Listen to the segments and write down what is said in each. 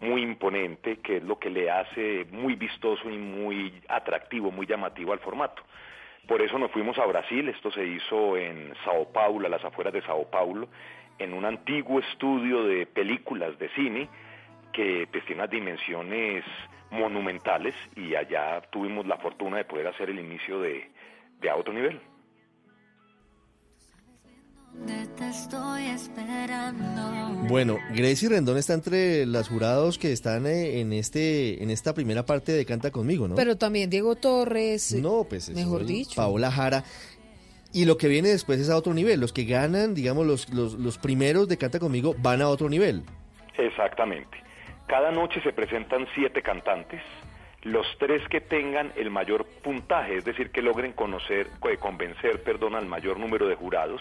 muy imponente, que es lo que le hace muy vistoso y muy atractivo, muy llamativo al formato. Por eso nos fuimos a Brasil, esto se hizo en Sao Paulo, a las afueras de Sao Paulo, en un antiguo estudio de películas de cine que pues, tiene unas dimensiones monumentales y allá tuvimos la fortuna de poder hacer el inicio de, de a otro nivel. Bueno, Gracie Rendón está entre los jurados que están eh, en este en esta primera parte de Canta conmigo, ¿no? Pero también Diego Torres. No, pues mejor dicho. Paola Jara. Y lo que viene después es a otro nivel. Los que ganan, digamos, los, los, los primeros de Canta conmigo van a otro nivel. Exactamente. Cada noche se presentan siete cantantes. Los tres que tengan el mayor puntaje, es decir, que logren conocer, eh, convencer, perdón, al mayor número de jurados,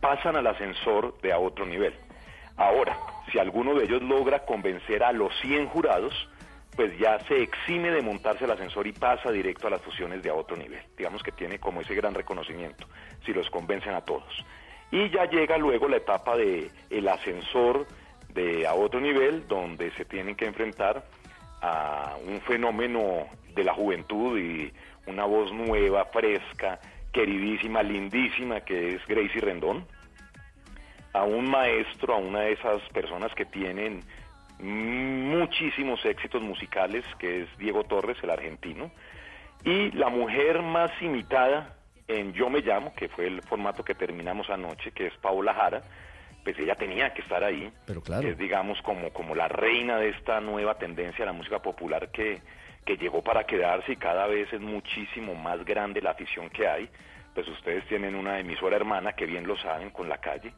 pasan al ascensor de a otro nivel. Ahora, si alguno de ellos logra convencer a los 100 jurados, pues ya se exime de montarse el ascensor y pasa directo a las fusiones de a otro nivel. Digamos que tiene como ese gran reconocimiento, si los convencen a todos. Y ya llega luego la etapa de el ascensor de a otro nivel, donde se tienen que enfrentar a un fenómeno de la juventud y una voz nueva, fresca, queridísima, lindísima, que es Gracie Rendón, a un maestro, a una de esas personas que tienen muchísimos éxitos musicales, que es Diego Torres, el argentino, y la mujer más imitada en Yo Me Llamo, que fue el formato que terminamos anoche, que es Paola Jara, pues ella tenía que estar ahí, Pero claro. es digamos como, como la reina de esta nueva tendencia a la música popular que, que llegó para quedarse y cada vez es muchísimo más grande la afición que hay, pues ustedes tienen una emisora hermana que bien lo saben con la calle,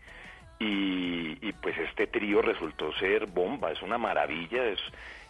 y, y, pues este trío resultó ser bomba, es una maravilla, es,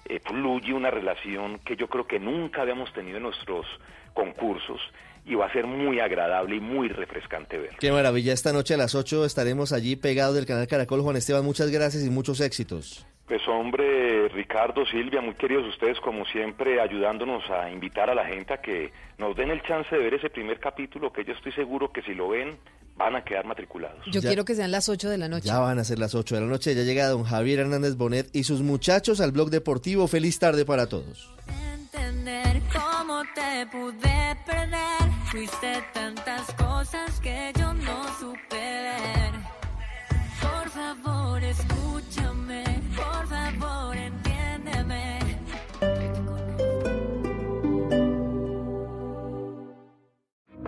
eh, fluye una relación que yo creo que nunca habíamos tenido en nuestros concursos y va a ser muy agradable y muy refrescante ver. Qué maravilla, esta noche a las 8 estaremos allí pegados del canal Caracol. Juan Esteban, muchas gracias y muchos éxitos. Pues hombre, Ricardo, Silvia, muy queridos ustedes como siempre ayudándonos a invitar a la gente a que nos den el chance de ver ese primer capítulo que yo estoy seguro que si lo ven van a quedar matriculados. Yo Ya- quiero que sean las 8 de la noche. Ya van a ser las 8 de la noche, ya llega don Javier Hernández Bonet y sus muchachos al blog deportivo. Feliz tarde para todos. entender cómo te pude perder. Fuiste tantas cosas que yo no supe ver. Por favor, escúchame. Por favor, entiéndeme.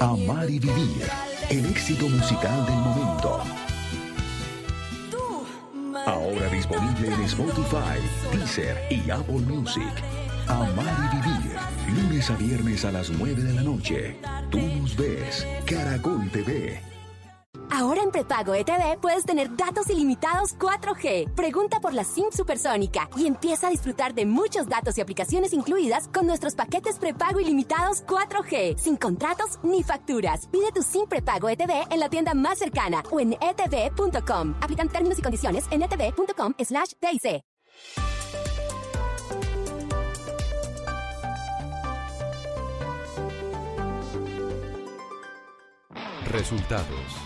Amar y vivir. El éxito musical del momento. Ahora disponible en Spotify, Deezer y Apple Music. Amar y vivir. Lunes a viernes a las 9 de la noche. Tú nos ves. Caracol TV. Ahora en prepago ETV puedes tener datos ilimitados 4G. Pregunta por la SIM supersónica y empieza a disfrutar de muchos datos y aplicaciones incluidas con nuestros paquetes prepago ilimitados 4G, sin contratos ni facturas. Pide tu SIM prepago ETV en la tienda más cercana o en etv.com. Aplican términos y condiciones en etv.com slash TIC. Resultados,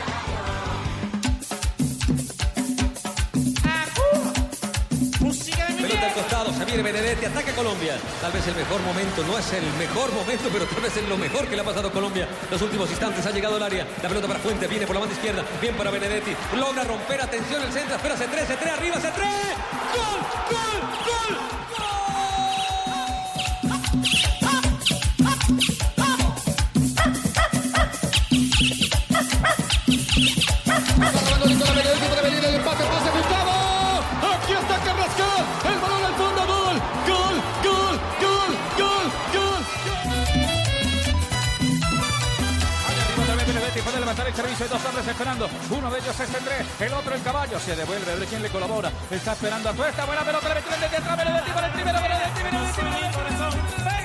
Javier Benedetti, ataca Colombia. Tal vez el mejor momento, no es el mejor momento, pero tal vez es lo mejor que le ha pasado a Colombia. Los últimos instantes ha llegado al área. La pelota para Fuente, viene por la banda izquierda, bien para Benedetti. Logra romper, atención, el centro, espera, C3, C3, arriba, C3. ¡Gol, gol, gol! Dos hombres esperando. Uno de ellos es Andrés, el otro el caballo. Se devuelve, a ver quién le colabora. Está esperando a Tuesta. Buena pelota, le meten desde atrás. Benedetti, Benedetti, Benedetti, Benedetti, Benedetti. Pego una barada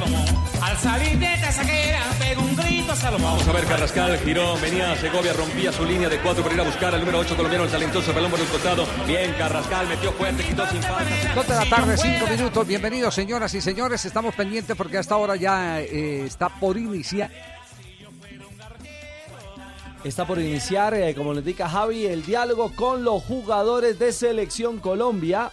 Salomón. Al salir de casaquera, pego un grito Salomón. Vamos a ver, Carrascal giró, venía Segovia, rompía su línea de cuatro para ir a buscar al número 8 colombiano, el talentoso pelón por el costado. Bien, Carrascal metió fuerte, quitó sin falta. Dos de la tarde, cinco minutos. Bienvenidos, señoras y señores. Estamos pendientes porque hasta ahora ya eh, está por iniciar. Está por iniciar, eh, como le indica Javi, el diálogo con los jugadores de Selección Colombia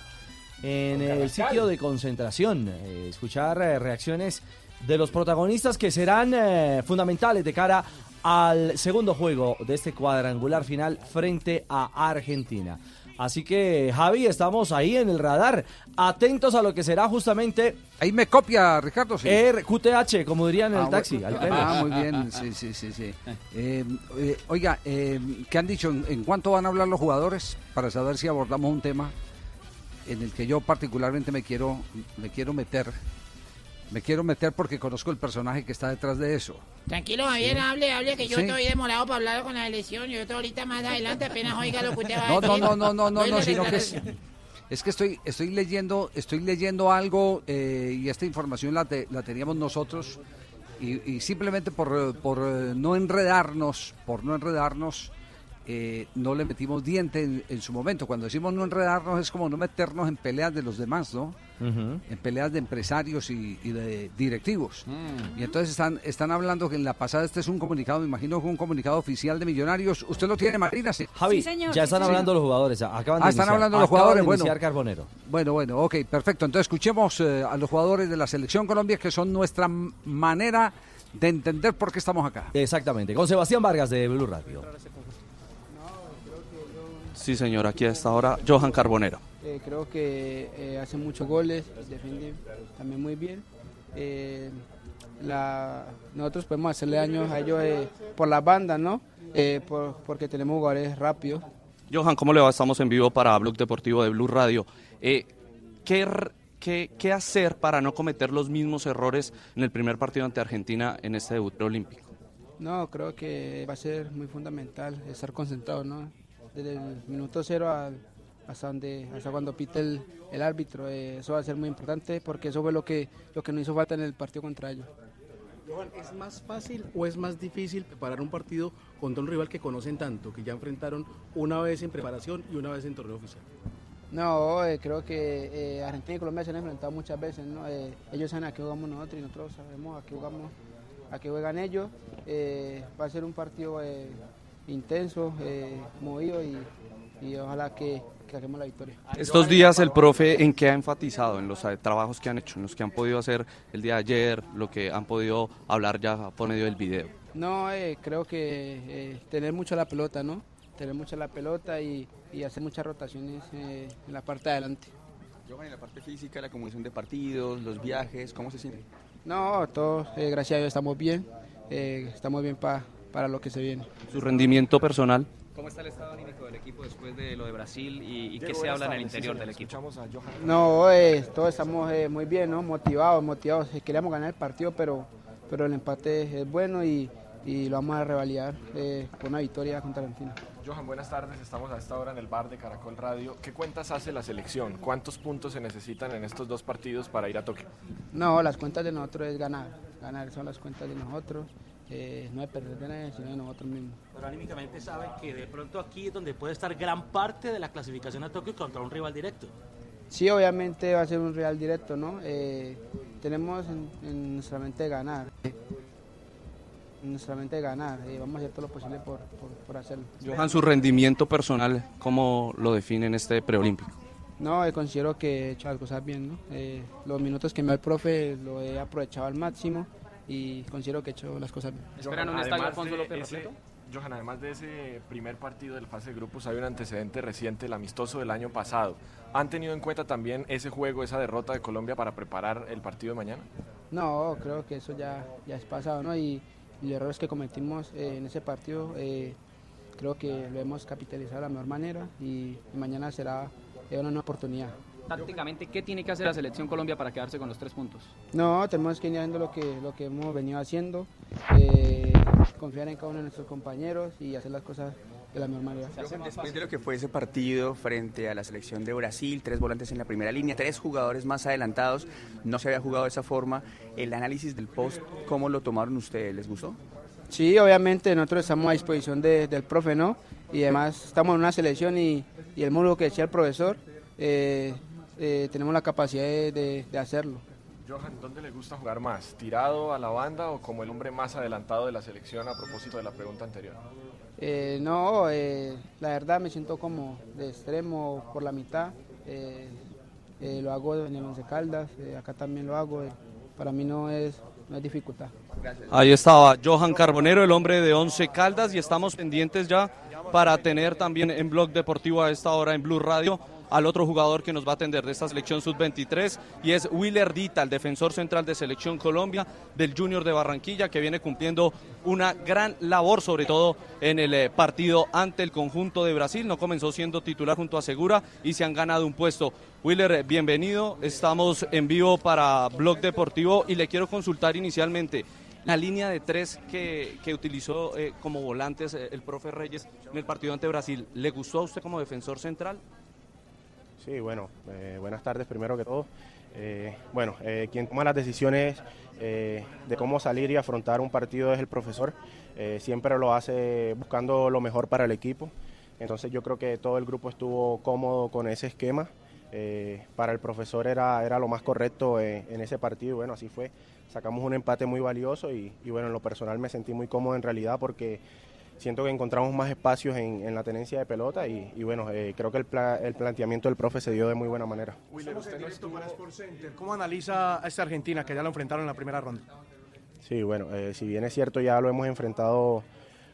en el sitio de concentración. Eh, escuchar eh, reacciones de los protagonistas que serán eh, fundamentales de cara al segundo juego de este cuadrangular final frente a Argentina. Así que, Javi, estamos ahí en el radar, atentos a lo que será justamente... Ahí me copia, Ricardo. Sí. QTH, como dirían en el Ah, taxi. bueno. Ah, muy bien, sí, sí, sí. sí. Eh, eh, oiga, eh, ¿qué han dicho? ¿En, en cuánto van a hablar los jugadores? Para saber si abordamos un tema en el que yo particularmente me quiero, me quiero meter. Me quiero meter porque conozco el personaje que está detrás de eso. Tranquilo, Javier, hable, hable, que yo Sí. estoy demorado para hablar con la elección. Yo estoy ahorita más adelante, apenas oiga lo que usted va a No, no, decir. no, no, no, no, Doy no, la sino que es, que estoy, estoy leyendo, estoy leyendo algo eh, y esta información la, te- la teníamos nosotros y, y simplemente por, por eh, no enredarnos, por no enredarnos, eh, no le metimos diente en, en su momento. Cuando decimos no enredarnos es como no meternos en peleas de los demás, ¿no? En peleas de empresarios y, y de directivos. Y entonces están, están hablando que en la pasada este es un comunicado, me imagino que un comunicado oficial de Millonarios. ¿Usted lo tiene, Marina? Sí. Javi, ya están hablando los jugadores, ya acaban de Ah, están iniciar. hablando los jugadores, de bueno. Carbonero. Bueno, bueno, ok, perfecto. Entonces escuchemos eh, a los jugadores de la Selección Colombia que son nuestra manera de entender por qué estamos acá. Exactamente, con Sebastián Vargas de Blue Radio. Sí, señor, aquí a esta hora, Johan Carbonero. Eh, creo que eh, hace muchos goles, defiende también muy bien. Eh, la- nosotros podemos hacerle daño a ellos eh, por las bandas, ¿no? Eh, por- porque tenemos jugadores rápidos. Johan, ¿cómo le va? Estamos en vivo para Blog Deportivo de Blue Radio. Eh, ¿qué, qué, qué hacer para no cometer los mismos errores en el primer partido ante Argentina en este debut olímpico? No, creo que va a ser muy fundamental estar concentrado, ¿no? Desde el minuto cero al- hasta, donde, hasta cuando pite el, el árbitro, eh, eso va a ser muy importante porque eso fue lo que, lo que nos hizo falta en el partido contra ellos. ¿es más fácil o es más difícil preparar un partido contra un rival que conocen tanto, que ya enfrentaron una vez en preparación y una vez en torneo oficial? No, eh, creo que eh, Argentina y Colombia se han enfrentado muchas veces, ¿no? Eh, ellos saben a qué jugamos nosotros y nosotros sabemos a qué jugamos, a qué juegan ellos. Va a ser un partido intenso, eh, movido y, y ojalá que, que saquemos la victoria. Estos días el profe en qué ha enfatizado, en los eh, trabajos que han hecho, en los que han podido hacer el día de ayer, lo que han podido hablar ya por medio del video. No, eh, creo que eh, tener mucho la pelota, ¿no? Tener mucho la pelota y, y hacer muchas rotaciones eh, en la parte de adelante. Johan, en la parte física, la comunicación de partidos, los viajes, ¿cómo se siente? No, todos, eh, gracias a Dios, estamos bien. eh, estamos bien pa- para lo que se viene. Su rendimiento personal. ¿Cómo está el estado anímico del equipo después de lo de Brasil y, y qué se habla en el interior del equipo? No, eh, todos estamos eh, muy bien, ¿no? Motivados, motivados. Queríamos ganar el partido, pero, pero el empate es bueno y, y lo vamos a revalidar eh, con una victoria contra Argentina. Johan, buenas tardes. Estamos a esta hora en el bar de Caracol Radio. ¿Qué cuentas hace la selección? ¿Cuántos puntos se necesitan en estos dos partidos para ir a Tokio? No, las cuentas de nosotros es ganar. Ganar son las cuentas de nosotros. Eh, no es perder de nadie, sino de nosotros mismos. Pero anímicamente sabe que de pronto aquí es donde puede estar gran parte de la clasificación a Tokio contra un rival directo. Sí, obviamente va a ser un real directo, ¿no? Eh, tenemos en, en nuestra mente ganar. En nuestra mente ganar. eh, vamos a hacer todo lo posible por, por, por hacerlo. Johan, su rendimiento personal, ¿cómo lo define en este preolímpico? No, eh, considero que he hecho las cosas bien, ¿no? Eh, los minutos que me da el profe lo he aprovechado al máximo y considero que he hecho las cosas bien. Johan, además de ese- Johan, además de ese primer partido del fase de grupos, hay un antecedente reciente, el amistoso del año pasado. ¿Han tenido en cuenta también ese juego, esa derrota de Colombia para preparar el partido de mañana? No, creo que eso ya, ya es pasado, ¿no? Y, y los errores que cometimos eh, en ese partido, eh, creo que lo hemos capitalizado de la mejor manera y, y mañana será una nueva oportunidad. Tácticamente, ¿qué tiene que hacer la selección Colombia para quedarse con los tres puntos? No, tenemos que ir haciendo lo que, lo que hemos venido haciendo, eh, confiar en cada uno de nuestros compañeros y hacer las cosas de la mejor manera. Después de lo que fue ese partido frente a la selección de Brasil, tres volantes en la primera línea, tres jugadores más adelantados, no se había jugado de esa forma. El análisis del post, ¿cómo lo tomaron ustedes? ¿Les gustó? Sí, obviamente nosotros estamos a disposición de- del profe, ¿no? Y además estamos en una selección y, y el modo que decía el profesor, eh, eh, tenemos la capacidad de, de- de hacerlo. Johan, ¿dónde le gusta jugar más? ¿Tirado a la banda o como el hombre más adelantado de la selección a propósito de la pregunta anterior? Eh, no, eh, la verdad me siento como de extremo por la mitad. eh, eh, lo hago en el Once Caldas, eh, acá también lo hago. eh, para mí no es, no es dificultad. Ahí estaba Johan Carbonero, el hombre de Once Caldas, y estamos pendientes ya para tener también en Blog Deportivo a esta hora en Blue Radio al otro jugador que nos va a atender de esta selección sub-23 y es Willer Dita, el defensor central de Selección Colombia del Junior de Barranquilla que viene cumpliendo una gran labor sobre todo en el eh, partido ante el conjunto de Brasil, no comenzó siendo titular junto a Segura y se han ganado un puesto. Willer, eh, bienvenido, estamos en vivo para Blog Deportivo y le quiero consultar inicialmente la línea de tres que, que utilizó eh, como volantes el profe Reyes en el partido ante Brasil, ¿le gustó a usted como defensor central? Sí, bueno, eh, buenas tardes primero que todo. Eh, bueno, eh, quien toma las decisiones de cómo salir y afrontar un partido es el profesor. Siempre lo hace buscando lo mejor para el equipo. Entonces yo creo que todo el grupo estuvo cómodo con ese esquema. Para el profesor era, era lo más correcto en ese partido. Bueno, así fue. Sacamos un empate muy valioso y, y bueno, en lo personal me sentí muy cómodo en realidad porque siento que encontramos más espacios en, en la tenencia de pelota y, y bueno, eh, creo que el, pla- el planteamiento del profe se dio de muy buena manera. ¿Cómo analiza a esta Argentina que ya lo enfrentaron en la primera ronda? Sí, bueno, eh, si bien es cierto ya lo hemos enfrentado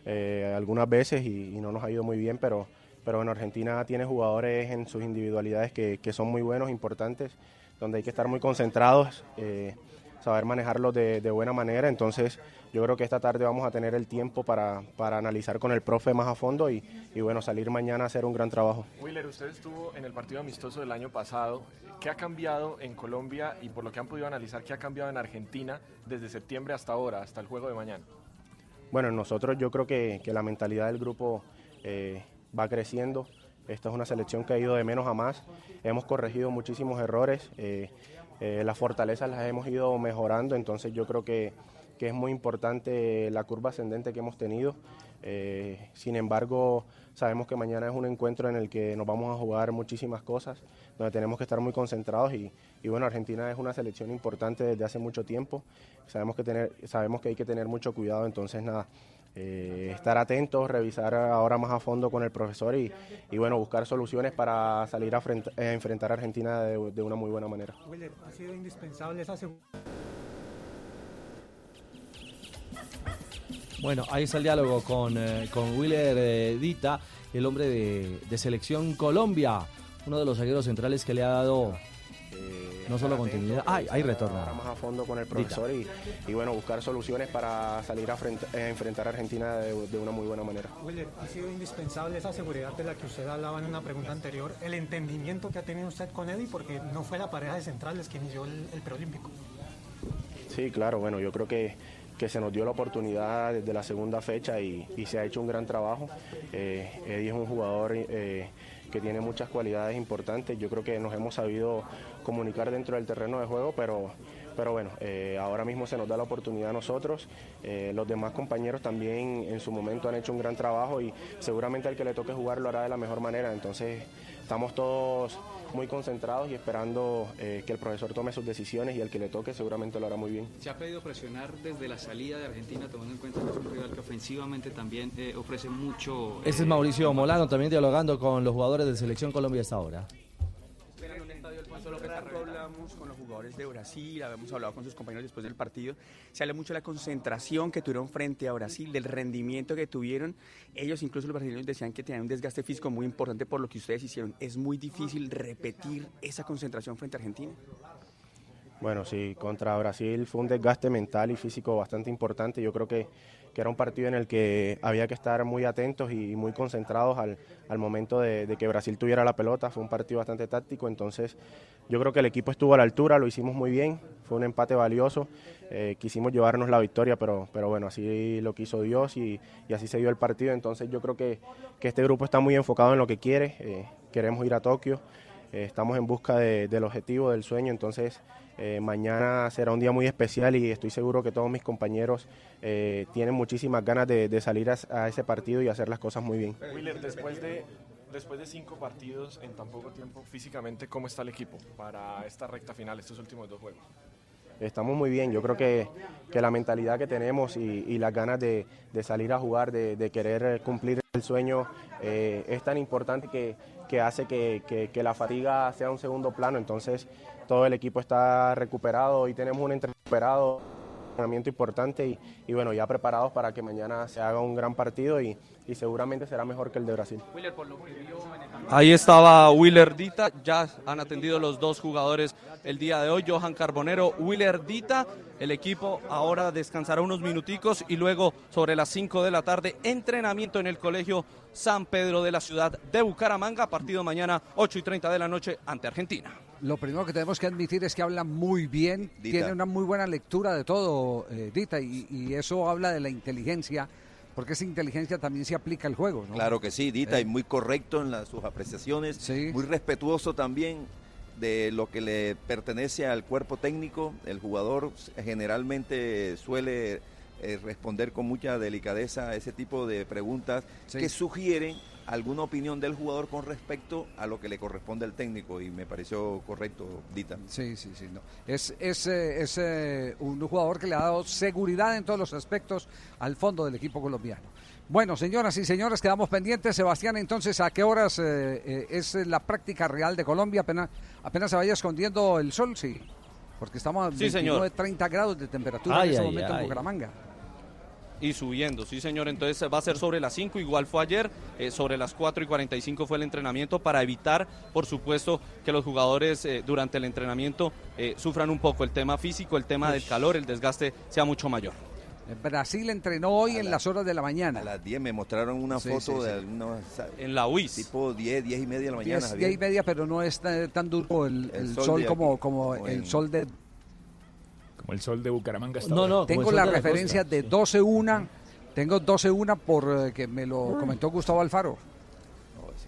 eh, algunas veces y, y no nos ha ido muy bien, pero, pero bueno, Argentina tiene jugadores en sus individualidades que, que son muy buenos, importantes, donde hay que estar muy concentrados, eh, saber manejarlos de, de buena manera. Entonces yo creo que esta tarde vamos a tener el tiempo para, para analizar con el profe más a fondo y, y bueno, salir mañana a hacer un gran trabajo. Willer, usted estuvo en el partido amistoso del año pasado. ¿Qué ha cambiado en Colombia y por lo que han podido analizar, qué ha cambiado en Argentina desde septiembre hasta ahora, hasta el juego de mañana? Bueno, nosotros yo creo que, que la mentalidad del grupo eh, va creciendo. Esta es una selección que ha ido de menos a más. Hemos corregido muchísimos errores. eh, eh, las fortalezas las hemos ido mejorando. Entonces yo creo que, que es muy importante la curva ascendente que hemos tenido. Eh, sin embargo, sabemos que mañana es un encuentro en el que nos vamos a jugar muchísimas cosas, donde tenemos que estar muy concentrados y, y bueno, Argentina es una selección importante desde hace mucho tiempo. Sabemos que, tener, sabemos que hay que tener mucho cuidado, entonces nada, eh, estar atentos, revisar ahora más a fondo con el profesor y, y bueno, buscar soluciones para salir a, frent- a enfrentar a Argentina de, de una muy buena manera. Willer, ha sido indispensable esa segunda. Bueno, ahí está el diálogo con, eh, con Willer eh, Dita, el hombre de, de Selección Colombia, uno de los zagueros centrales que le ha dado no solo continuidad. Ay, ahí retorna. Ahora más a fondo con el profesor y, y bueno, buscar soluciones para salir a, a enfrentar a Argentina de, de una muy buena manera. Willer, ha sido indispensable esa seguridad de la que usted hablaba en una pregunta anterior, el entendimiento que ha tenido usted con Eddie, porque no fue la pareja de centrales que inició el, el preolímpico. Sí, claro, bueno, yo creo que, que se nos dio la oportunidad desde la segunda fecha y, y se ha hecho un gran trabajo. Eh, Eddie es un jugador eh, que tiene muchas cualidades importantes, yo creo que nos hemos sabido comunicar dentro del terreno de juego, pero, pero bueno, eh, ahora mismo se nos da la oportunidad a nosotros, Eh, los demás compañeros también en su momento han hecho un gran trabajo y seguramente al que le toque jugar lo hará de la mejor manera, entonces estamos todos muy concentrados y esperando eh, que el profesor tome sus decisiones y el que le toque seguramente lo hará muy bien. Se ha pedido presionar desde la salida de Argentina, tomando en cuenta que es un rival que ofensivamente también eh, ofrece mucho. Este es Mauricio Molano también dialogando con los jugadores de Selección Colombia hasta ahora. Hablamos con los jugadores de Brasil, habíamos hablado con sus compañeros después del partido. Se habla mucho de la concentración que tuvieron frente a Brasil, del rendimiento que tuvieron. Ellos, incluso los brasileños, decían que tenían un desgaste físico muy importante por lo que ustedes hicieron. Es muy difícil repetir esa concentración frente a Argentina. Bueno, sí, contra Brasil fue un desgaste mental y físico bastante importante. Yo creo que, que era un partido en el que había que estar muy atentos y muy concentrados al, al momento de, que Brasil tuviera la pelota. Fue un partido bastante táctico, entonces yo creo que el equipo estuvo a la altura, lo hicimos muy bien, fue un empate valioso. Eh, quisimos llevarnos la victoria, pero, pero bueno, así lo quiso Dios y, y así se dio el partido. Entonces yo creo que, que este grupo está muy enfocado en lo que quiere. eh, queremos ir a Tokio. Eh, estamos en busca de- del objetivo, del sueño, entonces eh, mañana será un día muy especial y estoy seguro que todos mis compañeros eh, tienen muchísimas ganas de, de salir a, a ese partido y hacer las cosas muy bien. Willer, después de, después de cinco partidos en tan poco tiempo, físicamente, ¿cómo está el equipo para esta recta final, estos últimos dos juegos? Estamos muy bien, yo creo que, que la mentalidad que tenemos y, y las ganas de, de salir a jugar, de, de querer cumplir el sueño, eh, es tan importante que, que hace que, que- la fatiga sea un segundo plano. Entonces todo el equipo está recuperado y tenemos un entrenamiento importante y, y bueno, ya preparados para que mañana se haga un gran partido y, y seguramente será mejor que el de Brasil. Ahí estaba Willer Dita, ya han atendido los dos jugadores el día de hoy, Johan Carbonero, Willer Dita. El equipo ahora descansará unos minuticos y luego sobre las 5 de la tarde entrenamiento en el colegio San Pedro de la ciudad de Bucaramanga, partido mañana 8 y 30 de la noche ante Argentina. Lo primero que tenemos que admitir es que habla muy bien, Dita. tiene una muy buena lectura de todo, eh, Dita, y, y eso habla de la inteligencia, porque esa inteligencia también se aplica al juego, ¿no? Claro que sí, Dita, Eh. y muy correcto en las- sus apreciaciones, muy respetuoso también de lo que le pertenece al cuerpo técnico. El jugador generalmente suele eh, responder con mucha delicadeza a ese tipo de preguntas Sí. que sugieren alguna opinión del jugador con respecto a lo que le corresponde al técnico y me pareció correcto, Dita. Sí, sí, sí. No. Es, es, eh, es, eh, un jugador que le ha dado seguridad en todos los aspectos al fondo del equipo colombiano. Bueno, señoras y señores, quedamos pendientes. Sebastián, entonces, ¿a qué horas eh, eh, es la práctica real de Colombia? Apenas, apenas se vaya escondiendo el sol, sí. Porque estamos a Sí, señor. 29, 30 grados de temperatura Ay, en este ay, momento en ay. Bucaramanga. Y subiendo, sí señor, entonces va a ser sobre las 5, igual fue ayer, eh, sobre las 4 y 45 fue el entrenamiento para evitar, por supuesto, que los jugadores eh, durante el entrenamiento eh, sufran un poco el tema físico, el tema del calor, el desgaste sea mucho mayor. Brasil entrenó hoy en las horas de la mañana. A las 10 me mostraron una Sí, foto sí, de sí. algunos... En la UIS. Tipo 10, 10 y media de la mañana, Diez, Javier. diez y media, pero no es tan, duro el, El el sol sol, de como, como como el en- sol de Como el sol de Bucaramanga. No, no, Tengo la referencia de 12-1. Tengo 12-1 por eh, que me lo comentó Gustavo Alfaro.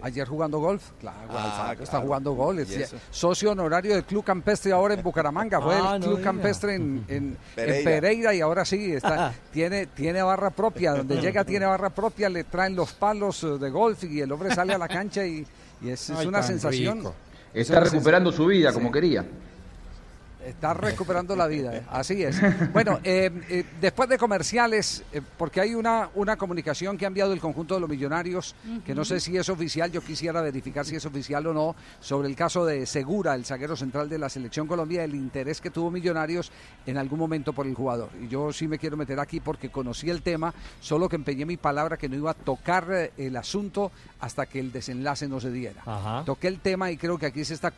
Ayer jugando golf, claro, Ah, Alfaro está claro. jugando golf. socio honorario del Club Campestre ahora en Bucaramanga. Fue Ah, el no Club diga. Campestre en, en- en Pereira. Y ahora sí, está, tiene, tiene barra propia. Donde llega tiene barra propia, le traen los palos eh, de golf y el hombre sale a la cancha y, y es, es Ay, una sensación. rico. Es Está una recuperando su vida Sí. como quería. Está recuperando la vida, eh, así es. Bueno, eh, eh, después de comerciales, eh, porque hay una, una comunicación que ha enviado el conjunto de los millonarios, que no sé si es oficial, yo quisiera verificar si es oficial o no, sobre el caso de Segura, el zaguero central de la Selección Colombia, el interés que tuvo Millonarios en algún momento por el jugador. Y yo sí me quiero meter aquí porque conocí el tema, solo que empeñé mi palabra que no iba a tocar el asunto hasta que el desenlace no se diera. Ajá. Toqué el tema y creo que aquí se está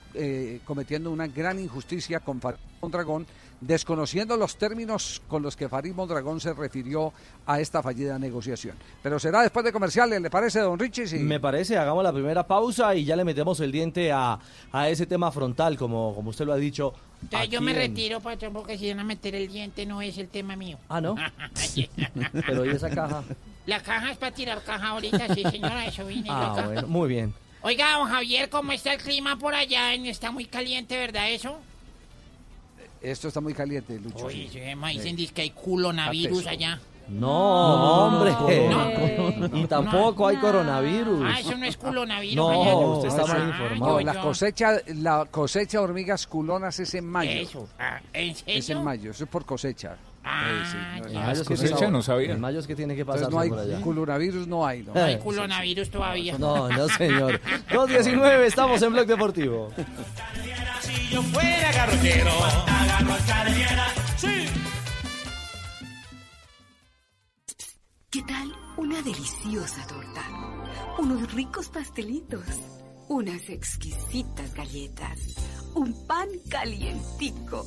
cometiendo una gran injusticia con Mondragón, desconociendo los términos con los que Farid Mondragón se refirió a esta fallida negociación. Pero será después de comerciales, ¿le parece, don Richie? Sí. Me parece, hagamos la primera pausa y ya le metemos el diente a, a ese tema frontal, como, como usted lo ha dicho. Entonces yo me en- retiro, patrón, porque si van a meter el diente no es el tema mío. Ah, ¿no? Pero ¿y esa caja? La caja es para tirar caja ahorita, sí, señora, eso vine Ah, bueno, muy bien. Oiga, don Javier, ¿cómo está el clima por allá? Está muy caliente, ¿verdad eso? Esto está muy caliente, Lucho. Oye, sí. me dicen dizque que hay culonavirus Ateso. allá. No, hombre. No. Y tampoco hay coronavirus. Ah, eso no es culonavirus. No, allá. usted está Ah, mal sí. informado. No, la cosecha, la cosecha de hormigas culonas es en mayo. Eso. Ah, ¿En serio? Es en mayo, eso es por cosecha. Ah, Sí, que cosecha. tiene- no sabía. En mayo es que tiene que pasar no hay por allá. coronavirus, no hay. ¿no? No hay coronavirus todavía. No, no, señor. 2.19, estamos en Blog Deportivo. Si yo fuera sí. ¿Qué tal una deliciosa torta? Unos ricos pastelitos, unas exquisitas galletas, un pan calientico.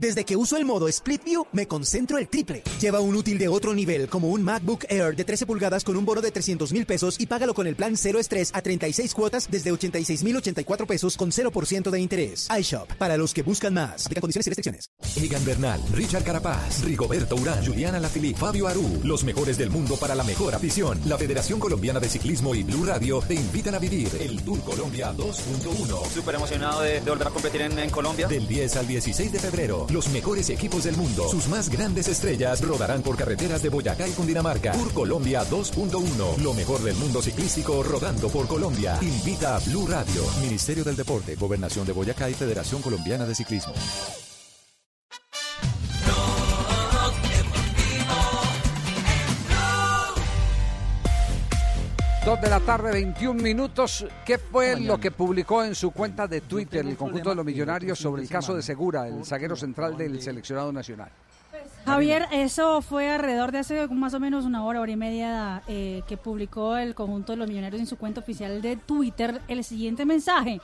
Desde que uso el modo Split View, me concentro el triple. Lleva un útil de otro nivel, como un MacBook Air de 13 pulgadas con un bono de 300 mil pesos y págalo con el plan cero estrés a 36 cuotas desde 86 mil 84 pesos con 0% de interés. iShop, para los que buscan más. Aplica condiciones y restricciones. Egan Bernal, Richard Carapaz, Rigoberto Urán, Juliana Lafilippe, Fabio Aru, los mejores del mundo para la mejor afición. La Federación Colombiana de Ciclismo y Blue Radio te invitan a vivir el Tour Colombia 2.1. Súper emocionado de, de volver a competir en, en Colombia. Del 10 al 16 de febrero, los mejores equipos del mundo, sus más grandes estrellas rodarán por carreteras de Boyacá y Cundinamarca. Tour Colombia 2.1, lo mejor del mundo ciclístico rodando por Colombia. Invita a Blue Radio, Ministerio del Deporte, Gobernación de Boyacá y Federación Colombiana de Ciclismo. Dos de la tarde, 21 minutos. ¿Qué fue lo que publicó en su cuenta de Twitter el conjunto de los millonarios sobre el caso de Segura, el zaguero central del seleccionado nacional? Javier, eso fue alrededor de hace más o menos una hora, hora y media eh, que publicó el conjunto de los millonarios en su cuenta oficial de Twitter el siguiente mensaje.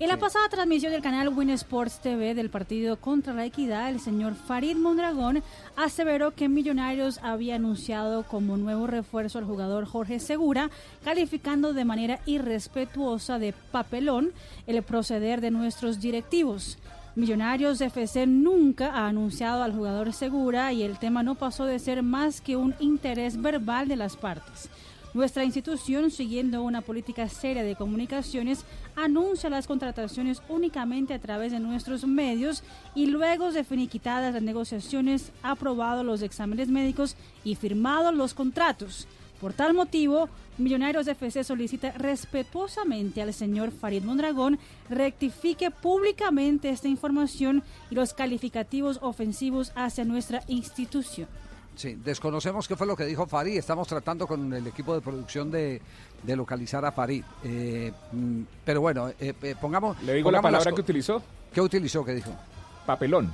En la pasada transmisión del canal Win Sports TV del partido contra la equidad, el señor Farid Mondragón aseveró que Millonarios había anunciado como nuevo refuerzo al jugador Jorge Segura, calificando de manera irrespetuosa de papelón el proceder de nuestros directivos. Millonarios FC nunca ha anunciado al jugador Segura y el tema no pasó de ser más que un interés verbal de las partes. Nuestra institución, siguiendo una política seria de comunicaciones, anuncia las contrataciones únicamente a través de nuestros medios y luego de finiquitadas las negociaciones, aprobado los exámenes médicos y firmados los contratos. Por tal motivo, Millonarios FC solicita respetuosamente al señor Farid Mondragón rectifique públicamente esta información y los calificativos ofensivos hacia nuestra institución. Sí, desconocemos qué fue lo que dijo Farid. Estamos tratando con el equipo de producción de, de localizar a Farid. Eh, mm, pero bueno, eh, eh, pongamos. ¿Le digo la palabra que utilizó? ¿Qué utilizó? ¿Qué dijo? Papelón.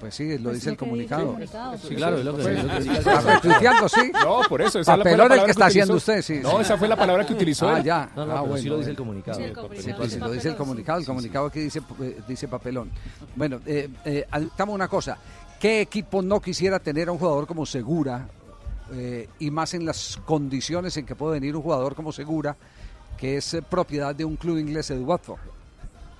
Pues sí, lo Pues dice el que comunicado. Sí, claro, es lo que- Pues, que retuiteando, sí. No, por eso. Esa fue la Papelón el palabra que está haciendo utilizó. usted, sí. No, esa fue la palabra que utilizó Ah, él. ya. No, no, ah, bueno. sí lo dice el comunicado. Sí, Sí, el comunicado pues, dice lo dice el papelón, comunicado. El comunicado aquí dice, eh, dice papelón. Bueno, eh, eh, una cosa. ¿Qué equipo no quisiera tener a un jugador como Segura? eh, y más en las condiciones en que puede venir un jugador como Segura, que es eh, propiedad de un club inglés de Watford.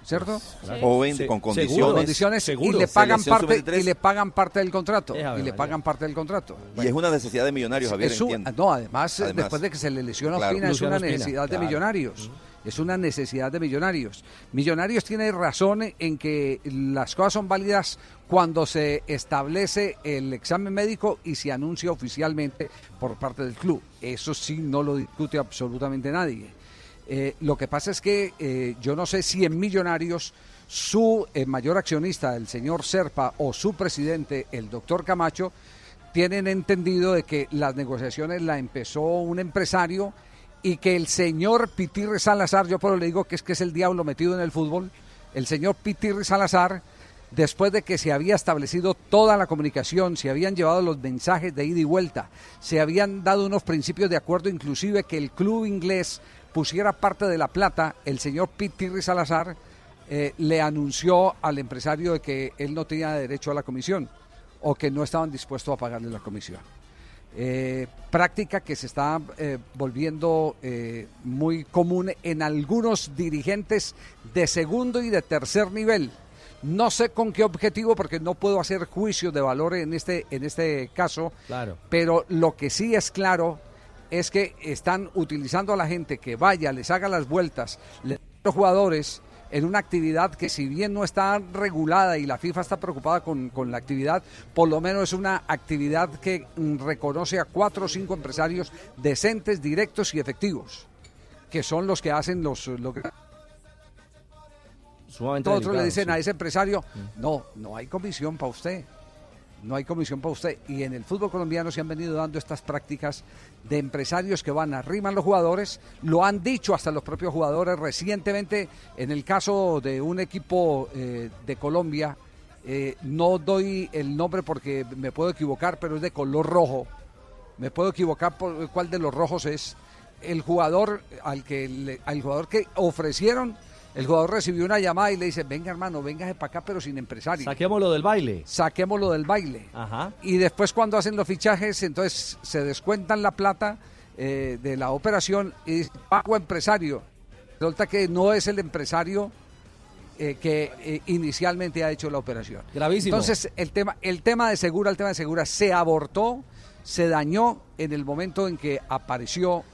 ¿Cierto? Claro. Joven, con condiciones. condiciones y Seguro. le pagan Selección parte sub-23. y le pagan parte del contrato Eh, y le vaya. pagan parte del contrato. Y es una necesidad de millonarios, Javier, Es un- no, además, eh, Además. después de que se le lesiona Claro. Ospina, es una Ospina, necesidad de claro. millonarios. Es una necesidad de millonarios. Millonarios tiene razón en que las cosas son válidas cuando se establece el examen médico y se anuncia oficialmente por parte del club. Eso sí no lo discute absolutamente nadie. Eh, lo que pasa es que eh, yo no sé si en Millonarios su eh, mayor accionista, el señor Serpa, o su presidente, el doctor Camacho, tienen entendido de que las negociaciones la empezó un empresario y que el señor Pitirri Salazar, yo por le digo que es que es el diablo metido en el fútbol, el señor Pitirri Salazar, después de que se había establecido toda la comunicación, se habían llevado los mensajes de ida y vuelta, se habían dado unos principios de acuerdo, inclusive que el club inglés pusiera parte de la plata, el señor Pitirri Salazar eh, le anunció al empresario de que él no tenía derecho a la comisión o que no estaban dispuestos a pagarle la comisión. Eh, práctica que se está eh, volviendo eh, muy común en algunos dirigentes de segundo y de tercer nivel. No sé con qué objetivo, porque no puedo hacer juicio de valor en este, en este caso, Claro. pero lo que sí es claro es que están utilizando a la gente que vaya, les haga las vueltas, le- los jugadores en una actividad que si bien no está regulada y la FIFA está preocupada con, con la actividad, por lo menos es una actividad que mm, reconoce a cuatro o cinco empresarios decentes, directos y efectivos que son los que hacen los... los Sumamente Otros le delicado, dicen sí. a ese empresario, no, no hay comisión para usted. No hay comisión para usted. Y en el fútbol colombiano se han venido dando estas prácticas de empresarios que van, arriman los jugadores, lo han dicho hasta los propios jugadores recientemente, en el caso de un equipo eh, de Colombia, eh, no doy el nombre porque me puedo equivocar, pero es de color rojo. Me puedo equivocar por cuál de los rojos es. El jugador al que le- al jugador que ofrecieron, el jugador recibió una llamada y le dice, venga hermano, véngase para acá, pero sin empresario. Saquémoslo del baile. Saquémoslo del baile. Ajá. Y después cuando hacen los fichajes, entonces se descuentan la plata eh, de la operación y dice, pago empresario. Resulta que no es el empresario eh, que eh, inicialmente ha hecho la operación. Gravísimo. Entonces el tema, el tema de Segura, el tema de Segura se abortó, se dañó en el momento en que apareció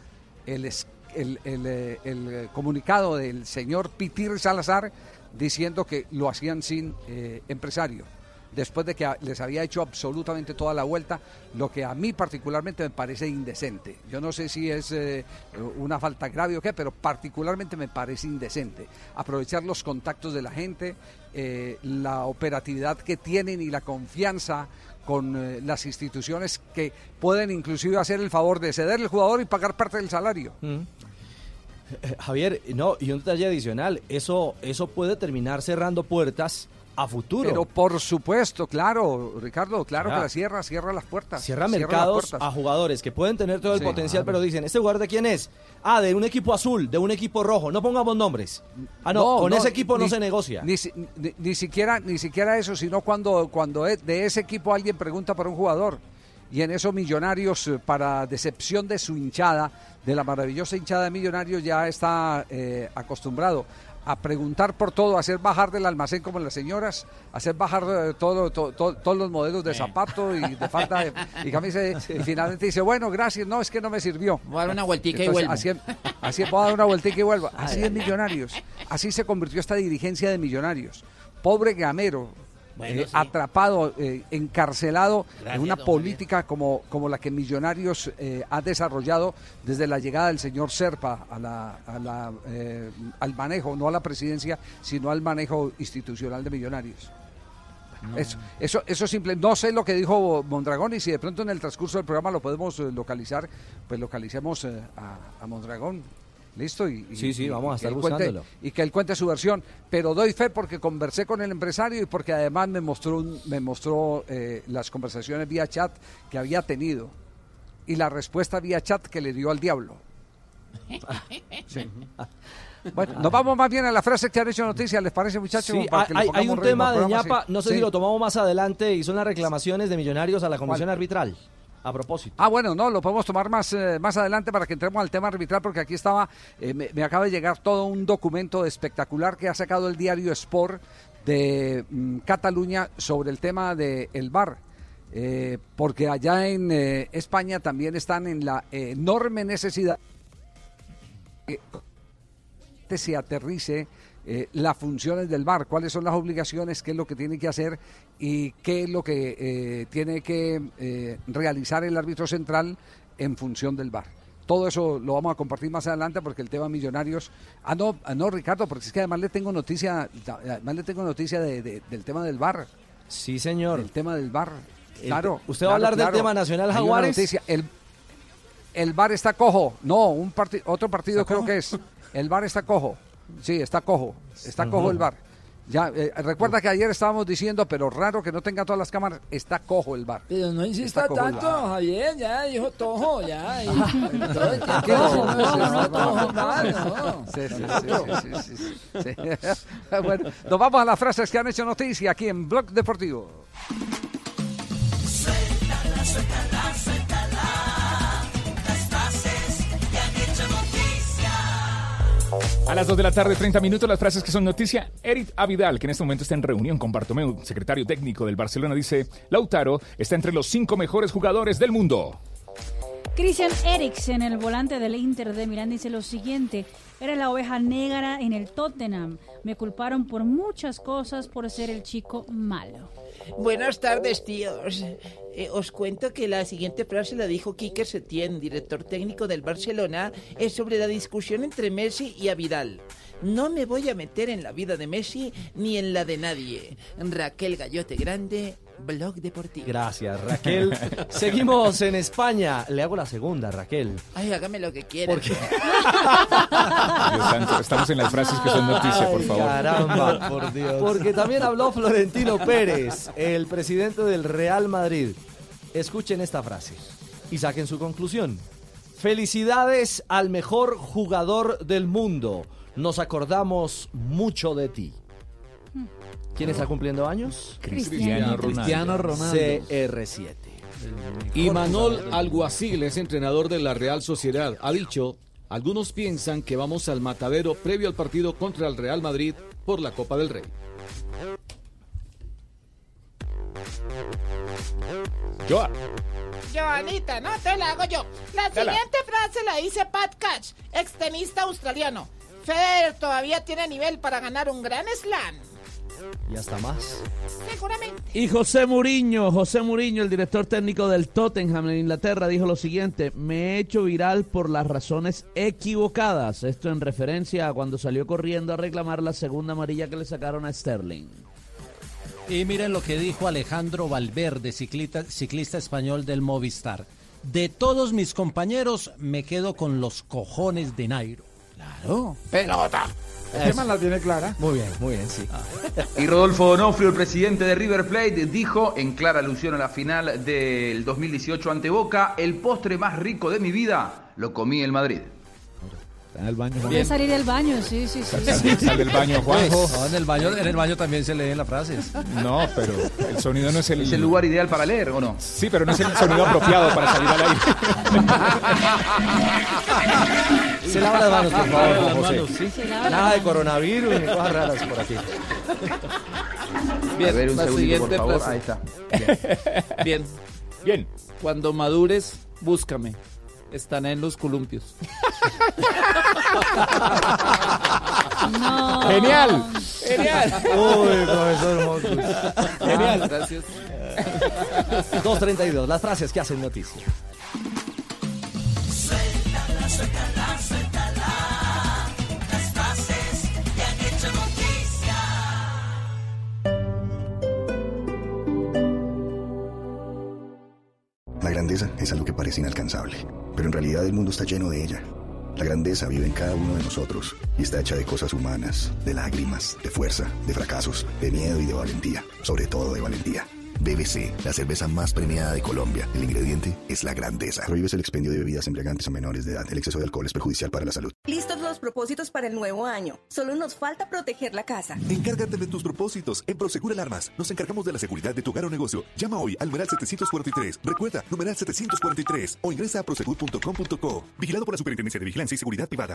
el, es- eh, el, comunicado del señor Pitir Salazar diciendo que lo hacían sin eh, empresario. Después de que les había hecho absolutamente toda la vuelta, lo que a mí particularmente me parece indecente. Yo no sé si es eh, una falta grave o qué, pero particularmente me parece indecente. Aprovechar los contactos de la gente, la operatividad que tienen y la confianza con eh, las instituciones que pueden inclusive hacer el favor de ceder el jugador y pagar parte del salario. Eh, Javier, no, y un detalle adicional, eso, eso puede terminar cerrando puertas a futuro. Pero por supuesto, claro, Ricardo, claro que la cierra, cierra las puertas. Cierra mercados puertas. a jugadores que pueden tener todo el Sí, potencial, claro. pero dicen, ¿este jugador de quién es? Ah, de un equipo azul, de un equipo rojo. No pongamos nombres. Ah, no, con ese equipo no se negocia. Ni, ni- ni siquiera, ni siquiera eso, sino cuando, cuando de ese equipo alguien pregunta por un jugador. Y en eso Millonarios, eh, para decepción de su hinchada, de la maravillosa hinchada de Millonarios, ya está eh, acostumbrado a preguntar por todo, a hacer bajar del almacén como las señoras, a hacer bajar eh, todo, to- to- todos los modelos de zapato y de falda de, y camisa. y finalmente dice, bueno, gracias, no, es que no me sirvió. Voy a dar una vueltica y vuelvo. Así, así es, voy a dar una vueltica y vuelvo. Así es Millonarios. Así se convirtió esta dirigencia de Millonarios. Pobre Gamero, Bueno, eh, sí. atrapado, eh, encarcelado en una política como, como la que Millonarios eh, ha desarrollado desde la llegada del señor Serpa a la, a la, al manejo, no a la presidencia, sino al manejo institucional de Millonarios. Eso, eso, eso simple. No sé lo que dijo Mondragón y si de pronto en el transcurso del programa lo podemos localizar, pues localicemos a, a Mondragón. ¿Listo? Y, y- Sí, sí, y- vamos a estar cuente- buscándolo. y que él cuente su versión. Pero doy fe porque conversé con el empresario y porque además me mostró, un- me mostró eh, las conversaciones vía chat que había tenido y la respuesta vía chat que le dio al diablo. Sí. Bueno, nos vamos más bien a la frase que han hecho noticias, ¿les parece, muchachos? Sí, Como para hay, que le hay- hay pongamos un tema de programa, ñapa, sí. no sé Sí. si lo tomamos más adelante, y son las reclamaciones de Millonarios a la Comisión ¿Cuál? Arbitral. A propósito. Ah, bueno, no, lo podemos tomar más, eh, más adelante para que entremos al tema arbitral, porque aquí estaba, eh, me, acaba de llegar todo un documento espectacular que ha sacado el diario Sport de mm, Cataluña sobre el tema del el VAR. Eh, porque allá en eh, España también están en la enorme necesidad que se aterrice eh, las funciones del VAR, cuáles son las obligaciones, qué es lo que tiene que hacer y qué es lo que eh, tiene que eh, realizar el árbitro central en función del VAR. Todo eso lo vamos a compartir más adelante porque el tema millonarios. Ah, no, ah, no, Ricardo, porque es que además le tengo noticia, además le tengo noticia de- de- del tema del VAR. Sí, señor. El tema del VAR. El- Claro. ¿Usted va a claro, hablar del tema Nacional Jaguares? noticia. El, el VAR está cojo. No, un parti- otro partido ¿Está creo cojo? que es. El VAR está cojo. Sí, está cojo. Está cojo el VAR. Ya, eh, recuerda que ayer estábamos diciendo, pero raro que no tenga todas las cámaras, está cojo el VAR. Pero no insista tanto. Javier, ya dijo Tojo, ya. y- Ah, todo el tiempo ¿Qué no? diciendo eso, Sí, no, sí, Tojo, sí, mal, sí, no. sí, sí, sí, sí, sí, sí. Bueno, nos vamos a las frases que han hecho noticia aquí en Blog Deportivo. Suéltala, suéltala, suéltala. A las 2 de la tarde, 30 minutos, las frases que son noticia. Eric Avidal, que en este momento está en reunión con Bartomeu, secretario técnico del Barcelona, dice, Lautaro está entre los cinco mejores jugadores del mundo. Christian Eriksen, el volante del Inter de Milán, dice lo siguiente. Era la oveja negra en el Tottenham. Me culparon por muchas cosas por ser el chico malo. Buenas tardes, tíos. Eh, os cuento que la siguiente frase la dijo Quique Setién, director técnico del Barcelona, es sobre la discusión entre Messi y Avidal. No me voy a meter en la vida de Messi ni en la de nadie. Raquel Gallote Grande, Blog Deportivo. Gracias, Raquel. Seguimos en España. Le hago la segunda, Raquel. Ay, hágame lo que quiera. Dios santo, estamos en las frases que son noticia, por favor. Caramba, por Dios. Porque también habló Florentino Pérez, el presidente del Real Madrid. Escuchen esta frase y saquen su conclusión. Felicidades al mejor jugador del mundo. Nos acordamos mucho de ti. ¿Quién está cumpliendo años? Cristiano Ronaldo. Cristiano Ronaldo. CR7. Y Manol Alguacil es entrenador de la Real Sociedad. Ha dicho, algunos piensan que vamos al matadero previo al partido contra el Real Madrid por la Copa del Rey. Joa. Joanita, no, te la hago yo. La siguiente frase la dice Pat Catch, extenista australiano. Federer todavía tiene nivel para ganar un gran slam. Y hasta más. Seguramente. Y José Muriño, José Muriño, el director técnico del Tottenham en Inglaterra, dijo lo siguiente, me he hecho viral por las razones equivocadas. Esto en referencia a cuando salió corriendo a reclamar la segunda amarilla que le sacaron a Sterling. Y miren lo que dijo Alejandro Valverde, ciclista, ciclista español del Movistar. De todos mis compañeros, me quedo con los cojones de Nairo. Claro. Pelota. Man la tiene clara. Muy bien, muy bien, sí. Y Rodolfo Donofrio, el presidente de River Plate, dijo, en clara alusión a la final del 2018 ante Boca, el postre más rico de mi vida lo comí en Madrid. Está en el baño. Voy a salir del baño, sí, sí, sí. Sal del baño, Juanjo. No, en el baño, en el baño también se leen las frases. No, pero el sonido no es el... ¿Es el lugar ideal para leer o no? Sí, pero no es el sonido apropiado para salir al aire. Se lava las manos, por favor, Juan José. Nada de coronavirus ni cosas raras por aquí. a ver, un la segundito, por siguiente favor. frase. Ahí está. Bien. Bien. Cuando madures, búscame. Están en los columpios. No. Genial, genial. Uy, profesor Montes. Genial. Gracias. 2.32, las frases que hacen noticia. Suéltala, suéltala. Grandeza es algo que parece inalcanzable, pero en realidad el mundo está lleno de ella. La grandeza vive en cada uno de nosotros y está hecha de cosas humanas, de lágrimas, de fuerza, de fracasos, de miedo y de valentía, sobre todo de valentía. BBC, la cerveza más premiada de Colombia. El ingrediente es la grandeza. Prohíbes el expendio de bebidas embriagantes a menores de edad. El exceso de alcohol es perjudicial para la salud. Listos los propósitos para el nuevo año. Solo nos falta proteger la casa. Encárgate de tus propósitos. En Prosegur Alarmas nos encargamos de la seguridad de tu hogar o negocio. Llama hoy al numeral 743. Recuerda, numeral 743 o ingresa a prosegur.com.co. Vigilado por la Superintendencia de Vigilancia y Seguridad Privada.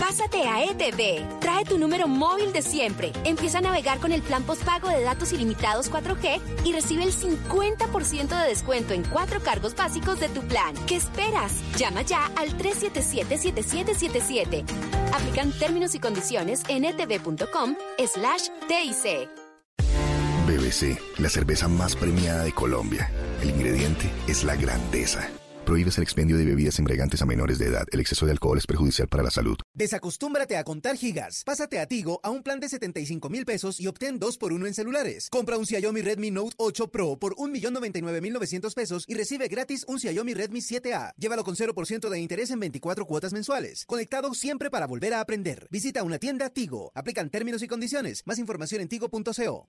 Pásate a ETV. Trae tu número móvil de siempre. Empieza a navegar con el plan postpago de datos ilimitados 4G y recibe el 50% de descuento en cuatro cargos básicos de tu plan. ¿Qué esperas? Llama ya al 377-7777. Aplican términos y condiciones en etv.com slash TIC. BBC, la cerveza más premiada de Colombia. El ingrediente es la grandeza. Prohíbes el expendio de bebidas embriagantes a menores de edad. El exceso de alcohol es perjudicial para la salud. Desacostúmbrate a contar gigas. Pásate a Tigo a un plan de 75 mil pesos y obtén 2 por 1 en celulares. Compra un Xiaomi Redmi Note 8 Pro por 1.099.900 pesos y recibe gratis un Xiaomi Redmi 7A. Llévalo con 0% de interés en 24 cuotas mensuales. Conectado siempre para volver a aprender. Visita una tienda Tigo. Aplican términos y condiciones. Más información en tigo.co.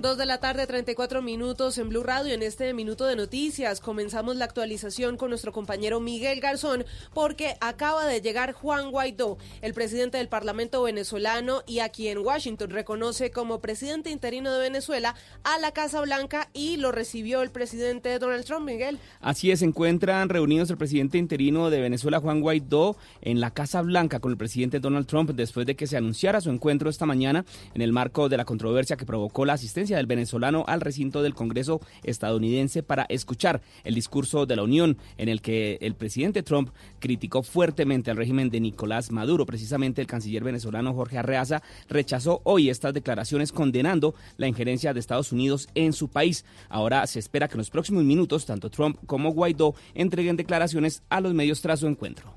Dos de la tarde, 34 minutos en Blue Radio. En este minuto de noticias comenzamos la actualización con nuestro compañero Miguel Garzón porque acaba de llegar Juan Guaidó, el presidente del Parlamento venezolano y a quien Washington reconoce como presidente interino de Venezuela a la Casa Blanca y lo recibió el presidente Donald Trump, Miguel. Así es, se encuentran reunidos el presidente interino de Venezuela, Juan Guaidó, en la Casa Blanca con el presidente Donald Trump después de que se anunciara su encuentro esta mañana en el marco de la controversia que provocó la asistencia del venezolano al recinto del Congreso estadounidense para escuchar el discurso de la Unión en el que el presidente Trump criticó fuertemente al régimen de Nicolás Maduro. Precisamente el canciller venezolano Jorge Arreaza rechazó hoy estas declaraciones condenando la injerencia de Estados Unidos en su país. Ahora se espera que en los próximos minutos tanto Trump como Guaidó entreguen declaraciones a los medios tras su encuentro.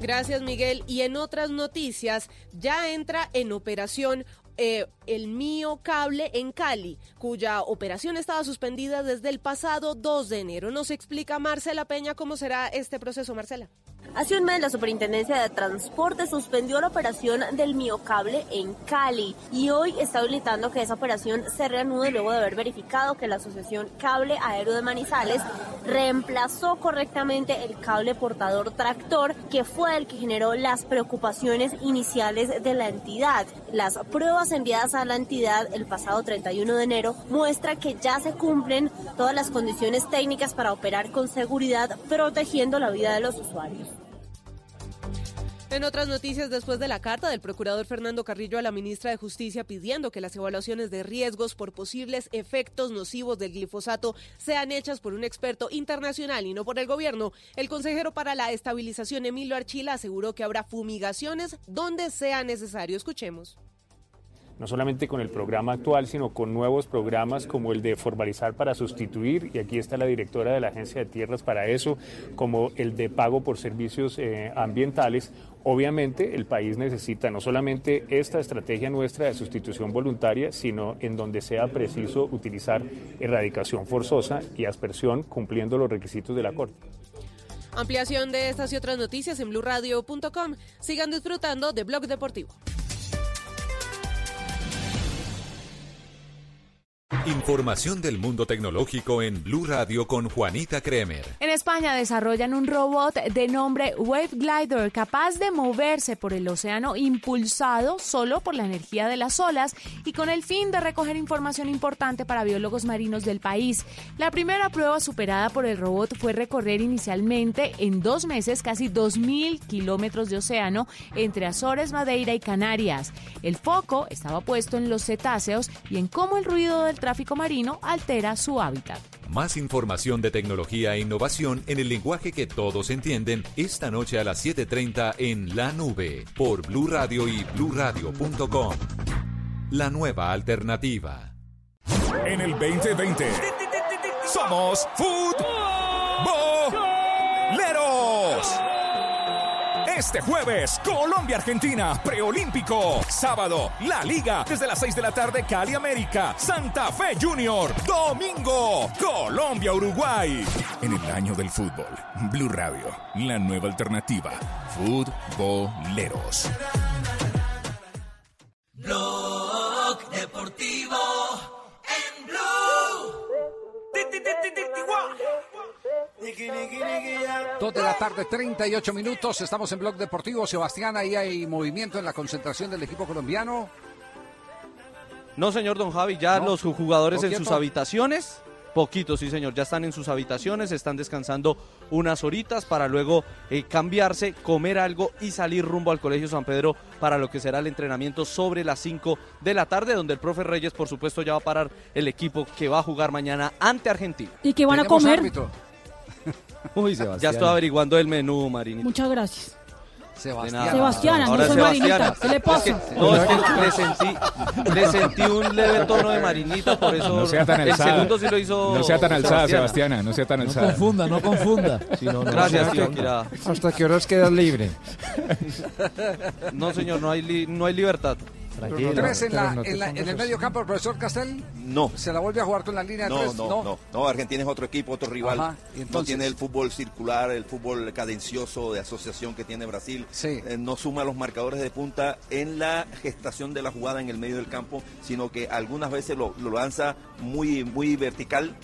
Gracias, Miguel. Y en otras noticias, ya entra en operación eh, el Mío Cable en Cali, cuya operación estaba suspendida desde el pasado 2 de enero. Nos explica Marcela Peña cómo será este proceso, Marcela. Hace un mes la Superintendencia de Transporte suspendió la operación del Miocable en Cali y hoy está habilitando que esa operación se reanude luego de haber verificado que la Asociación Cable Aéreo de Manizales reemplazó correctamente el cable portador tractor que fue el que generó las preocupaciones iniciales de la entidad. Las pruebas enviadas a la entidad el pasado 31 de enero muestran que ya se cumplen todas las condiciones técnicas para operar con seguridad protegiendo la vida de los usuarios. En otras noticias, después de la carta del procurador Fernando Carrillo a la ministra de Justicia pidiendo que las evaluaciones de riesgos por posibles efectos nocivos del glifosato sean hechas por un experto internacional y no por el gobierno, el consejero para la estabilización Emilio Archila aseguró que habrá fumigaciones donde sea necesario. Escuchemos no solamente con el programa actual, sino con nuevos programas como el de formalizar para sustituir, y aquí está la directora de la Agencia de Tierras para eso, como el de pago por servicios eh, ambientales. Obviamente el país necesita no solamente esta estrategia nuestra de sustitución voluntaria, sino en donde sea preciso utilizar erradicación forzosa y aspersión cumpliendo los requisitos de la Corte. Ampliación de estas y otras noticias en blurradio.com. Sigan disfrutando de Blog Deportivo. Información del mundo tecnológico en Blue Radio con Juanita Kremer. En España desarrollan un robot de nombre Wave Glider capaz de moverse por el océano impulsado solo por la energía de las olas y con el fin de recoger información importante para biólogos marinos del país. La primera prueba superada por el robot fue recorrer inicialmente en dos meses casi 2.000 kilómetros de océano entre Azores, Madeira y Canarias. El foco estaba puesto en los cetáceos y en cómo el ruido del tráfico marino altera su hábitat. Más información de tecnología e innovación en el lenguaje que todos entienden esta noche a las 7:30 en La Nube por Blue Radio y bluradio.com. La nueva alternativa. En el 2020 somos futboleros. Este jueves, Colombia-Argentina, preolímpico. Sábado, La Liga, desde las 6 de la tarde, Cali América, Santa Fe Junior. Domingo, Colombia-Uruguay. En el año del fútbol, Blue Radio, la nueva alternativa. Futboleros. Blog Deportivo en Blue. Dos de la tarde, 38 minutos. Estamos en Blog Deportivo. Sebastián, ahí hay movimiento en la concentración del equipo colombiano. No, señor Don Javi, ya ¿No? los jugadores en sus habitaciones. Poquito, sí, señor. Ya están en sus habitaciones, están descansando unas horitas para luego eh, cambiarse, comer algo y salir rumbo al Colegio San Pedro para lo que será el entrenamiento sobre las 5 de la tarde, donde el profe Reyes, por supuesto, ya va a parar el equipo que va a jugar mañana ante Argentina. ¿Y qué van a comer? Uy, Ya estoy averiguando el menú, Marinita. Muchas gracias. Sebastián. Sebastiana, no soy Sebastiana. Marinita. ¿Qué le pasa? Es que- no, es que le sentí, le sentí un leve tono de Marinita, por eso No sea tan el alzada. segundo sí lo hizo No sea tan alzada, Sebastiana. Sebastiana. No sea tan alzada. confunda, no confunda. Si no, no, Gracias, tío. Kira. ¿Hasta qué horas quedas libre? No, señor, no hay, li- no hay libertad. Tranquilo. ¿Tres en, Pero la- en la- pongas en el medio campo, el profesor Castel? No. ¿Se la vuelve a jugar con la línea de No, tres? no, no, no, Argentina es otro equipo, otro rival. Ajá, No entonces- tiene el fútbol circular, el fútbol cadencioso de asociación que tiene Brasil. Eh, no suma los marcadores de punta en la gestación de la jugada en el medio del campo, sino que algunas veces lo, lo lanza muy, muy vertical,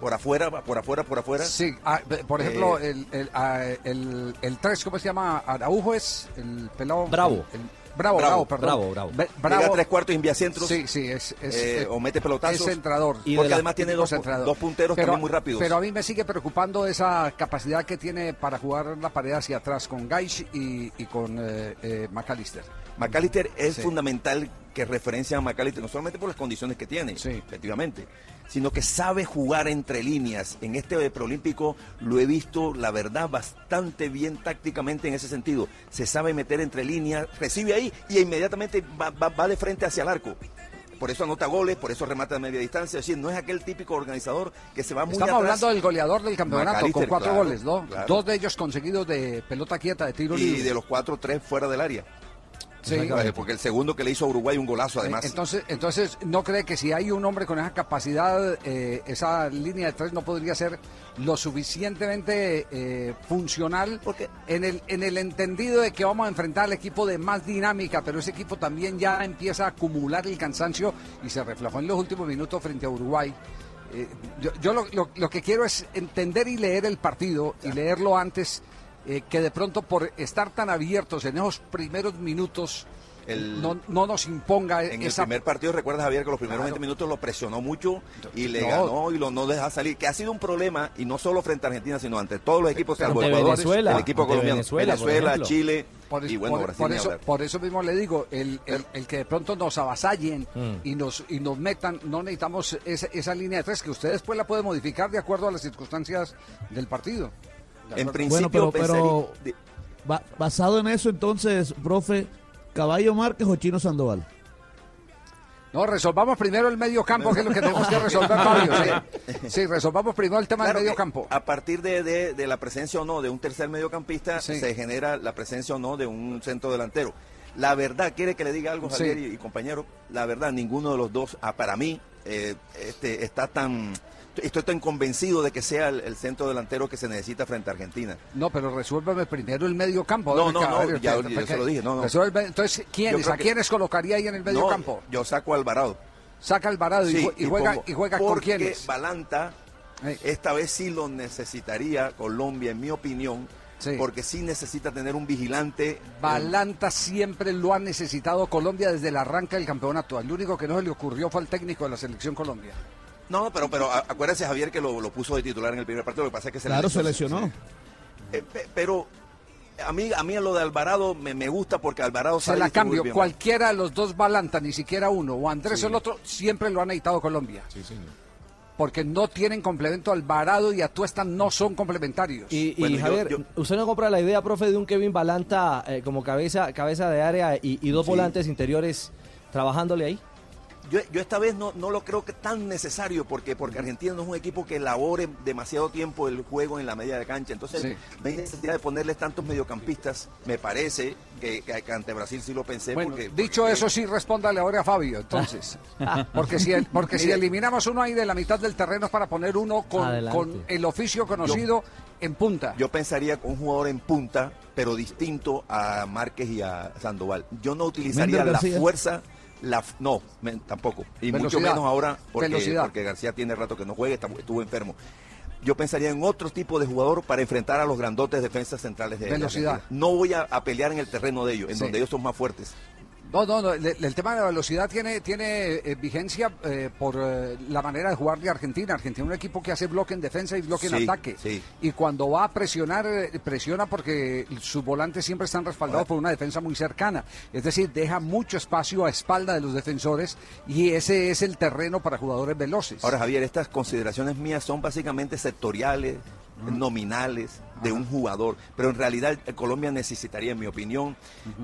por afuera, por afuera, por afuera. Sí, ah, por ejemplo, Eh, el, el, ah, el, el 3, ¿cómo se llama? Araujo es el pelado. Bravo. el- bravo, bravo, perdón. Be- Llega a tres cuartos y envía centros. Sí, sí, es. es eh, eh, o mete pelotazos. Es centrador. porque además tiene dos, dos punteros Pero- también muy rápidos. Pero a mí me sigue preocupando esa capacidad que tiene para jugar la pared hacia atrás con Gaish y, y con eh, eh, McAllister. McAllister es Sí. fundamental que referencia a McAllister, no solamente por las condiciones que tiene, efectivamente, sino que sabe jugar entre líneas. En este preolímpico lo he visto, la verdad, bastante bien tácticamente en ese sentido. Se sabe meter entre líneas, recibe ahí y inmediatamente va, va- va de frente hacia el arco. Por eso anota goles, por eso remata de media distancia. Es decir, no es aquel típico organizador que se va muy Estamos atrás. hablando del goleador del campeonato con cuatro claro, goles, ¿no? claro. Dos de ellos conseguidos de pelota quieta, de tiro Y libre. de los cuatro, tres fuera del área. Sí. Eh, Porque el segundo que le hizo a Uruguay un golazo además. Eh, Entonces, entonces, ¿no cree que si hay un hombre con esa capacidad, eh, esa línea de tres no podría ser lo suficientemente eh, funcional en el, en el entendido de que vamos a enfrentar al equipo de más dinámica, pero ese equipo también ya empieza a acumular el cansancio y se reflejó en los últimos minutos frente a Uruguay. Eh, yo yo lo, lo- lo que quiero es entender y leer el partido y leerlo antes, eh, que de pronto por estar tan abiertos en esos primeros minutos El- no, no nos imponga En esa el primer partido, recuerda Javier que los primeros Claro. 20 minutos lo presionó mucho y le No. ganó y lo no deja salir, que ha sido un problema y no solo frente a Argentina, sino ante todos los equipos, salvo Ecuador, Venezuela, el equipo colombiano, Venezuela, por ejemplo. Chile Por, y bueno, por- Brasil. por eso, por eso mismo le digo, el, el- el que de pronto nos avasallen Mm. y nos y nos metan, no necesitamos esa, esa línea de tres que usted después la puede modificar de acuerdo a las circunstancias del partido. De acuerdo. Bueno, pero, pero ba- basado en eso, entonces, profe, ¿Caballo Márquez o Chino Sandoval? No, resolvamos primero el medio campo, que es lo que tenemos que resolver, Fabio. Sí, Sí, resolvamos primero el tema Claro del medio que campo. A partir de, de- de la presencia o no de un tercer mediocampista, Sí. se genera la presencia o no de un centro delantero. La verdad, quiere que le diga algo, Sí. Javier y, y compañero, la verdad, ninguno de los dos, ah, para mí, eh, este, está tan... Estoy tan convencido de que sea el, el centro delantero que se necesita frente a Argentina. No, pero resuélvame primero el medio campo. No, no, no, ya- yo se lo dije, no, no. resuelve- entonces, ¿quiénes? ¿A que- quiénes colocaría ahí en el medio No, campo? Yo saco a Alvarado. Saca a Alvarado y Sí, jue- y, juega, y juega con porque quiénes. Balanta, esta vez sí lo necesitaría Colombia, en mi opinión, porque sí necesita tener un vigilante. Balanta siempre lo ha necesitado Colombia desde el arranque del campeonato. El único que no se le ocurrió fue al técnico de la selección Colombia. No, pero, pero a- acuérdese, Javier, que lo, lo puso de titular en el primer partido. Lo que pasa es que se Claro, le se lesionó. Eh, pe- pero a mí, a mí lo de Alvarado me, me gusta porque Alvarado Se la cambio. bien. Cualquiera de los dos Balanta, ni siquiera uno, o Andrés Sí. o el otro, siempre lo ha necesitado Colombia. Porque no tienen complemento. Alvarado y Atuesta no son complementarios. Y, y, Javier, ¿usted no compra la idea, profe, de un Kevin Balanta eh, como cabeza, cabeza de área y, y dos Sí. volantes interiores trabajándole ahí? Yo, yo esta vez no, no lo creo que tan necesario porque, porque Argentina no es un equipo que elabore demasiado tiempo el juego en la media de cancha. Entonces, Sí. no hay necesidad de ponerles tantos mediocampistas. Me parece que, que- que ante Brasil sí lo pensé. Bueno, porque, dicho eso, sí, respóndale ahora a Fabio, entonces. porque si, el- porque si eliminamos uno ahí de la mitad del terreno es para poner uno con, con el oficio conocido en punta. Yo pensaría con un jugador en punta, pero distinto a Márquez y a Sandoval. Yo no utilizaría la García. fuerza, la no, men- tampoco. Y mucho menos ahora porque, García tiene rato que no juega, está- estuvo enfermo. Yo pensaría en otro tipo de jugador para enfrentar a los grandotes defensas centrales de Velocidad. No voy a, a pelear en el terreno de ellos, en Sí. donde ellos son más fuertes. No, no, no, el, el tema de la velocidad tiene, tiene eh, vigencia eh, por eh, la manera de jugar de Argentina. Argentina es un equipo que hace bloque en defensa y bloque en ataque. sí. Y cuando va a presionar, presiona porque sus volantes siempre están respaldados por una defensa muy cercana. Es decir, deja mucho espacio a espalda de los defensores y ese es el terreno para jugadores veloces. Ahora, Javier, estas consideraciones mías son básicamente sectoriales, nominales de un jugador, pero en realidad eh, Colombia necesitaría, en mi opinión,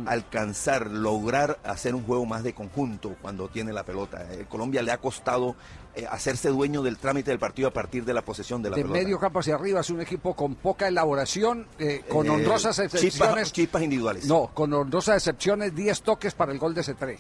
alcanzar, lograr hacer un juego más de conjunto cuando tiene la pelota. Eh, Colombia le ha costado eh, hacerse dueño del trámite del partido a partir de la posesión de la de pelota. medio campo hacia arriba es un equipo con poca elaboración, eh, con honrosas chispas- excepciones. chispas individuales. No, con honrosas excepciones, 10 toques para el gol de C3.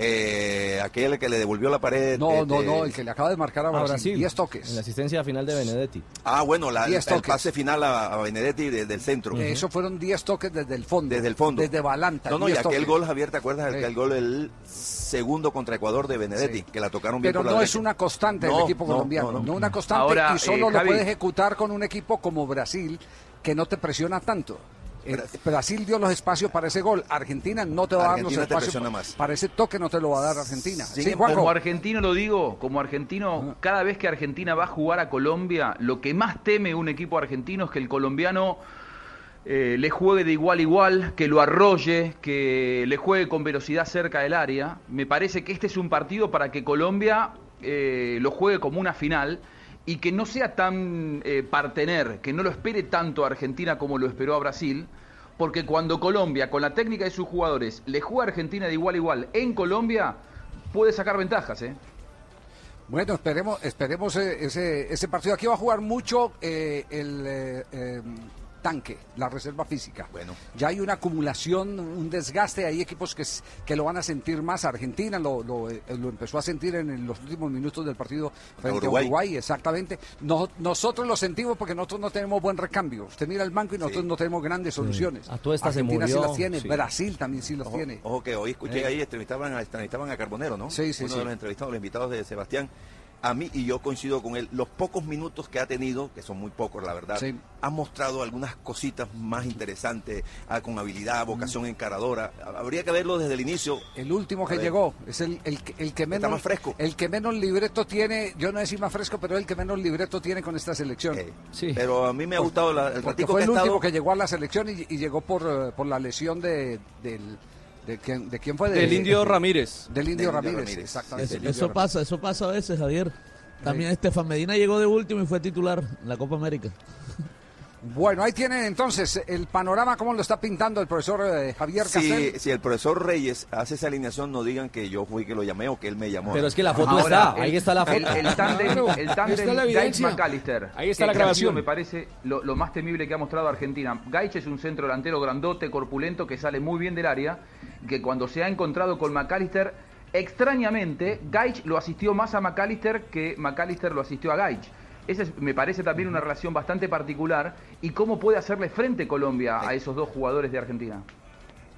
Eh, aquel que le devolvió la pared. No, eh, no, no, el que le acaba de marcar a A Brasil. Brasil. 10 toques. En la asistencia final de Benedetti. Ah, bueno, la, el, Diez el pase final a, a Benedetti de- del centro. Eh, Eso fueron 10 toques desde el fondo. Desde el fondo. Desde Balanta. No, no, y 10 aquel toques. gol, Javier, ¿te acuerdas? Sí. Aquel gol, el segundo contra Ecuador de Benedetti, Sí. que la tocaron bien Pero por la no es una constante del No, equipo no, colombiano. no, No, no. una constante Ahora, y solo eh, lo Javi. puede ejecutar con un equipo como Brasil, que no te presiona tanto. Eh, Brasil dio los espacios para ese gol. Argentina no te va a dar los espacios. más. Para ese toque no te lo va a dar Argentina. Sí, como argentino lo digo, como argentino, cada vez que Argentina va a jugar a Colombia, lo que más teme un equipo argentino es que el colombiano eh, le juegue de igual a igual, que lo arrolle, que le juegue con velocidad cerca del área. Me parece que este es un partido para que Colombia eh, lo juegue como una final y que no sea tan eh, partener, que no lo espere tanto a Argentina como lo esperó a Brasil, porque cuando Colombia, con la técnica de sus jugadores, le juega a Argentina de igual a igual en Colombia, puede sacar ventajas, ¿eh? Bueno, esperemos, esperemos eh, ese, partido. Aquí va a jugar mucho eh, el eh, tanque, la reserva física. Bueno. Ya hay una acumulación, un desgaste. Hay equipos que, que lo van a sentir más. Argentina lo, lo, eh, lo empezó a sentir en, los últimos minutos del partido frente Uruguay. a Uruguay, exactamente. No- nosotros lo sentimos porque nosotros no tenemos buen recambio. Usted mira el banco y nosotros no tenemos grandes soluciones. Atuesta se Argentina sí murió, las tiene, sí. Brasil también sí las Ojo, tiene. ojo que hoy escuché Eh. ahí, entrevistaban a, entrevistaban a Carbonero, ¿no? Sí, sí, Uno sí. de los entrevistados, los invitados de Sebastián. A mí, y yo coincido con él, los pocos minutos que ha tenido, que son muy pocos, la verdad, Sí. ha mostrado algunas cositas más interesantes, ah, con habilidad, vocación encaradora. Habría que verlo desde el inicio. El último que llegó es el, el, que- el que menos más fresco. El que menos libreto tiene, yo no decir más fresco, pero el que menos libreto tiene con esta selección. Sí. Pero a mí me ha gustado la- el Porque ratico fue que el ha estado. último que llegó a la selección y, y llegó por, eh, por la lesión de del de quién, de quién fue Del Indio Ramírez. Del Indio Del Ramírez, Ramírez. exactamente. Eso, pasa, eso pasa a veces, Javier. También Estefan Medina llegó de último y fue titular en la Copa América. Bueno, ahí tienen entonces el panorama, cómo lo está pintando el profesor eh, Javier Castel. Si, si el profesor Reyes hace esa alineación, no digan que yo fui que lo llamé o que él me llamó. Pero es que la foto Ahora, está, el- ahí está la foto. El, el tándem, el tándem Está la Gaich. McAllister. Ahí está la grabación. me parece lo, lo más temible que ha mostrado Argentina. Gaich es un centro delantero grandote, corpulento, que sale muy bien del área, que cuando se ha encontrado con McAllister, extrañamente, Gaich lo asistió más a McAllister que McAllister lo asistió a Gaich. Esa es, me parece también una relación bastante particular y cómo puede hacerle frente Colombia a esos dos jugadores de Argentina.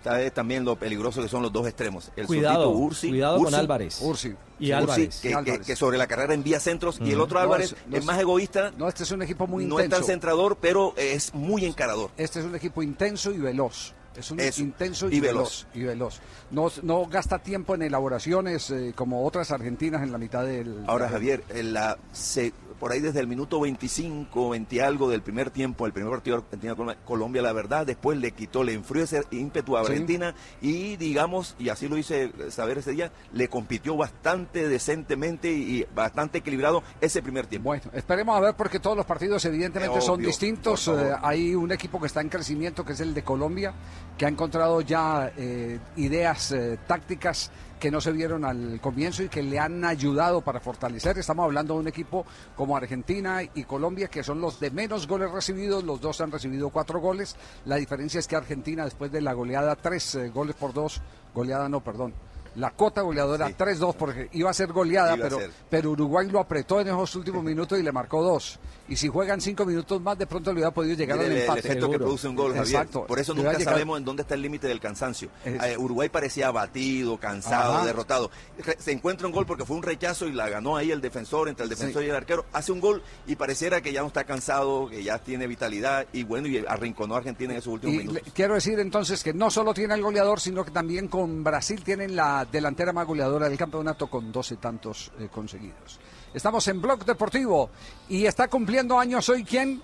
Sabe también lo peligroso que son los dos extremos. El Cuidado, Ursi, cuidado con Álvarez. Ursi. Y Álvarez. que, que- Álvarez. que sobre la carrera envía centros y el otro Álvarez es- no es, es- más egoísta. No, este es un equipo muy no es intenso. tan centrador, pero es muy encarador. Este es un equipo intenso y veloz. Es un Eso, intenso y, y veloz. Y veloz. No, no gasta tiempo en elaboraciones eh, como otras argentinas en la mitad del. Ahora, del- Javier, en la, se- por ahí desde el minuto 25, 20 algo del primer tiempo, el primer partido de Argentina con Colombia, la verdad, después le quitó, le enfrió ese ímpetu a Sí. Argentina y, digamos, y así lo hice saber ese día, le compitió bastante decentemente y bastante equilibrado ese primer tiempo. Bueno, esperemos a ver porque todos los partidos evidentemente Eh, son distintos. Eh, hay un equipo que está en crecimiento que es el de Colombia, que ha encontrado ya eh, ideas eh, tácticas que no se vieron al comienzo y que le han ayudado para fortalecer. Estamos hablando de un equipo como Argentina y Colombia, que son los de menos goles recibidos. Los dos han recibido cuatro goles. La diferencia es que Argentina, después de la goleada, tres eh, goles por dos, goleada no, perdón. La cota goleadora 3-2 porque iba a ser goleada, Iba pero, ser. pero Uruguay lo apretó en esos últimos minutos y le marcó dos. Y si juegan cinco minutos más, de pronto le hubiera podido llegar Mire al el, el empate. efecto que produce un gol, Javier. Exacto. Por eso nunca sabemos en dónde está el límite del cansancio. Es- Eh, Uruguay parecía abatido, cansado, Ajá. derrotado. Se encuentra un gol porque fue un rechazo y la ganó ahí el defensor, entre el defensor Sí. y el arquero. Hace un gol y pareciera que ya no está cansado, que ya tiene vitalidad y bueno, y arrinconó a Argentina en esos últimos Y minutos. le- quiero decir entonces que no solo tiene el goleador, sino que también con Brasil tienen la delantera más goleadora del campeonato con 12 tantos eh, conseguidos. Estamos en Blog Deportivo y está cumpliendo años hoy quién?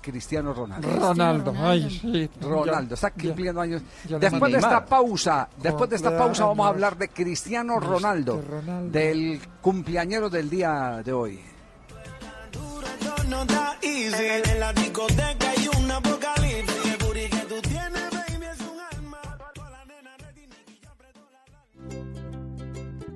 Cristiano Ronaldo. Ronaldo, ay, sí. Ronaldo, está Ya- cumpliendo años. ya Después de esta pausa, después de esta pausa vamos a hablar de Cristiano Cristiano Ronaldo, Ronaldo. del cumpleañero del día de hoy. En la discoteca hay un apocalipsis.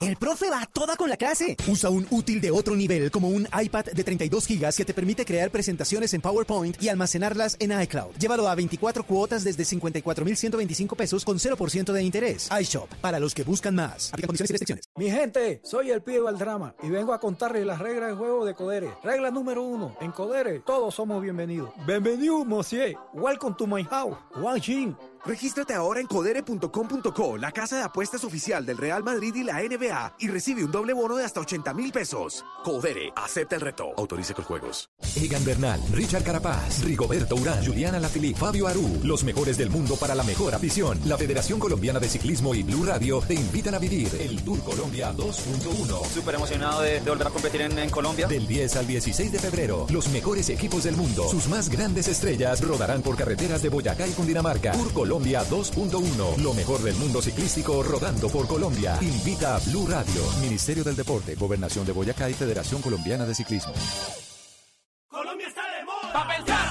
El profe va a toda con la clase. Usa un útil de otro nivel como un iPad de 32 gigas que te permite crear presentaciones en PowerPoint y almacenarlas en iCloud. Llévalo a 24 cuotas desde 54,125 pesos con 0% de interés. iShop, para los que buscan más. Aplica condiciones y restricciones. Mi gente, soy el pibe Valdrama y vengo a contarles las reglas del juego de Codere. Regla número uno, en Codere todos somos bienvenidos. Bienvenido, monsieur. Welcome to my house. Wang Jin. Regístrate ahora en codere.com.co, la casa de apuestas oficial del Real Madrid y la NBA, y recibe un doble bono de hasta 80 mil pesos. Codere, acepta el reto. Autorice con juegos. Egan Bernal, Richard Carapaz, Rigoberto Urán, Juliana Lafili, Fabio Aru, los mejores del mundo para la mejor afición. La Federación Colombiana de Ciclismo y Blue Radio te invitan a vivir el Tour Colombia 2.1. Súper emocionado de, de volver a competir en, en Colombia. Del 10 al 16 de febrero, los mejores equipos del mundo, sus más grandes estrellas rodarán por carreteras de Boyacá y Cundinamarca. Tour Colombia 2.1, lo mejor del mundo ciclístico rodando por Colombia. Invita a Blue Radio, Ministerio del Deporte, Gobernación de Boyacá y Federación Colombiana de Ciclismo. Colombia está de moda. Pa'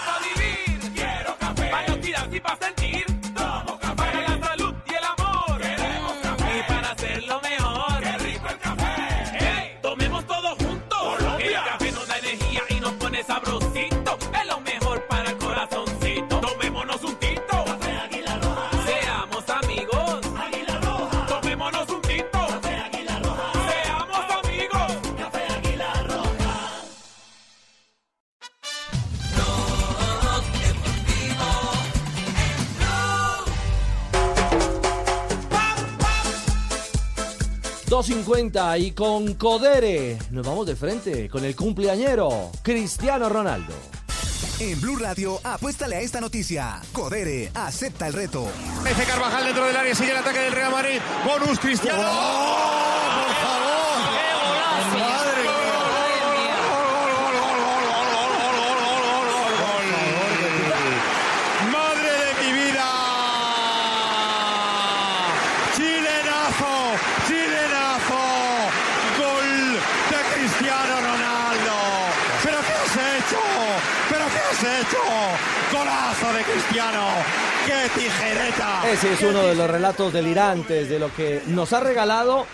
250 y con Codere nos vamos de frente con el cumpleañero Cristiano Ronaldo. En Blue Radio, apuéstale a esta noticia. Codere, acepta el reto. F. Carvajal dentro del área, sigue el ataque del Real Madrid. Bonus Cristiano. ¡Por favor! ¡Qué golazo! ¡Madre ¡Madre de mi vida! ¡Chilenazo! ¡Chilenazo! ¡Gol de Cristiano Ronaldo! ¿Pero qué has hecho? ¿Pero qué has hecho? ¡Golazo de Cristiano! ¡Qué tijereta! Ese es uno de los relatos delirantes de lo que nos ha regalado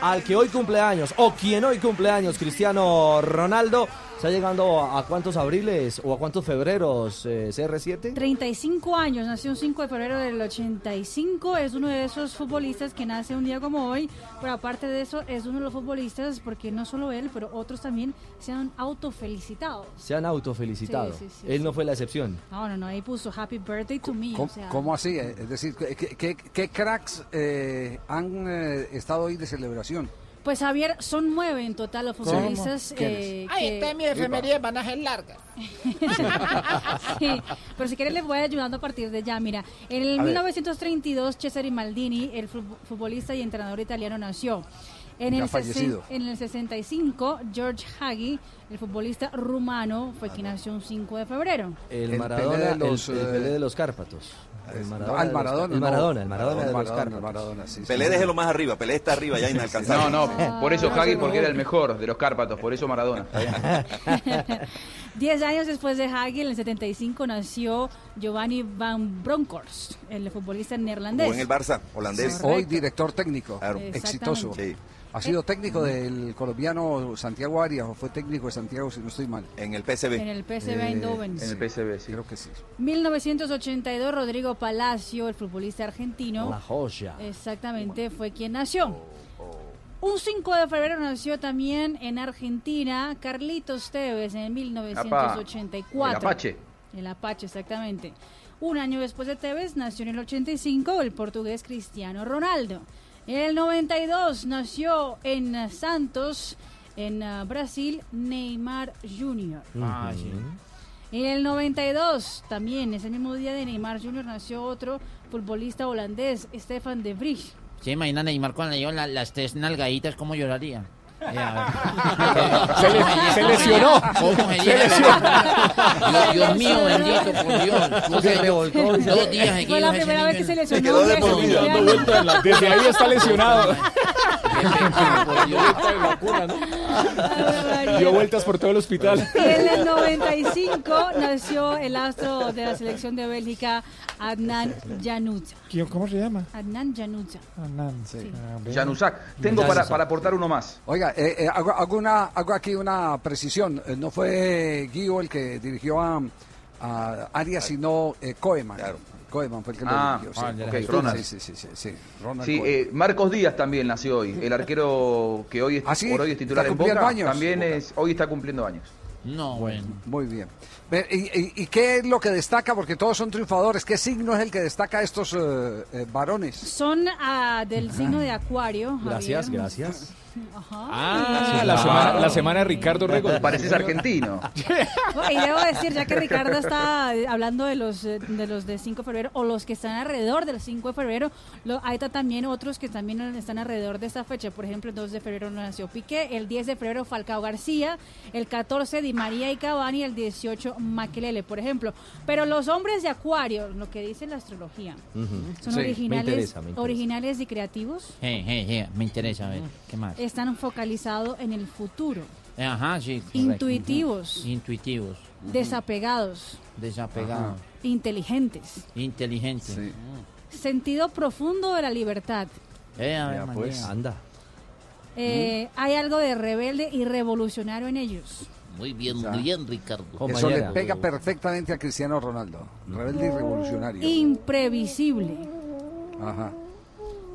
al que hoy cumpleaños, o quien hoy cumpleaños, Cristiano Ronaldo. ¿Está llegando a, a cuántos abriles o a cuántos febreros eh, CR7? 35 años, nació un 5 de febrero del 85, es uno de esos futbolistas que nace un día como hoy, pero aparte de eso es uno de los futbolistas porque no solo él, pero otros también se han autofelicitado. Se han autofelicitado. Sí, sí, sí, Él sí. no fue la excepción. No, no, no, ahí puso Happy Birthday to me. ¿Cómo, o sea, cómo así? Eh, Es decir, ¿qué, qué- qué- qué cracks eh, han eh, estado hoy de celebración? Pues Javier, son nueve en total los futbolistas. Eh, Ay, que- mi efemería van a ser largas. Sí, pero si quieres les voy ayudando a partir de ya. Mira, en el A ver. 1932 Cesare Maldini, el fu- futbolista y entrenador italiano, nació. En el, en el 65, George Hagi, el futbolista rumano, fue quien nació un 5 de febrero. El, El Maradona, Pelé de el- los, el, eh, Pelé de los Cárpatos. El Maradona. Ah, los- Maradona, El. Maradona, el Maradona de los Maradona, Cárpatos. Maradona, sí, sí. Pelé déjelo más arriba, Pelé está arriba ya inalcanzable. No, no, por eso Hagi, porque era el mejor de los Cárpatos, por eso Maradona. Diez años después de Hagi, en el 75, nació Giovanni Van Bronckhorst, el futbolista neerlandés. Jugó en el Barça, holandés. Hoy director técnico, Exactamente. exitoso. Sí. Ha sido técnico del colombiano Santiago Arias, o fue técnico de Santiago, si no estoy mal. En el PSV. En el PSV Eindhoven. En el PSV, sí. Creo que sí. 1982, Rodrigo Palacio, el futbolista argentino. La joya. Exactamente, fue quien nació. Un 5 de febrero nació también en Argentina Carlitos Tevez en 1984. el Apache. El Apache, exactamente. Un año después de Tevez nació en el 85 el portugués Cristiano Ronaldo. En el 92 nació en Santos, en eh, Brasil, Neymar Jr. Ah, sí. En el 92, también ese mismo día de Neymar Jr. nació otro futbolista holandés, Stefan de Vrij. ¿Se imagina Neymar cuando le dio la- las tres nalgaditas cómo lloraría? Se le- se lesionó. ¿Cómo se lesionó. Dios, Dios mío, bendito, por Dios. ¿Cómo se revolcó dos días Fue la primera vez que se lesionó. Se quedó de un por beso, vida, ya. dando vueltas en la- Desde ahí está lesionado. Dio vueltas por todo el hospital. En el 95 nació el astro de la selección de Bélgica, Adnan Januzaj. ¿Cómo se llama? Adnan Januzaj. Sí. Januzak. Tengo para, para aportar uno más. Oiga, eh, eh, hago, hago una, hago aquí una precisión. Eh, No fue Guido el que dirigió a, a Arias, sino eh, Koeman. Koeman fue el que Ah, lo dirigió. ah, sí. Ronald. Sí, sí, sí, sí, sí, Ronald Sí, Koeman. eh, Marcos Díaz también nació hoy, el arquero que hoy es, ¿Ah, sí? por hoy es titular ¿Está en cumpliendo Boca, años? también es hoy está cumpliendo años. No, bueno. Muy bien. ¿Y, y, y qué es lo que destaca? Porque todos son triunfadores. ¿Qué signo es el que destaca a estos eh, varones? Son ah, del signo de Acuario. Gracias, gracias. Ajá. Ah, la semana, la semana de Ricardo Rego. Pareces argentino. No, Y debo decir, ya que Ricardo está hablando de los eh, de los de 5 de febrero o los que están alrededor del 5 de febrero, lo, hay ta- también otros que también están alrededor de esta fecha. Por ejemplo, el 2 de febrero nació Piqué, el 10 de febrero Falcao García, el 14 Di María y Cavani, el 18 Maquelele, por ejemplo. Pero los hombres de Acuario, lo que dice la astrología, son Sí, me originales, interesa, me interesa. originales y creativos. Me interesa, a ver, ¿qué más? Están focalizados en el futuro, Ajá, sí. correcto. Intuitivos. Intuitivos. desapegados, Desapegados. inteligentes. Inteligentes. Sentido profundo de la libertad. Eh, a ver, pues, anda. Eh, Hay algo de rebelde y revolucionario en ellos. Muy bien, muy bien, Ricardo. Eso le pega perfectamente a Cristiano Ronaldo. Rebelde y revolucionario. Imprevisible. Ajá,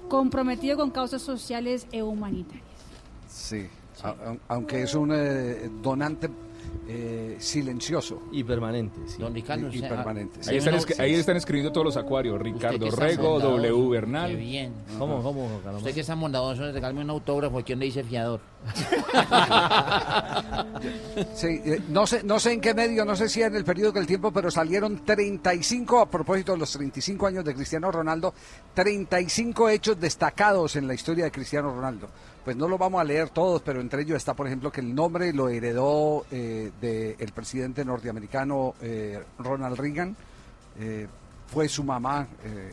Comprometido con causas sociales e humanitarias. Sí. A- aunque es un eh, donante eh, silencioso. Y permanente, sí. Don Ricardo, Y, permanente. sí. Ahí están, escri- ahí están escribiendo todos los acuarios. Ricardo Rego, W Bernal. Qué bien. ¿Cómo, cómo, Carlos? Usted que está bondadoso, regálame un autógrafo. ¿Quién le dice fiador? Sí, eh, no sé, no sé en qué medio, no sé si en el periodo del tiempo, pero salieron 35, a propósito de los 35 años de Cristiano Ronaldo, 35 hechos destacados en la historia de Cristiano Ronaldo. Pues no lo vamos a leer todos, pero entre ellos está, por ejemplo, que el nombre lo heredó eh, del presidente norteamericano eh, Ronald Reagan. Eh, fue su mamá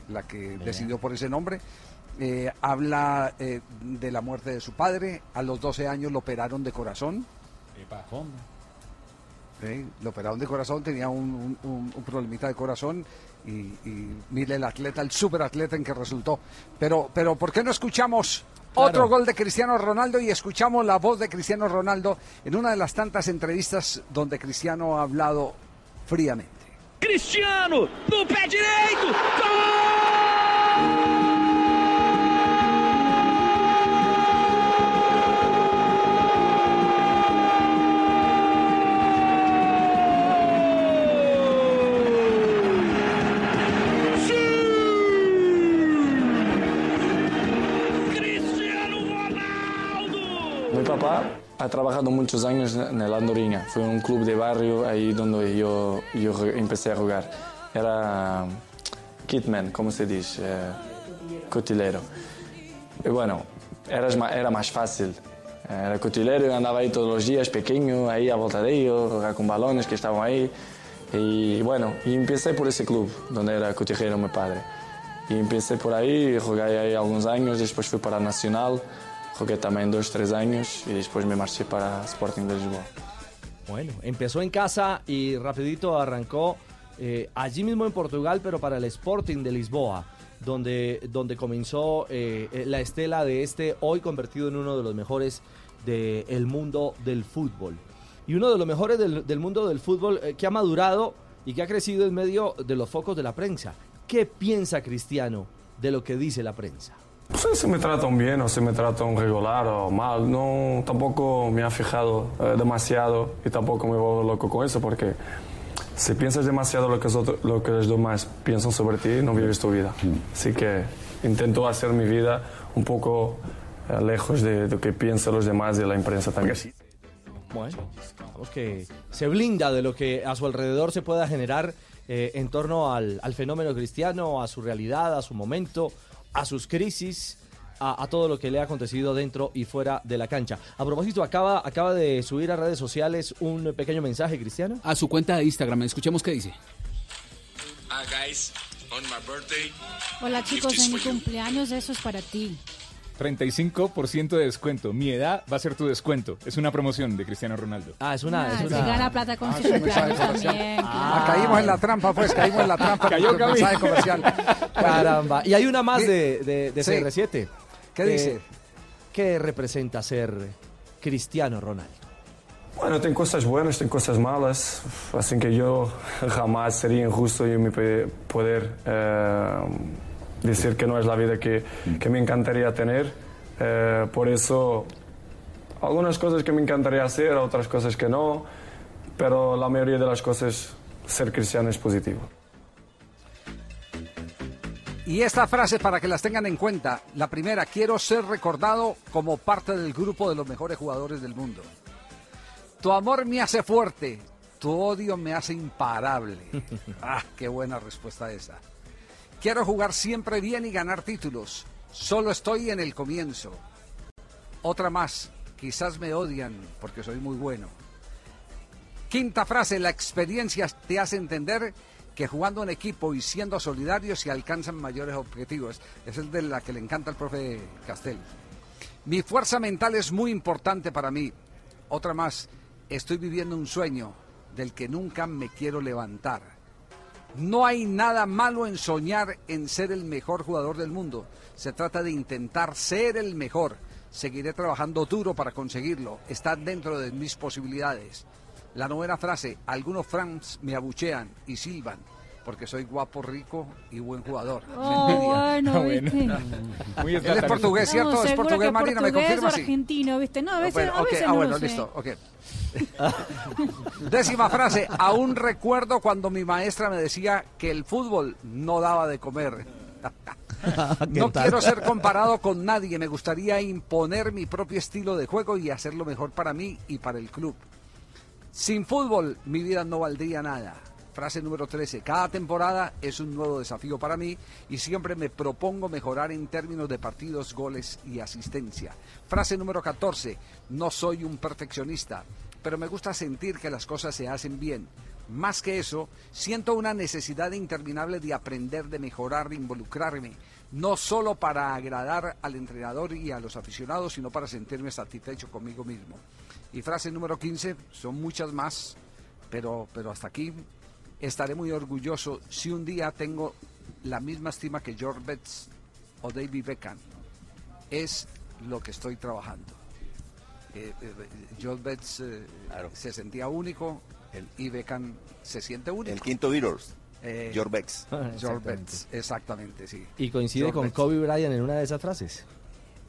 la que decidió por ese nombre. Habla de la muerte de su padre. A los 12 años lo operaron de corazón. Sí, lo operaron de corazón, tenía un, un- un- un problemita de corazón y, y mire el atleta, el superatleta en que resultó. Pero, pero ¿por qué no escuchamos otro gol de Cristiano Ronaldo y escuchamos la voz de Cristiano Ronaldo en una de las tantas entrevistas donde Cristiano ha hablado fríamente? Cristiano, no pé direito, Mi papá ha trabajado muchos años en el Andorinha. Fue un club de barrio ahí donde yo, yo re- empecé a jugar. Era kitman, como se dice, eh, cotilero. Y bueno, era, ma- era más fácil. Era cotilero y andaba ahí todos los días, pequeño, ahí a volta de ellos, jugar con balones que estaban ahí. Y bueno, y empecé por ese club, donde era cotillero mi padre. Y empecé por ahí, jugué ahí algunos años, después fui para Nacional, jugué también dos, tres años y después me marché para Sporting de Lisboa. Bueno, empezó en casa y rapidito arrancó eh, allí mismo en Portugal, pero para el Sporting de Lisboa, donde, donde comenzó eh, eh, la estela de este hoy convertido en uno de los mejores del mundo del fútbol. Y uno de los mejores del, del mundo del fútbol eh, que ha madurado y que ha crecido en medio de los focos de la prensa. ¿Qué piensa Cristiano de lo que dice la prensa? No sé si me tratan bien o si me tratan regular o mal. No, tampoco me ha fijado eh, demasiado y tampoco me vuelvo loco con eso porque si piensas demasiado lo que, los otros- lo que los demás piensan sobre ti, no vives tu vida. Así que intento hacer mi vida un poco eh, lejos de lo que piensan los demás y la prensa también. Bueno, digamos que se blinda de lo que a su alrededor se pueda generar eh, en torno al, al fenómeno cristiano, a su realidad, a su momento, a sus crisis. a, a todo lo que le ha acontecido dentro y fuera de la cancha. A propósito, acaba, acaba de subir a redes sociales un pequeño mensaje, Cristiano. A su cuenta de Instagram, escuchemos qué dice. Hi guys, on my birthday. Hola chicos, en mi cumpleaños eso es para ti. 35% de descuento. Mi edad va a ser tu descuento. Es una promoción de Cristiano Ronaldo. Ah, es una... Ah, es se una... gana plata con Ah, su mensaje comercial. también. Ah, caímos en la trampa, pues, caímos en la trampa. Cayó con mensaje comercial. Caramba. Y hay una más de, de, de Sí. CR7. ¿Qué Eh, dice? ¿Qué representa ser Cristiano Ronaldo? Bueno, tem cosas buenas, tem cosas malas, así que yo jamás sería injusto en mi poder eh, decir que no es la vida que, que me encantaría tener. Eh, por eso, algunas cosas que me encantaría hacer, otras cosas que no, pero la mayoría de las cosas, ser cristiano es positivo. Y esta frase para que las tengan en cuenta. La primera, quiero ser recordado como parte del grupo de los mejores jugadores del mundo. Tu amor me hace fuerte, tu odio me hace imparable. Ah, qué buena respuesta esa. Quiero jugar siempre bien y ganar títulos. Solo estoy en el comienzo. Otra más, quizás me odian porque soy muy bueno. Quinta frase, la experiencia te hace entender que jugando en equipo y siendo solidarios se alcanzan mayores objetivos. Es de la que le encanta al profe Castel. Mi fuerza mental es muy importante para mí. Otra más, estoy viviendo un sueño del que nunca me quiero levantar. No hay nada malo en soñar en ser el mejor jugador del mundo. Se trata de intentar ser el mejor. Seguiré trabajando duro para conseguirlo. Está dentro de mis posibilidades. La novena frase, algunos fans me abuchean y silban porque soy guapo, rico y buen jugador. Oh, bueno, ¿viste? Muy Él es portugués, ¿cierto? No, es portugués, Marina, me confirma, o sí. argentino, ¿viste? No, a veces, Bueno, a veces ah, no bueno, lo sé. listo, ok. Décima frase, aún recuerdo cuando mi maestra me decía que el fútbol no daba de comer. No tal? quiero ser comparado con nadie, me gustaría imponer mi propio estilo de juego y hacerlo mejor para mí y para el club. Sin fútbol mi vida no valdría nada. Frase número 13. Cada temporada es un nuevo desafío para mí y siempre me propongo mejorar en términos de partidos, goles y asistencia. Frase número 14. No soy un perfeccionista, pero me gusta sentir que las cosas se hacen bien. Más que eso, siento una necesidad interminable de aprender, de mejorar, de involucrarme, no solo para agradar al entrenador y a los aficionados, sino para sentirme satisfecho conmigo mismo. Y frase número 15, son muchas más, pero, pero hasta aquí estaré muy orgulloso si un día tengo la misma estima que George Betts o David Beckham. Es lo que estoy trabajando. Eh, eh, George Betts eh, se sentía único y Beckham se siente único. El quinto Beatles, Eh, George Becks. George Exactamente. Betts, exactamente, sí. Y coincide George con Betts. Kobe Bryant en una de esas frases.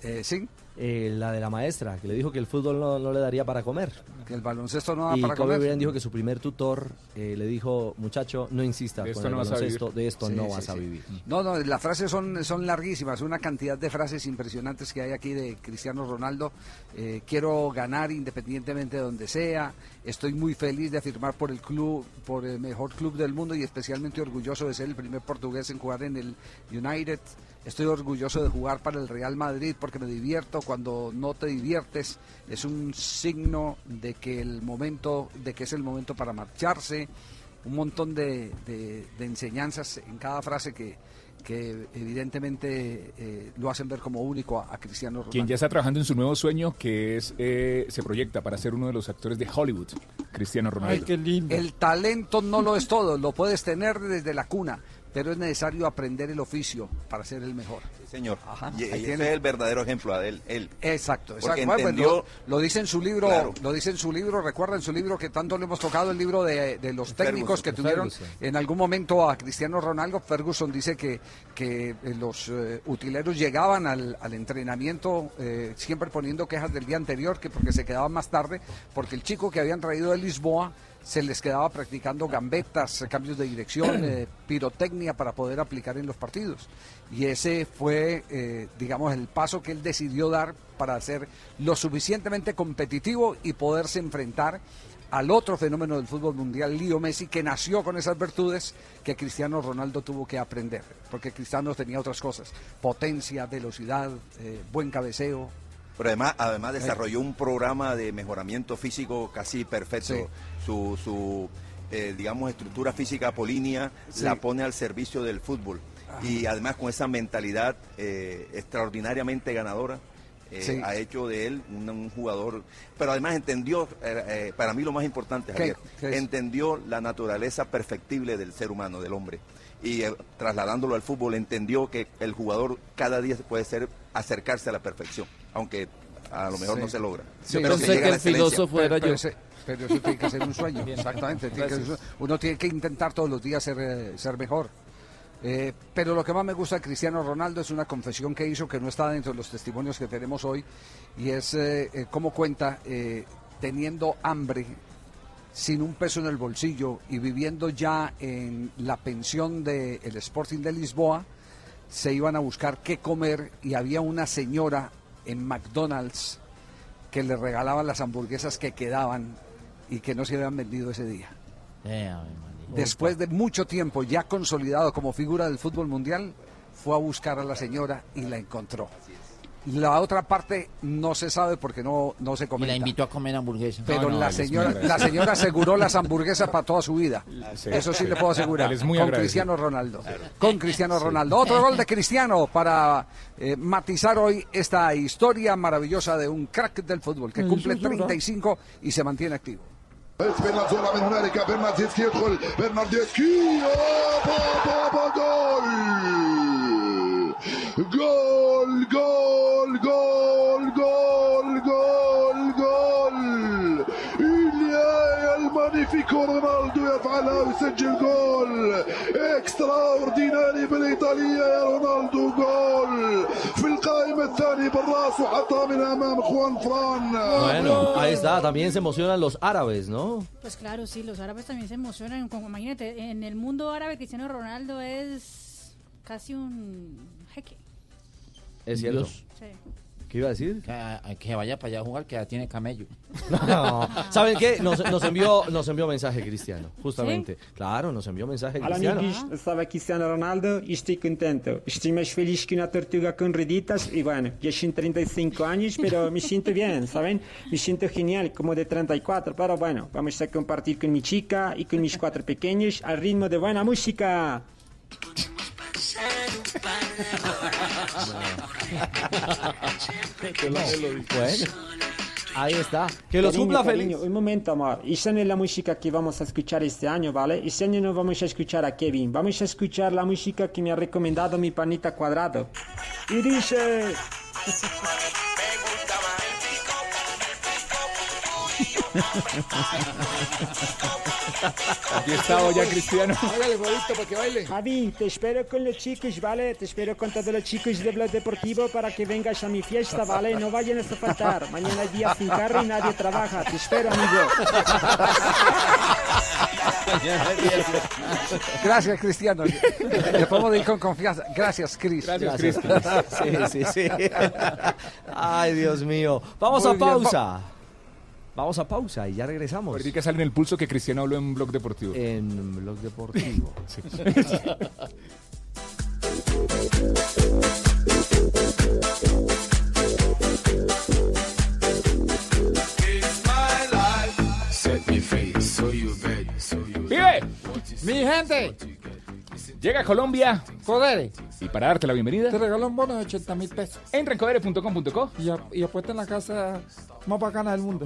Eh, sí. Eh, la de la maestra, que le dijo que el fútbol no, no le daría para comer. Que el baloncesto no da y para Kobe comer. Bryant dijo que su primer tutor eh, le dijo, muchacho, no insista De con esto el no vas a baloncesto, vivir". de esto Sí, no sí, vas a sí. vivir. No, no, las frases son, son larguísimas, una cantidad de frases impresionantes que hay aquí de Cristiano Ronaldo. Eh, quiero ganar independientemente de donde sea. Estoy muy feliz de firmar por el club, por el mejor club del mundo y especialmente orgulloso de ser el primer portugués en jugar en el United. Estoy orgulloso de jugar para el Real Madrid porque me divierto. Cuando no te diviertes es un signo de que el momento, de que es el momento para marcharse. Un montón de, de- de enseñanzas en cada frase que, que evidentemente eh, lo hacen ver como único a, a Cristiano Ronaldo. Quien ya está trabajando en su nuevo sueño, que es eh, se proyecta para ser uno de los actores de Hollywood, Cristiano Ronaldo. El talento no lo es todo, lo puedes tener desde la cuna, pero es necesario aprender el oficio para ser el mejor. Sí, señor. y ahí ese tiene. es el verdadero ejemplo de él. él. Exacto, Porque exacto. Bueno, pues entendió- lo, lo dice en su libro, Claro. lo dice en su libro, recuerda en su libro que tanto le hemos tocado el libro de, de los técnicos Ferguson, que tuvieron Ferguson. en algún momento a Cristiano Ronaldo. Ferguson dice que, que eh, los eh, utileros llegaban al, al entrenamiento eh, siempre poniendo quejas del día anterior, que porque se quedaban más tarde, porque el chico que habían traído de Lisboa se les quedaba practicando gambetas, cambios de dirección, eh, pirotecnia para poder aplicar en los partidos. Y ese fue, eh, digamos, el paso que él decidió dar para ser lo suficientemente competitivo y poderse enfrentar al otro fenómeno del fútbol mundial, Leo Messi, que nació con esas virtudes que Cristiano Ronaldo tuvo que aprender, porque Cristiano tenía otras cosas, potencia, velocidad, eh, buen cabeceo. Pero además, además desarrolló un programa de mejoramiento físico casi perfecto. Sí. Su, su eh, digamos, estructura física apolínea Sí. la pone al servicio del fútbol. Y además con esa mentalidad eh, extraordinariamente ganadora, eh, Sí. ha hecho de él un, un jugador. Pero además entendió, eh, eh, para mí lo más importante. Javier, entendió la naturaleza perfectible del ser humano, del hombre. Y trasladándolo al fútbol, entendió que el jugador cada día puede ser acercarse a la perfección, aunque a lo mejor Sí. no se logra. Sí, Pero llega que el filósofo era yo. Pero eso tiene que ser un sueño, Bien. exactamente. tiene que uno tiene que intentar todos los días ser, eh, ser mejor. Eh, pero lo que más me gusta de Cristiano Ronaldo es una confesión que hizo que no está dentro de los testimonios que tenemos hoy y es eh, eh, cómo cuenta eh, teniendo hambre, sin un peso en el bolsillo y viviendo ya en la pensión del Sporting de Lisboa, se iban a buscar qué comer y había una señora en McDonald's que le regalaban las hamburguesas que quedaban y que no se habían vendido ese día. Después de mucho tiempo ya consolidado como figura del fútbol mundial, fue a buscar a la señora y la encontró. La otra parte no se sabe porque no, no se Y comenta. la invitó a comer hamburguesa. Pero No, no, la, señora, la señora aseguró las hamburguesas para toda su vida. Sí, Eso sí sí. le puedo asegurar. Él es muy con agradecido. Cristiano Ronaldo. Con Cristiano Ronaldo. Otro gol de Cristiano para eh, matizar hoy esta historia maravillosa de un crack del fútbol que Ay, cumple eso es verdad. 35 y se mantiene activo. جول جول جول جول جول جول إليا المانيفيكو رونالدو يفعلها ويسجل جول اكسترا اورديناري بالايطاليه يا رونالدو جول في القائمه الثانيه بالراس وحطها من امام خوان فران Bueno, ahí está, también se emocionan los árabes, ¿no? Pues claro, sí, los árabes también se emocionan. Como, imagínate, en el mundo árabe Cristiano Ronaldo es casi un jeque. Es cierto. Dios. Sí. ¿Qué iba a decir? Que, que vaya para allá a jugar, que ya tiene camello. No, ¿Saben qué? Nos, nos envió, nos envió mensaje Cristiano, justamente. Claro, nos envió mensaje Cristiano. amigos. Eu sou Cristiano Ronaldo e estou contente. Estou mais feliz que uma tortuga com reditas. E, bueno, eu tenho 35 anos, pero me sinto bem, ¿saben? Me sinto genial, como de 34. Pero, bueno, vamos a compartir con mi chica y con mis cuatro pequeños al ritmo de buena música. Bueno, ahí está. Que los cumpla cariño, feliz. Un momento, amor. Esa no es la música que vamos a escuchar este año, ¿vale? Este año no vamos a escuchar a Kevin. Vamos a escuchar la música que me ha recomendado mi panita cuadrado. Y dice... Aquí está ya Cristiano. Hágale, para que baile. Javi, te espero con los chicos, ¿vale? Te espero con todos los chicos de Blog Deportivo para que vengas a mi fiesta, ¿vale? No vayan a faltar. Mañana es día sin carro y nadie trabaja. Te espero, amigo. Gracias, Cristiano. Le podemos ir con confianza. Gracias, Cris. Gracias, Cris. Sí, sí, sí. Ay, Dios mío. Vamos Muy a bien, pausa. Vamos a pausa y ya regresamos. Ahorita sale en el pulso que Cristiano habló en Blog Deportivo. En Blog Deportivo. Sí. ¡Vive! Mi gente, Llega a Colombia. Codere, Y para darte la bienvenida, te regaló un bono de 80 mil pesos. entra en codere.com.co. Y, ap- y apuesta en la casa más bacana del mundo.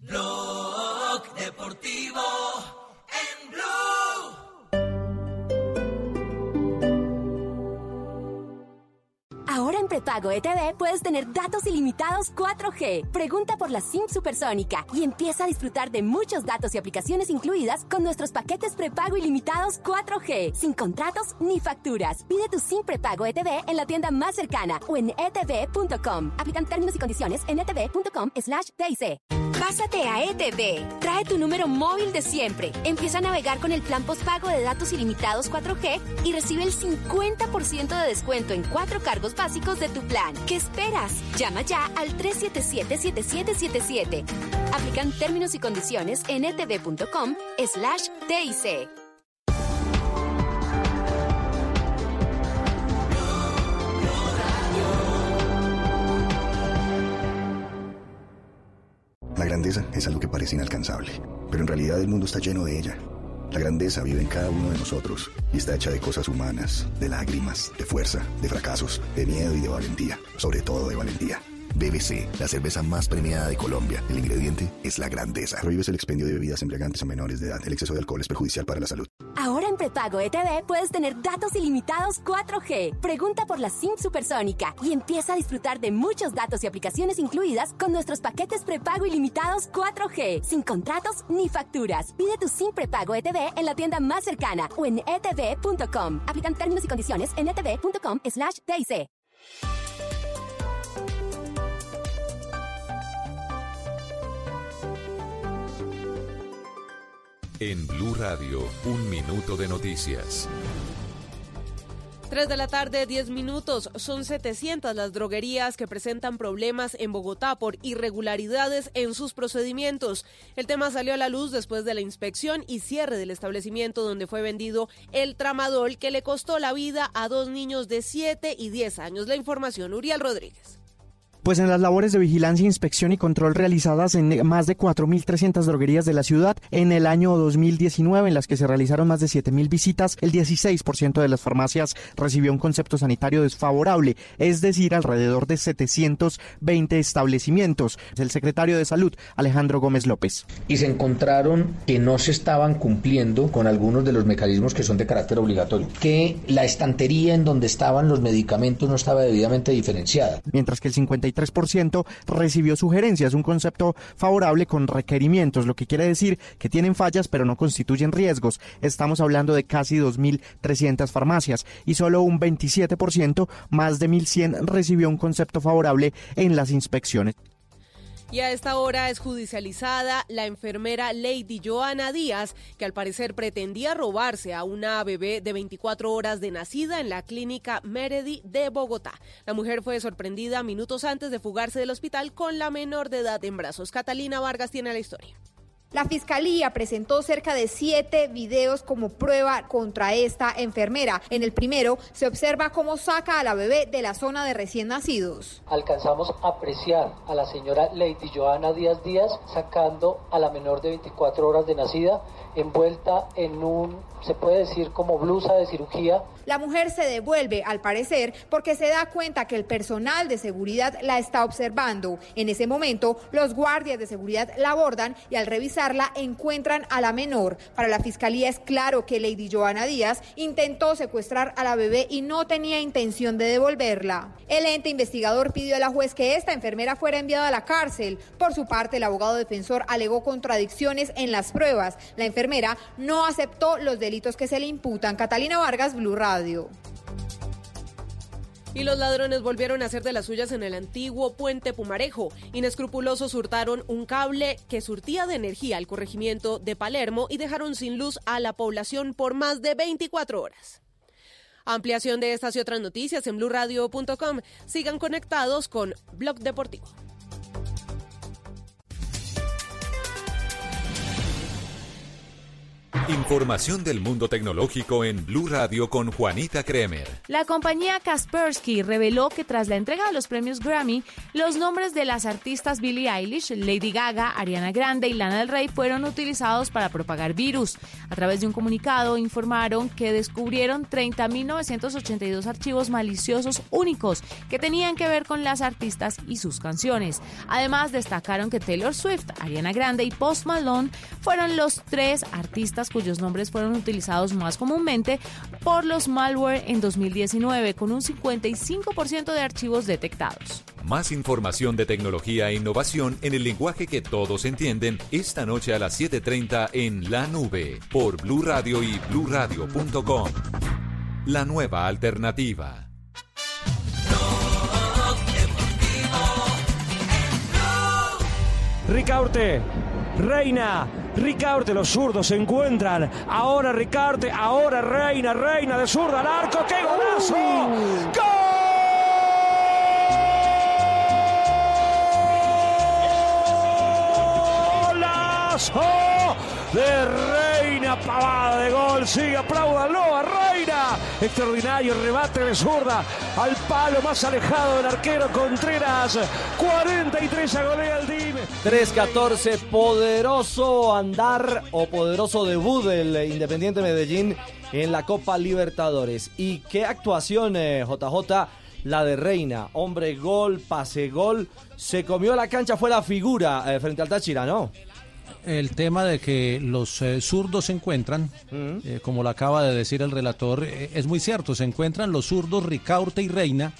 Blog Deportivo en Blue. Ahora en prepago ETV puedes tener datos ilimitados 4G. Pregunta por la SIM supersónica y empieza a disfrutar de muchos datos y aplicaciones incluidas con nuestros paquetes prepago ilimitados 4G, sin contratos ni facturas. Pide tu SIM prepago ETV en la tienda más cercana o en etv.com. Aplican términos y condiciones en etv.com slash TIC. Pásate a ETV. Trae tu número móvil de siempre. Empieza a navegar con el plan postpago de datos ilimitados 4G y recibe el 50% de descuento en cuatro cargos ¿Qué esperas? Llama ya al 377-7777. Aplican términos y condiciones en etv.com slash TIC. La grandeza es algo que parece inalcanzable, pero en realidad el mundo está lleno de ella. La grandeza vive en cada uno de nosotros y está hecha de cosas humanas, de lágrimas, de fuerza, de fracasos, de miedo y de valentía, sobre todo de valentía. BBC, la cerveza más premiada de Colombia. El ingrediente es la grandeza. Prohíbes el expendio de bebidas embriagantes a menores de edad. El exceso de alcohol es perjudicial para la salud. Ahora en prepago ETV puedes tener datos ilimitados 4G. Pregunta por la SIM supersónica y empieza a disfrutar de muchos datos y aplicaciones incluidas con nuestros paquetes prepago ilimitados 4G, sin contratos ni facturas. Pide tu SIM prepago ETV en la tienda más cercana o en etv.com. Aplican términos y condiciones en etv.com En Blue Radio, un minuto de noticias. 3 de la tarde, 10 minutos. Son 700 las droguerías que presentan problemas en Bogotá por irregularidades en sus procedimientos. El tema salió a la luz después de la inspección y cierre del establecimiento donde fue vendido el tramadol que le costó la vida a dos niños de 7 y 10 años. La información, Uriel Rodríguez. Pues en las labores de vigilancia, inspección y control realizadas en más de 4.300 droguerías de la ciudad en el año 2019, en las que se realizaron más de 7.000 visitas, el 16% de las farmacias recibió un concepto sanitario desfavorable, es decir, alrededor de 720 establecimientos. El secretario de Salud, Alejandro Gómez López. Y se encontraron que no se estaban cumpliendo con algunos de los mecanismos que son de carácter obligatorio, que la estantería en donde estaban los medicamentos no estaba debidamente diferenciada. Mientras que el 53 recibió sugerencias, un concepto favorable con requerimientos, lo que quiere decir que tienen fallas pero no constituyen riesgos. Estamos hablando de casi 2.300 farmacias y solo un 27%, más de 1.100, recibió un concepto favorable en las inspecciones. Y a esta hora es judicializada la enfermera Lady Joana Díaz, que al parecer pretendía robarse a una bebé de 24 horas de nacida en la clínica Meredy de Bogotá. La mujer fue sorprendida minutos antes de fugarse del hospital con la menor de edad en brazos. Catalina Vargas tiene la historia. La fiscalía presentó cerca de siete videos como prueba contra esta enfermera. En el primero se observa cómo saca a la bebé de la zona de recién nacidos. Alcanzamos a apreciar a la señora Lady Joana Díaz Díaz sacando a la menor de 24 horas de nacida envuelta en un, se puede decir como blusa de cirugía. La mujer se devuelve, al parecer, porque se da cuenta que el personal de seguridad la está observando. En ese momento, los guardias de seguridad la abordan y al revisarla encuentran a la menor. Para la fiscalía es claro que Lady Joana Díaz intentó secuestrar a la bebé y no tenía intención de devolverla. El ente investigador pidió a la juez que esta enfermera fuera enviada a la cárcel. Por su parte, el abogado defensor alegó contradicciones en las pruebas. La enfermera no aceptó los delitos que se le imputan. Catalina Vargas, Blue Radio. Y los ladrones volvieron a hacer de las suyas en el antiguo puente Pumarejo. Inescrupulosos hurtaron un cable que surtía de energía al corregimiento de Palermo y dejaron sin luz a la población por más de 24 horas. Ampliación de estas y otras noticias en blurradio.com. Sigan conectados con Blog Deportivo. Información del mundo tecnológico en Blue Radio con Juanita Kremer. La compañía Kaspersky reveló que tras la entrega de los premios Grammy, los nombres de las artistas Billie Eilish, Lady Gaga, Ariana Grande y Lana del Rey fueron utilizados para propagar virus. A través de un comunicado informaron que descubrieron 30.982 archivos maliciosos únicos que tenían que ver con las artistas y sus canciones. Además, destacaron que Taylor Swift, Ariana Grande y Post Malone fueron los tres artistas cuyos nombres fueron utilizados más comúnmente por los malware en 2019, con un 55% de archivos detectados. Más información de tecnología e innovación en el lenguaje que todos entienden esta noche a las 7:30 en La Nube por Blue Radio y bluradio.com. La nueva alternativa. Ricaurte, Reina, Ricaurte, los zurdos se encuentran. Ahora Ricaurte, ahora Reina, Reina de zurda al arco. ¡Qué golazo! ¡Golazo! De Reina, pavada de gol. Sigue, apláudanlo a Reina. Extraordinario remate de zurda al palo más alejado del arquero Contreras. 43 a golea el DIM. 3-14, poderoso andar o poderoso debut del Independiente Medellín en la Copa Libertadores. Y qué actuación, eh, JJ, la de Reina. Hombre, gol, pase, gol. Se comió la cancha, fue la figura eh, frente al Táchira, ¿no? El tema de que los eh, zurdos se encuentran, eh, como lo acaba de decir el relator, eh, es muy cierto, se encuentran los zurdos Ricaurte y Reina,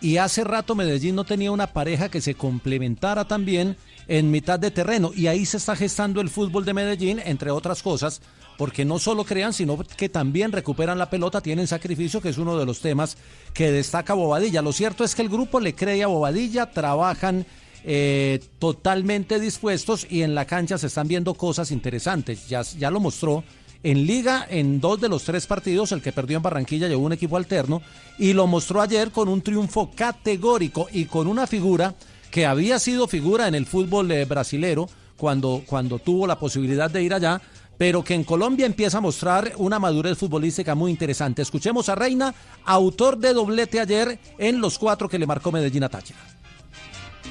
y hace rato Medellín no tenía una pareja que se complementara también en mitad de terreno, y ahí se está gestando el fútbol de Medellín, entre otras cosas, porque no solo crean, sino que también recuperan la pelota, tienen sacrificio, que es uno de los temas que destaca Bobadilla. Lo cierto es que el grupo le cree a Bobadilla, trabajan eh, totalmente dispuestos y en la cancha se están viendo cosas interesantes. Ya, ya lo mostró en liga en dos de los tres partidos, el que perdió en Barranquilla llevó un equipo alterno y lo mostró ayer con un triunfo categórico y con una figura que había sido figura en el fútbol eh, brasilero cuando, cuando tuvo la posibilidad de ir allá, pero que en Colombia empieza a mostrar una madurez futbolística muy interesante. Escuchemos a Reina, autor de doblete ayer en los cuatro que le marcó Medellín a Táchira.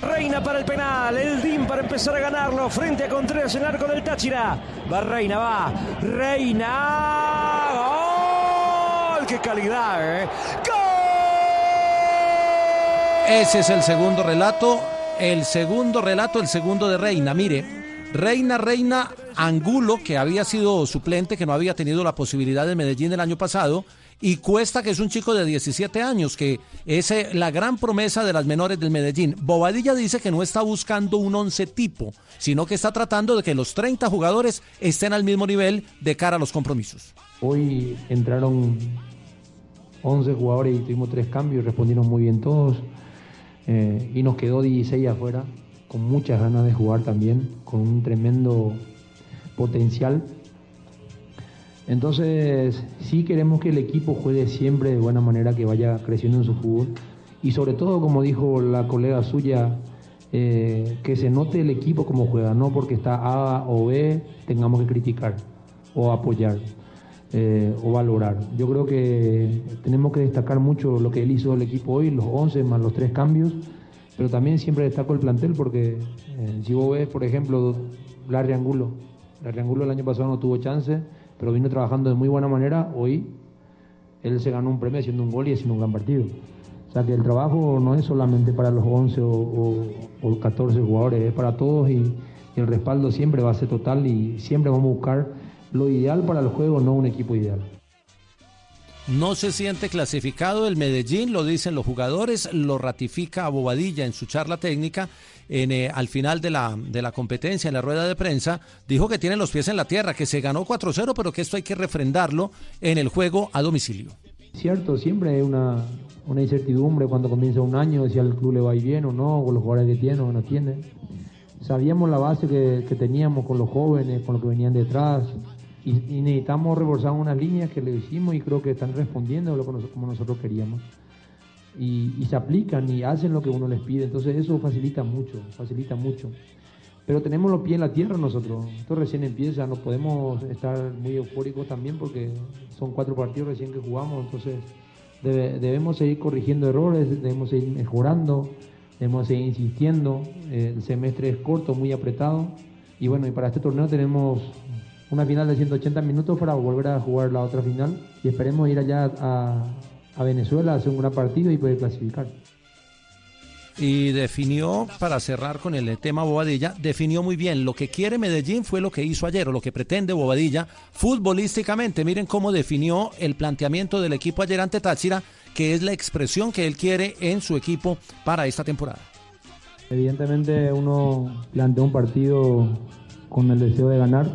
Reina para el penal, el DIM para empezar a ganarlo frente a Contreras en arco del Táchira. Va Reina, va. Reina. ¡Gol! ¡Qué calidad, eh! Ese es el segundo relato, el segundo relato, el segundo de Reina. Mire, Reina, Reina Angulo, que había sido suplente, que no había tenido la posibilidad de Medellín el año pasado, y Cuesta, que es un chico de 17 años, que es eh, la gran promesa de las menores del Medellín. Bobadilla dice que no está buscando un once tipo, sino que está tratando de que los 30 jugadores estén al mismo nivel de cara a los compromisos. Hoy entraron 11 jugadores y tuvimos tres cambios, respondieron muy bien todos. eh, y nos quedó 16 afuera, con muchas ganas de jugar también, con un tremendo potencial. Entonces, sí queremos que el equipo juegue siempre de buena manera, que vaya creciendo en su fútbol. Y sobre todo, como dijo la colega suya, eh, que se note el equipo como juega, no porque está A o B, tengamos que criticar o apoyar eh, o valorar. Yo creo que tenemos que destacar mucho lo que él hizo el equipo hoy, los 11 más los tres cambios, pero también siempre destaco el plantel porque eh, si vos ves, por ejemplo, Larry Angulo, Larry Angulo el año pasado no tuvo chance, pero vino trabajando de muy buena manera, hoy él se ganó un premio haciendo un gol y haciendo un gran partido. O sea que el trabajo no es solamente para los 11 o, o- o 14 jugadores, es para todos y el respaldo siempre va a ser total y siempre vamos a buscar lo ideal para el juego, no un equipo ideal. No se siente clasificado el Medellín, lo dicen los jugadores, lo ratifica Bobadilla en su charla técnica. En, eh, al final de la, de la competencia, en la rueda de prensa, dijo que tiene los pies en la tierra, que se ganó 4-0, pero que esto hay que refrendarlo en el juego a domicilio. Cierto, siempre hay una, una incertidumbre cuando comienza un año, si al club le va bien o no, con los jugadores que tiene o no tiene. Sabíamos la base que, que teníamos con los jóvenes, con los que venían detrás, y, necesitamos reforzar unas líneas que le hicimos y creo que están respondiendo lo que como nosotros queríamos. Y, se aplican y hacen lo que uno les pide, entonces eso facilita mucho, facilita mucho. Pero tenemos los pies en la tierra nosotros, esto recién empieza, no podemos estar muy eufóricos también porque son cuatro partidos recién que jugamos, entonces debe- debemos seguir corrigiendo errores, debemos seguir mejorando, debemos seguir insistiendo, el semestre es corto, muy apretado, y bueno, y para este torneo tenemos una final de 180 minutos para volver a jugar la otra final y esperemos ir allá a, a Venezuela a hacer un gran partido y poder clasificar. y definió, para cerrar con el tema Bobadilla, definió muy bien lo que quiere Medellín fue lo que hizo ayer o lo que pretende Bobadilla futbolísticamente. Miren cómo definió el planteamiento del equipo ayer ante Táchira, que es la expresión que él quiere en su equipo para esta temporada. Evidentemente uno plantea un partido con el deseo de ganar.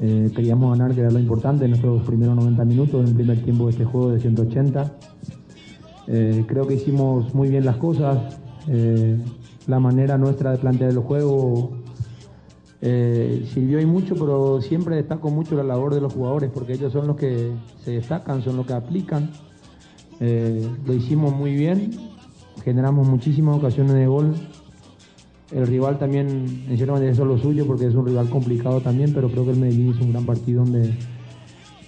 Eh, queríamos ganar, que era lo importante, en nuestros primeros 90 minutos, en el primer tiempo de este juego de 180. Eh, creo que hicimos muy bien las cosas. eh, la manera nuestra de plantear el juego eh, sirvió y mucho, pero siempre destaco mucho la labor de los jugadores, porque ellos son los que se destacan, son los que aplican. Lo hicimos muy bien, generamos muchísimas ocasiones de gol. El rival también, en cierta manera, hizo lo suyo porque es un rival complicado también, pero creo que el Medellín hizo un gran partido donde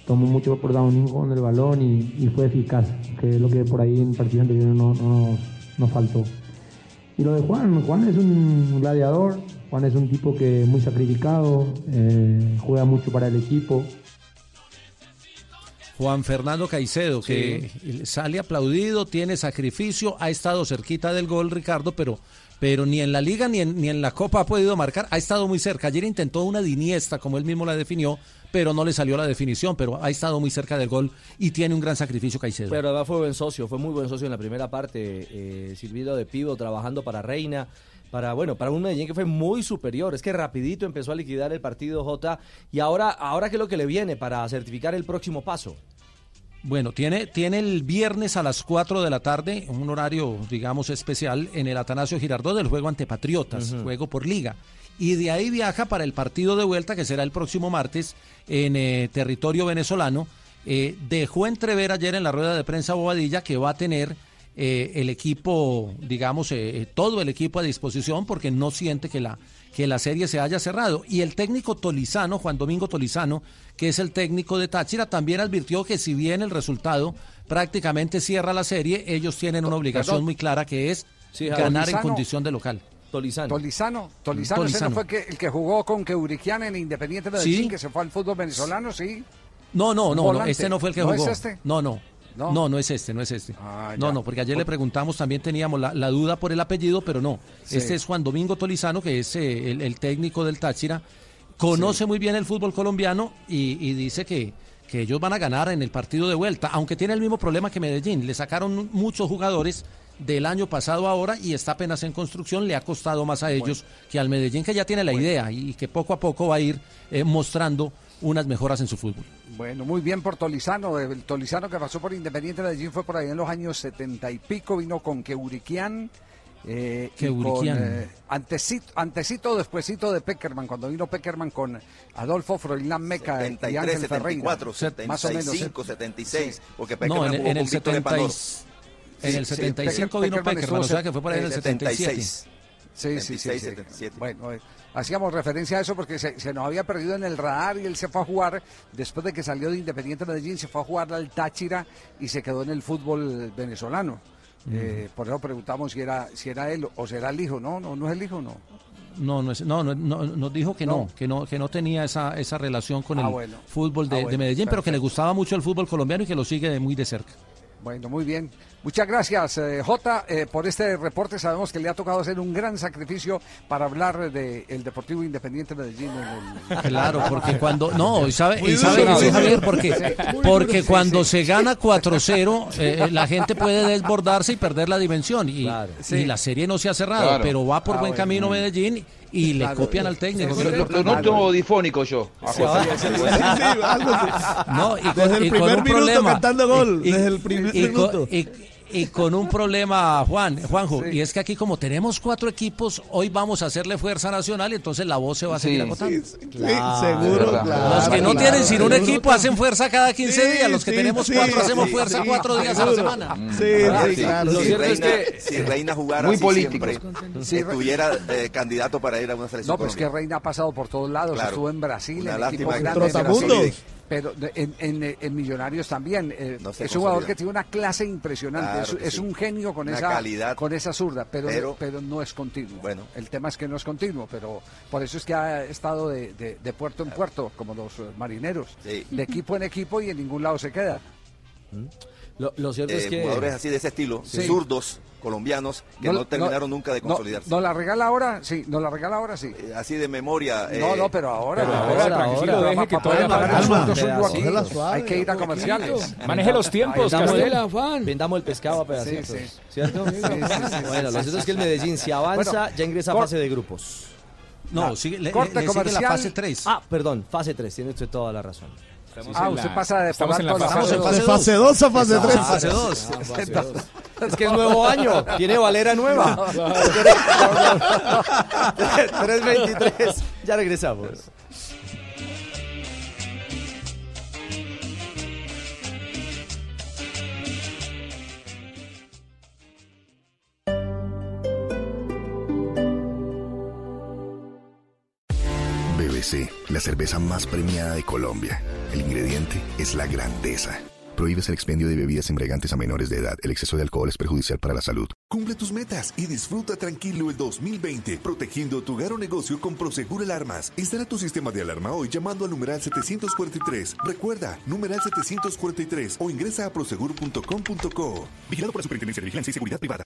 tomó mucho protagonismo con el balón y, y fue eficaz, que es lo que por ahí en partidos anteriores no, no nos, nos faltó. Y lo de Juan, Juan es un gladiador, Juan es un tipo que es muy sacrificado, eh, juega mucho para el equipo, Juan Fernando Caicedo, que sale aplaudido, tiene sacrificio, ha estado cerquita del gol, Ricardo, pero, pero ni en la liga ni en, ni en la Copa ha podido marcar, ha estado muy cerca. Ayer intentó una diniesta, como él mismo la definió, pero no le salió la definición, pero ha estado muy cerca del gol y tiene un gran sacrificio Caicedo. Pero además fue buen socio, fue muy buen socio en la primera parte, eh, sirviendo de pivo, trabajando para Reina, para bueno, para un Medellín que fue muy superior. Es que rapidito empezó a liquidar el partido J y ahora, ahora qué es lo que le viene para certificar el próximo paso. Bueno, tiene, tiene el viernes a las 4 de la tarde, un horario, digamos, especial en el Atanasio Girardot del juego ante Patriotas, juego por liga. Y de ahí viaja para el partido de vuelta, que será el próximo martes, en eh, territorio venezolano. Eh, dejó entrever ayer en la rueda de prensa Bobadilla que va a tener eh, el equipo, digamos, eh, eh, todo el equipo a disposición, porque no siente que la, que la serie se haya cerrado. Y el técnico Tolizano, Juan Domingo Tolizano, que es el técnico de Táchira, también advirtió que si bien el resultado prácticamente cierra la serie, ellos tienen una obligación perdón. muy clara que es Sí, ganar en condición de local. Tolizano. Tolizano, Tolizano, ese no Tolizano. fue que, el que jugó con Keuriquian en Independiente Medellín, Sí. que se fue al fútbol venezolano, sí. No, no, no, no, este no fue el que ¿No jugó. es este? No, no. No. No, no, es este, no es este. ya. no, no, porque ayer le preguntamos, también teníamos la, la duda por el apellido, pero no. Sí. Este es Juan Domingo Tolizano, que es eh, el, el técnico del Táchira. Conoce muy bien el fútbol colombiano y, y dice que, que ellos van a ganar en el partido de vuelta, aunque tiene el mismo problema que Medellín. Le sacaron muchos jugadores del año pasado ahora y está apenas en construcción. Le ha costado más a ellos que al Medellín, que ya tiene la idea y que poco a poco va a ir eh, mostrando unas mejoras en su fútbol. Bueno, muy bien por Tolizano. El Tolizano que pasó por Independiente Medellín fue por ahí en los años setenta y pico, vino con Keuriquian. Eh, y Keuriquian. con, eh, antecito, antecito, despuesito de Peckerman, cuando vino Peckerman con Adolfo Froilán Meca y 73, Ángel Ferreira. 74, Más o menos. ¿eh? 75, 76, porque No, Peckerman en, en el con Víctor 70 y- Epanor. en el Sí, sí, 75 Pecker- vino Peckerman, estuvo o sea que fue por ahí en el 77. 76. Sí, sí, sí, 76, sí. 77. Bueno, eh, hacíamos referencia a eso porque se, se nos había perdido en el radar y él se fue a jugar, después de que salió de Independiente Medellín, se fue a jugar al Táchira y se quedó en el fútbol venezolano. Eh, por eso preguntamos si era, si era él o será el hijo. No, no, no es el hijo, no. No, no, es- no, no, no, nos dijo que no, No. que no, que no tenía esa, esa relación con Ah, el bueno. fútbol de, Ah, de Medellín, pero que le gustaba mucho el fútbol colombiano y que lo sigue de muy de cerca. Bueno, muy bien. Muchas gracias, eh, Jota, eh, por este reporte. Sabemos que le ha tocado hacer un gran sacrificio para hablar del Deportivo Independiente Medellín. En el... Claro, porque cuando no, y sabe, y sabe sí. Javier, porque Sí. Porque sí, cuando sí. se gana 4-0, eh, la gente puede desbordarse y perder la dimensión y, la serie no se ha cerrado, Claro. pero va por Ah, buen bueno. camino Medellín y le Claro. copian al técnico. Lo, lo- lo noto difónico yo. No, y con, Desde el y con primer un minuto problema. cantando gol, Y- desde el primer minuto. Y- con un problema, Juan, Juanjo, y es que aquí como tenemos cuatro equipos, hoy vamos a hacerle fuerza nacional y entonces la voz se va a seguir Sí. agotando. Sí, sí, seguro, claro. Los que no claro, tienen sin un equipo hacen fuerza cada 15 Sí, días, los que sí, tenemos sí, cuatro hacemos sí, fuerza sí, cuatro días a la semana. Sí, sí, sí. claro. Si cierto es Reina, que- si Reina jugara Muy así siempre, Sí, estuviera eh, candidato para ir a una selección No, pues que. Reina ha pasado por todos lados, Claro. estuvo en Brasil, Una en lástima equipos pero en, en- en Millonarios también. eh, No es un jugador que tiene una clase impresionante, Claro es, que es sí. un genio con Una esa calidad. con esa zurda, pero, Pero- pero no es continuo. Bueno. El tema es que no es continuo, pero por eso es que ha estado de, de- de puerto en puerto, como los marineros, de equipo en equipo y en ningún lado se queda. Lo, lo cierto es eh, que... jugadores así de ese estilo, Sí. zurdos colombianos que No- no, no- terminaron nunca de no- consolidarse. ¿Nos la regala ahora? Sí, nos la regala ahora, sí. Eh, así de memoria. No, eh, no, pero ahora. Pero ahora, ahora, tranquilo, ahora. deje que todavía pagar el calma. sueldo suyo Pedazo. aquí. Cógela suave, Hay que ir a comerciales. Maneje los tiempos, Vendamos- Castela, Vendamos el pescado a pedacitos, Sí, sí. ¿cierto? Sí, sí, sí, bueno, lo cierto es que el Medellín, si avanza, Bueno, ya ingresa a fase de grupos. No, sigue, le, Corte le- le sigue la comercial. fase 3. Ah, perdón, fase 3, tiene usted toda la razón. Ah, usted pasa de estamos en la fase fase dos. dos. De fase dos a fase Estamos tres. en fase Fase 2. dos. fase dos. Es que es nuevo año, tiene Valera nueva. 3.23, ya regresamos. BBC, la cerveza más premiada de Colombia. El ingrediente es la grandeza. Prohíbes el expendio de bebidas embriagantes a menores de edad. El exceso de alcohol es perjudicial para la salud. Cumple tus metas y disfruta tranquilo el 2020, protegiendo tu hogar o negocio con Prosegur Alarmas. Instala tu sistema de alarma hoy llamando al numeral 743. Recuerda, numeral 743 o ingresa a prosegur.com.co. Vigilado por la Superintendencia de Vigilancia y Seguridad Privada.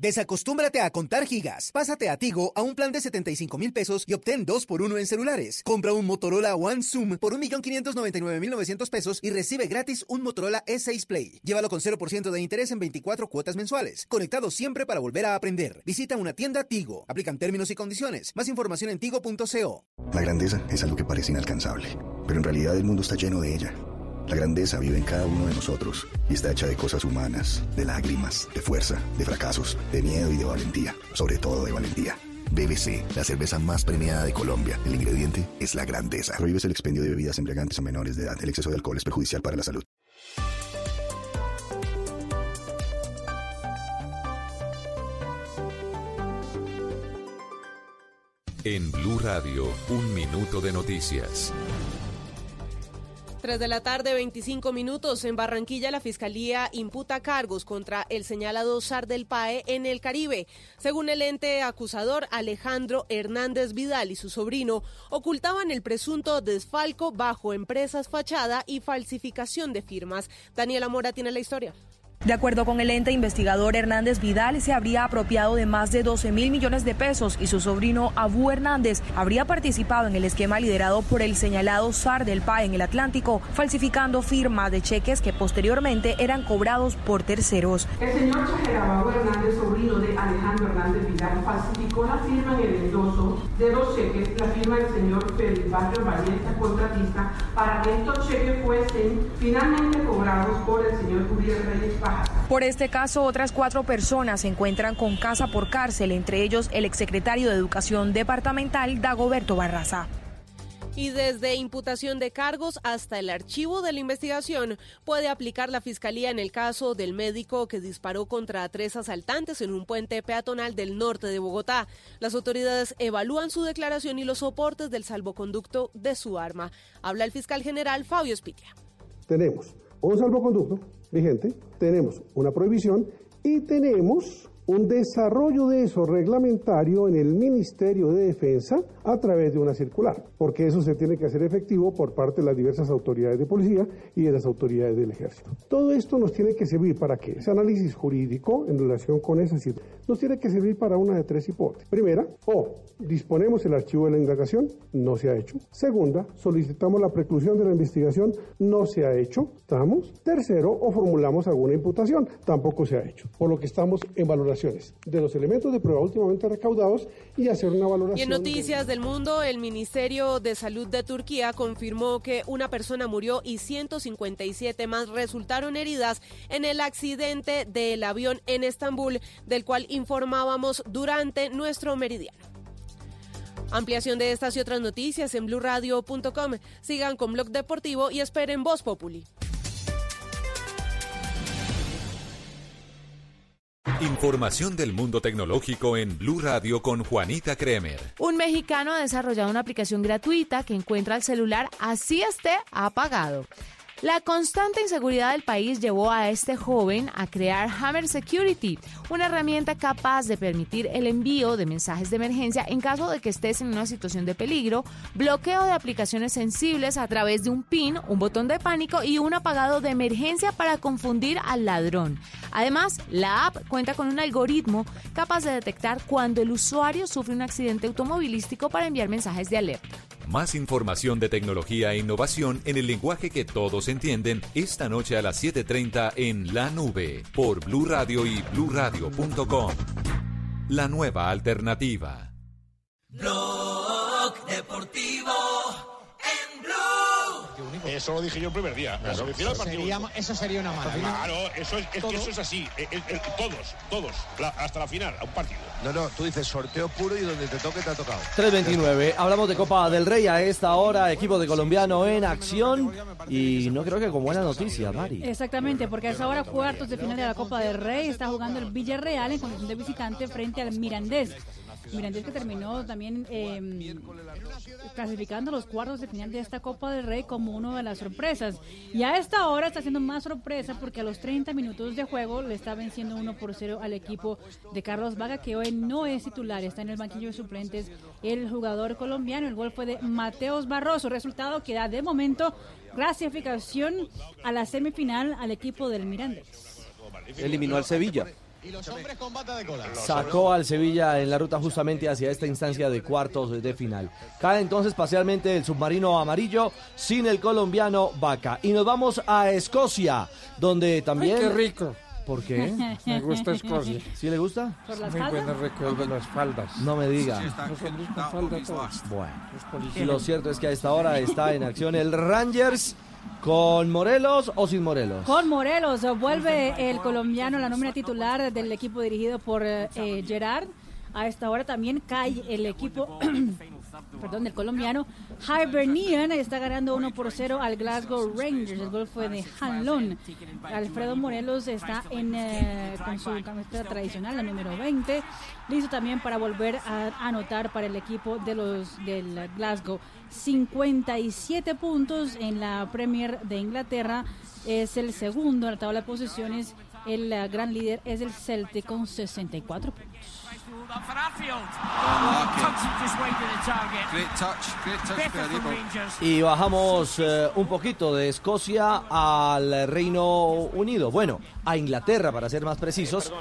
Desacostúmbrate a contar gigas. Pásate a Tigo a un plan de 75 mil pesos y obtén 2 por 1 en celulares. Compra un Motorola One Zoom por 1.599.900 pesos y recibe gratis un Motorola E6 Play. Llévalo con 0% de interés en 24 cuotas mensuales. Conectado siempre para volver a aprender. Visita una tienda Tigo. Aplican términos y condiciones. Más información en tigo.co. La grandeza es algo que parece inalcanzable, pero en realidad el mundo está lleno de ella. La grandeza vive en cada uno de nosotros y está hecha de cosas humanas, de lágrimas, de fuerza, de fracasos, de miedo y de valentía, sobre todo de valentía. BBC, la cerveza más premiada de Colombia. El ingrediente es la grandeza. Prohíbes el expendio de bebidas embriagantes a menores de edad. El exceso de alcohol es perjudicial para la salud. En Blue Radio, un minuto de noticias. 3 de la tarde, 25 minutos. En Barranquilla, la Fiscalía imputa cargos contra el señalado SAR del PAE en el Caribe. Según el ente acusador, Alejandro Hernández Vidal y su sobrino ocultaban el presunto desfalco bajo empresas fachada y falsificación de firmas. Daniela Mora tiene la historia. De acuerdo con el ente investigador Hernández Vidal, se habría apropiado de más de 12 mil millones de pesos y su sobrino Abu Hernández habría participado en el esquema liderado por el señalado SAR del PAE en el Atlántico, falsificando firmas de cheques que posteriormente eran cobrados por terceros. El señor Chajerabao Hernández, sobrino de Alejandro Hernández Vidal, falsificó la firma en el endoso de dos cheques, la firma del señor Barrio Vallesta, contratista, para que estos cheques fuesen finalmente cobrados por el señor Uriel Reyes. Por este caso, otras cuatro personas se encuentran con casa por cárcel, entre ellos el exsecretario de Educación Departamental, Dagoberto Barraza. Y desde imputación de cargos hasta el archivo de la investigación puede aplicar la Fiscalía en el caso del médico que disparó contra tres asaltantes en un puente peatonal del norte de Bogotá. Las autoridades evalúan su declaración y los soportes del salvoconducto de su arma. Habla el fiscal general Fabio Spitia. Tenemos un salvoconducto vigente, tenemos una prohibición y tenemos un desarrollo de eso reglamentario en el Ministerio de Defensa a través de una circular, porque eso se tiene que hacer efectivo por parte de las diversas autoridades de policía y de las autoridades del ejército. Todo esto nos tiene que servir para que ese análisis jurídico en relación con esa situación nos tiene que servir para una de tres hipótesis. Primera, o disponemos el archivo de la indagación, no se ha hecho. Segunda, solicitamos la preclusión de la investigación, no se ha hecho. ¿Estamos? Tercero, o formulamos alguna imputación, tampoco se ha hecho. Por lo que estamos en de los elementos de prueba últimamente recaudados y hacer una valoración. Y en noticias del mundo, el Ministerio de Salud de Turquía confirmó que una persona murió y 157 más resultaron heridas en el accidente del avión en Estambul, del cual informábamos durante nuestro meridiano. Ampliación de estas y otras noticias en blurradio.com. Sigan con Blog Deportivo y esperen Voz Populi. Información del mundo tecnológico en Blue Radio con Juanita Kremer. Un mexicano ha desarrollado una aplicación gratuita que encuentra el celular así esté apagado. La constante inseguridad del país llevó a este joven a crear Hammer Security, una herramienta capaz de permitir el envío de mensajes de emergencia en caso de que estés en una situación de peligro, bloqueo de aplicaciones sensibles a través de un PIN, un botón de pánico y un apagado de emergencia para confundir al ladrón. Además, la app cuenta con un algoritmo capaz de detectar cuando el usuario sufre un accidente automovilístico para enviar mensajes de alerta. Más información de tecnología e innovación en el lenguaje que todos entienden esta noche a las 7:30 en La Nube por Blue Radio y bluradio.com. La nueva alternativa. Blog Deportivo en Blue. Eso lo dije yo el primer día. Claro, La semifinal eso sería- eso sería una maravilla. Claro, eso es, es que eso es así. Eh, eh, eh, todos, todos. La- hasta la final, a un partido. No, no, tú dices sorteo puro y donde te toque te ha tocado. 3.29. Hablamos de Copa del Rey a esta hora. Equipo de colombiano en acción. Y no creo que con buena noticia, Mari. Exactamente, porque a esa hora cuartos de final de la Copa del Rey está jugando el Villarreal en condición de visitante frente al Mirandés. Mirandés que terminó también eh, clasificando los cuartos de final de esta Copa del Rey como una de las sorpresas. Y a esta hora está siendo más sorpresa porque a los 30 minutos de juego le está venciendo 1 por 0 al equipo de Carlos Vaga, que hoy no es titular, está en el banquillo de suplentes el jugador colombiano. El gol fue de Mateos Barroso, resultado que da de momento clasificación a la semifinal al equipo del Mirandés. Eliminó al Sevilla. Sacó al Sevilla en la ruta justamente hacia esta instancia de cuartos de final. Cae entonces parcialmente el submarino amarillo sin el colombiano Vaca. Y nos vamos a Escocia, donde también... Ay, qué rico. ¿Por qué? Me gusta Escocia. ¿Sí le gusta? ¿Por las Muy buenos recuerdos las faldas. No me diga. Nosotros con falda todos. Bueno. Los Y lo cierto es que a esta hora está en acción el Rangers con Morelos o sin Morelos. Con Morelos vuelve el colombiano la nómina titular del equipo dirigido por eh, Gerard. A esta hora también cae el equipo, perdón, del colombiano. Hibernian está ganando 1 por 0 al Glasgow Rangers. El gol fue de Hanlon. Alfredo Morelos está en, eh, con su camiseta tradicional, la número 20. Listo también para volver a anotar para el equipo de los del Glasgow. 57 puntos en la Premier de Inglaterra. Es el segundo en la tabla de posiciones. El eh, gran líder es el Celtic con 64 puntos. Adebo. Y bajamos eh, un poquito de Escocia al Reino Unido. Bueno, a Inglaterra para ser más precisos,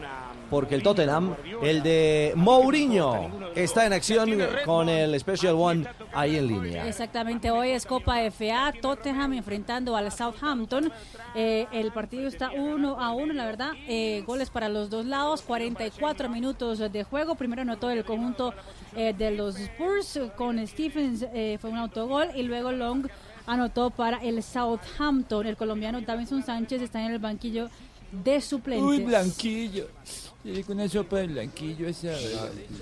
porque el Tottenham, el de Mourinho, está en acción con el Special One ahí en línea. Exactamente, hoy es Copa FA, Tottenham enfrentando al Southampton. Eh, el partido está uno a uno, la verdad. Eh, goles para los dos lados, 44 minutos de juego. Primero anotó el conjunto eh, de los Spurs con Stephens, eh, fue un autogol, y luego Long anotó para el Southampton. El colombiano Davinson Sánchez está en el banquillo de suplentes. Uy, blanquillo. Con una sopa de blanquillo esa.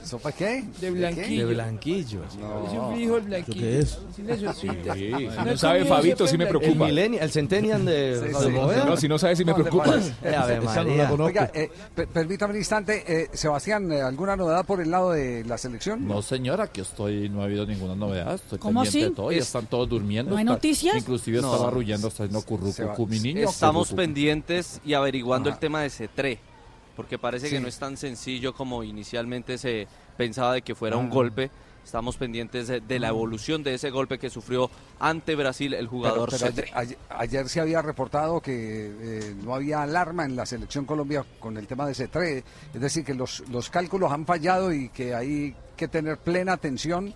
¿Sopa qué? De blanquillo. De blanquillo. Es un frijol blanquillo. qué es? Es una sopita. Sí, No si he no sabe Fabito, sí me preocupa. El millennial, el centennial de Sí, sí. Poveda. No, si no sabe, sí me No, preocupa. Eh, no. Oiga, eh, per- permítame un instante, eh, Sebastián, eh, ¿alguna novedad por el lado de la selección? No, señora, que estoy, no ha habido ninguna novedad. Estoy ¿Cómo pendiente así? de todo. Ya Es- están todos durmiendo. ¿No hay está- noticias? Inclusive No. estaba arrullando, está haciendo currucucu, mi niño. Estamos pendientes y averiguando Ajá. el tema de C3, porque parece que no es tan sencillo como inicialmente se pensaba de que fuera un Ah. golpe. Estamos pendientes de, de la evolución de ese golpe que sufrió ante Brasil el jugador pero C3. ayer, ayer- ayer se había reportado que eh, no había alarma en la selección Colombia con el tema de C3, es decir, que los, los cálculos han fallado y que hay que tener plena atención.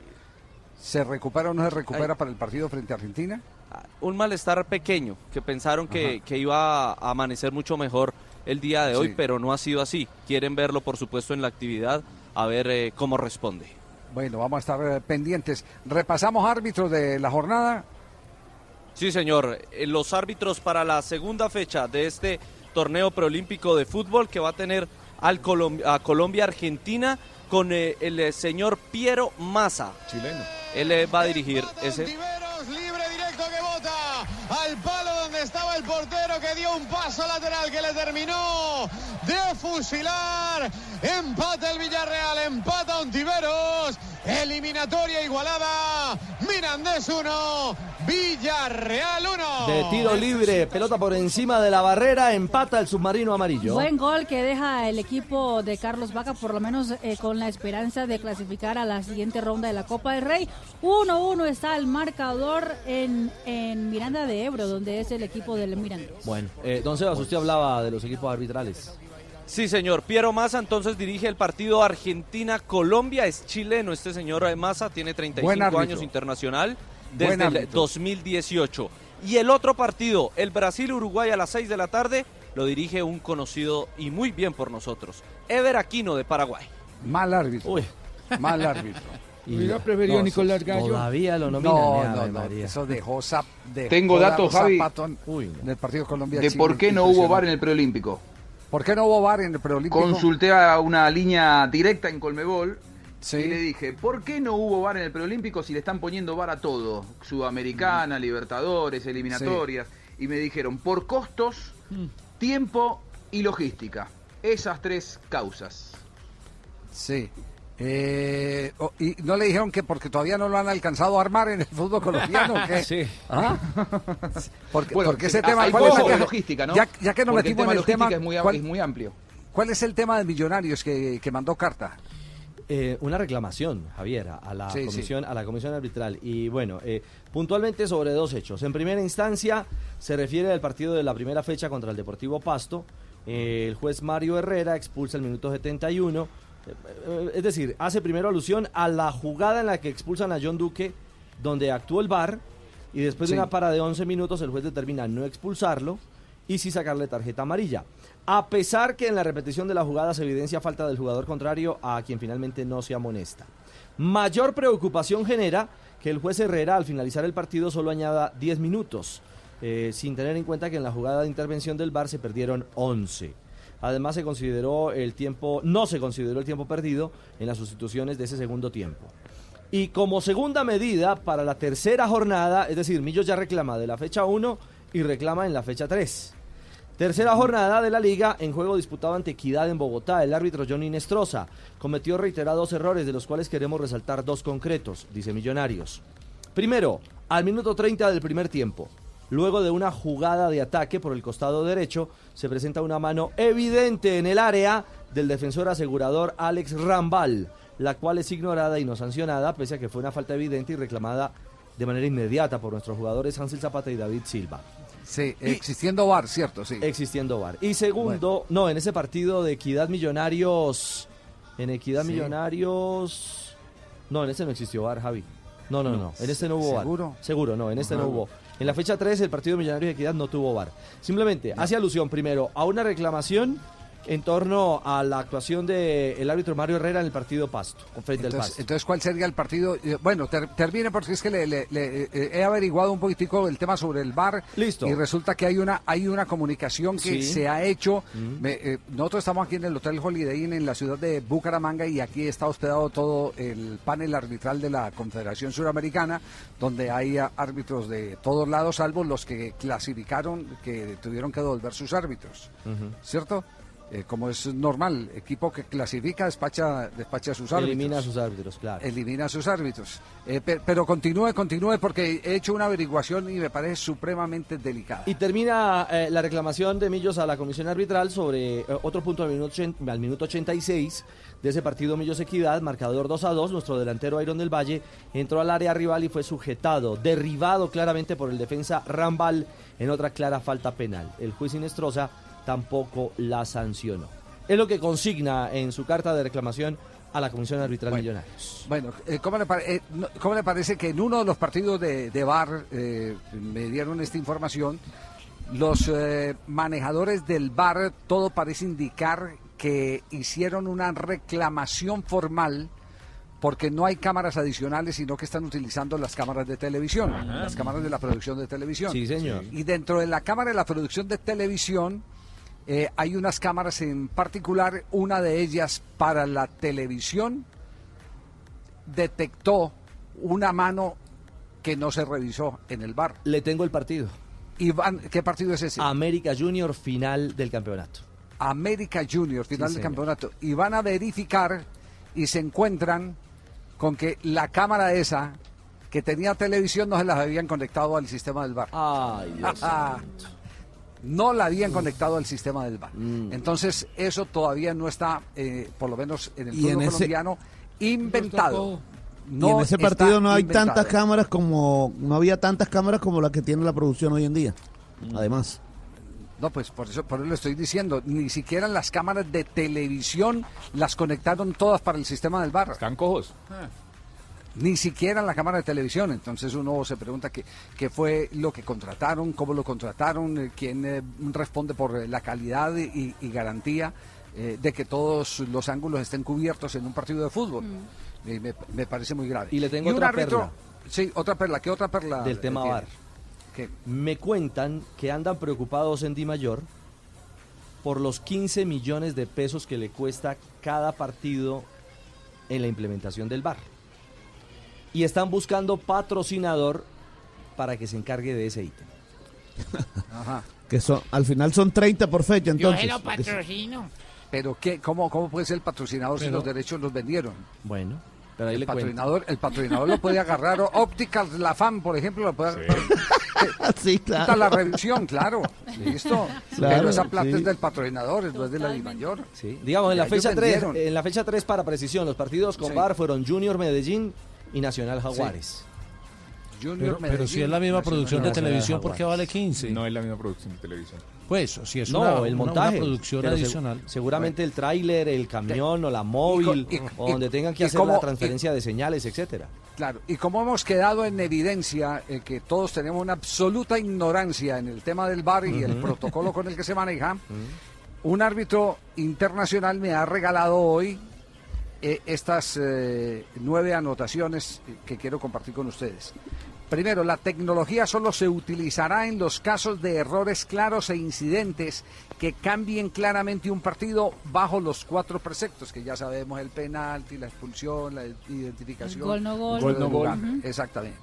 ¿Se recupera o no se recupera para el partido frente a Argentina? un malestar pequeño, que pensaron que, que iba a amanecer mucho mejor el día de hoy, Sí. pero no ha sido así. Quieren verlo, por supuesto, en la actividad, a ver eh, cómo responde. Bueno, vamos a estar eh, pendientes. Repasamos árbitros de la jornada. Sí, señor. Eh, Los árbitros para la segunda fecha de este torneo preolímpico de fútbol que va a tener al Colom- a Colombia-Argentina con eh, el señor Piero Massa. Chileno. Él eh, va a dirigir ese... libre directo que bota al palo donde estaba el portero que dio un paso lateral que le terminó de fusilar. Empata el Villarreal, empata Ontiveros. Eliminatoria igualada. Mirandés 1, Villarreal 1. De tiro libre, pelota por encima de la barrera, empata el submarino amarillo. Buen gol que deja el equipo de Carlos Vaca, por lo menos eh, con la esperanza de clasificar a la siguiente ronda de la Copa del Rey. 1-1 está el marcador en, en Miranda de Ebro, donde es el equipo del Mirandés. Bueno, eh, don Sebas, usted hablaba de los equipos arbitrales. Sí, señor. Piero Massa entonces dirige el partido Argentina-Colombia. Es chileno este señor eh, Massa, tiene 35 Buen árbitro. años internacional desde el árbitro. 2018. Y el otro partido, el Brasil-Uruguay a las 6 de la tarde, lo dirige un conocido y muy bien por nosotros, Ever Aquino de Paraguay. Mal árbitro. Mal árbitro. Hubiera preferido Nicolás Gallo. Todavía lo nominan. No, eh, no, Ave no, María. eso dejó zap. dejó Tengo datos, Javi, zapato en, en el partido Colombia. de por qué no hubo VAR en el preolímpico. ¿Por qué no hubo VAR en el preolímpico? Consulté a una línea directa en Colmebol y le dije, ¿por qué no hubo VAR en el preolímpico si le están poniendo VAR a todo? Sudamericana, Libertadores, eliminatorias. Y me dijeron, por costos, tiempo y logística. Esas tres causas. Sí. Eh, oh, ¿Y no le dijeron que porque todavía no lo han alcanzado a armar en el fútbol colombiano? o qué? Sí. ¿Ah? Porque, Bueno, porque ese tema... ¿cuál es el de tema? logística, ¿no? Ya, ya que nos Porque el metimos tema en el tema... es muy, ¿cuál, es muy amplio. cuál es el tema de Millonarios que, que mandó carta? Eh, una reclamación, Javier, a la Sí, comisión, a la comisión arbitral. Y bueno, eh, puntualmente sobre dos hechos. En primera instancia, se refiere al partido de la primera fecha contra el Deportivo Pasto. Eh, el juez Mario Herrera expulsa el minuto 71. Es decir, hace primero alusión a la jugada en la que expulsan a John Duque, donde actuó el VAR, y después Sí. de una para de 11 minutos, el juez determina no expulsarlo y sí sacarle tarjeta amarilla. A pesar que en la repetición de la jugada se evidencia falta del jugador contrario a quien finalmente no se amonesta. Mayor preocupación genera que el juez Herrera al finalizar el partido solo añada 10 minutos, eh, sin tener en cuenta que en la jugada de intervención del VAR se perdieron 11. Además se consideró el tiempo, no se consideró el tiempo perdido en las sustituciones de ese segundo tiempo. Y como segunda medida para la tercera jornada, es decir, Millos ya reclama de la fecha 1 y reclama en la fecha 3. Tercera jornada de la liga en juego disputado ante Equidad en Bogotá. El árbitro Johnny Nestroza cometió reiterados errores de los cuales queremos resaltar dos concretos, dice Millonarios. Primero, al minuto 30 del primer tiempo, luego de una jugada de ataque por el costado derecho, se presenta una mano evidente en el área del defensor asegurador Alex Rambal, la cual es ignorada y no sancionada, pese a que fue una falta evidente y reclamada de manera inmediata por nuestros jugadores Hansel Zapata y David Silva. Sí, existiendo VAR, ¿cierto? Sí. Existiendo VAR. Y segundo, no, en ese partido de Equidad Millonarios. En Equidad Sí. Millonarios. No, en ese no existió VAR, Javi. No, no, no. No. En este no hubo VAR. ¿Seguro? Seguro, no, en este Ajá. no hubo. En la fecha 3, el partido de Millonarios y Equidad no tuvo VAR. Simplemente hace alusión primero a una reclamación en torno a la actuación del árbitro Mario Herrera en el partido Pasto, frente al Entonces, Pasto. entonces, ¿cuál sería el partido? Eh, Bueno, ter- termine porque es que le, le- le- eh, he averiguado un poquitico el tema sobre el bar. Listo. Y resulta que hay una hay una comunicación que Sí. se ha hecho. Mm. Me- eh, nosotros estamos aquí en el Hotel Holiday Inn en la ciudad de Bucaramanga y aquí está hospedado todo el panel arbitral de la Confederación Suramericana, donde hay árbitros de todos lados, salvo los que clasificaron, que tuvieron que devolver sus árbitros. ¿Cierto? Eh, como es normal, equipo que clasifica despacha, despacha a sus árbitros. Elimina a sus árbitros, claro. Elimina a sus árbitros. Eh, pe- pero continúe, continúe, porque he hecho una averiguación y me parece supremamente delicada. Y termina eh, la reclamación de Millos a la comisión arbitral sobre otro punto al minuto, al minuto 86 de ese partido Millos Equidad, marcador 2 a 2. Nuestro delantero Iron del Valle entró al área rival y fue sujetado, derribado claramente por el defensa Rambal en otra clara falta penal. El juez Inestrosa tampoco la sancionó. Es lo que consigna en su carta de reclamación a la comisión arbitral Millonarios. Bueno, eh, ¿cómo, le pare- eh, cómo le parece que en uno de los partidos de, de VAR eh, me dieron esta información? Los eh, manejadores del VAR, todo parece indicar que hicieron una reclamación formal porque no hay cámaras adicionales, sino que están utilizando las cámaras de televisión, las cámaras de la producción de televisión. Sí, señor. Y dentro de la cámara de la producción de televisión eh, hay unas cámaras en particular, una de ellas para la televisión detectó una mano que no se revisó en el bar. Le tengo el partido. Iván, ¿qué partido es ese? América Junior final del campeonato. América Junior, final Sí, del señor. campeonato. Y van a verificar y se encuentran con que la cámara esa que tenía televisión no se las habían conectado al sistema del bar. Ay, Dios no la habían conectado al sistema del bar. Mm. Entonces, eso todavía no está, eh, por lo menos en el fútbol ese- colombiano, inventado. y en ese partido no hay inventado. tantas cámaras como no había tantas cámaras como las que tiene la producción hoy en día. Mm. Además, No, pues por eso, por eso le estoy diciendo, ni siquiera las cámaras de televisión las conectaron todas para el sistema del bar. Están cojos. Ni siquiera la cámara de televisión. Entonces uno se pregunta qué, qué fue lo que contrataron, cómo lo contrataron, eh, quién eh, responde por eh, la calidad y, y garantía eh, de que todos los ángulos estén cubiertos en un partido de fútbol. Eh, me, me parece muy grave. Y le tengo otra árbitro- perla. Sí, otra perla. ¿Qué otra perla? del tema? VAR. ¿Qué? Me cuentan que andan preocupados en Di Mayor por los 15 millones de pesos que le cuesta cada partido en la implementación del VAR. Y están buscando patrocinador para que se encargue de ese ítem. Ajá. que son al final son 30 por fecha, entonces. patrocino. Pero qué, cómo, cómo puede ser el patrocinador si los derechos los vendieron? Bueno, pero ahí el le cuento. patrocinador, el patrocinador lo puede agarrar. o Opticals La Fam, por ejemplo, lo puede agarrar. sí, Quita la revisión, claro. Listo. Claro, Pero esa plata sí. es del patrocinador, no es de la Dimayor. Sí. Digamos, en la, fecha 3, vendieron. en la fecha 3 para precisión, los partidos con Sí. VAR fueron Junior Medellín y Nacional Jaguares. Junior Pero, pero si es la misma producción de televisión, ¿por qué vale 15? No es la misma producción de televisión. Pues, si es no, una, el una- una montaje. producción adicional. seguramente el tráiler, el camión o la móvil, y- o y- donde tengan que hacer cómo- la transferencia de señales, etcétera. Claro, y como hemos quedado en evidencia eh, que todos tenemos una absoluta ignorancia en el tema del bar y el protocolo con el que se maneja, un árbitro internacional me ha regalado hoy eh, estas eh, nueve anotaciones que quiero compartir con ustedes. Primero, la tecnología solo se utilizará en los casos de errores claros e incidentes que cambien claramente un partido bajo los cuatro preceptos, que ya sabemos, el penalti, la expulsión, la identificación. El gol, no gol. Gol, no gol. Exactamente.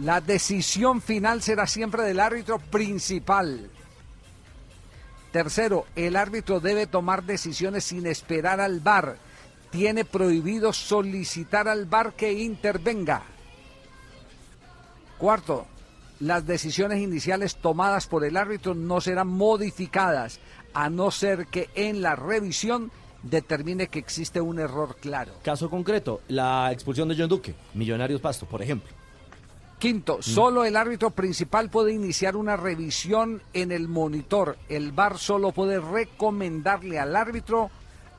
La decisión final será siempre del árbitro principal. Tercero, el árbitro debe tomar decisiones sin esperar al VAR. Tiene prohibido solicitar al VAR que intervenga. Cuarto, las decisiones iniciales tomadas por el árbitro no serán modificadas a no ser que en la revisión determine que existe un error claro. Caso concreto, la expulsión de John Duque, Millonarios Pasto, por ejemplo. Quinto, solo el árbitro principal puede iniciar una revisión en el monitor. El VAR solo puede recomendarle al árbitro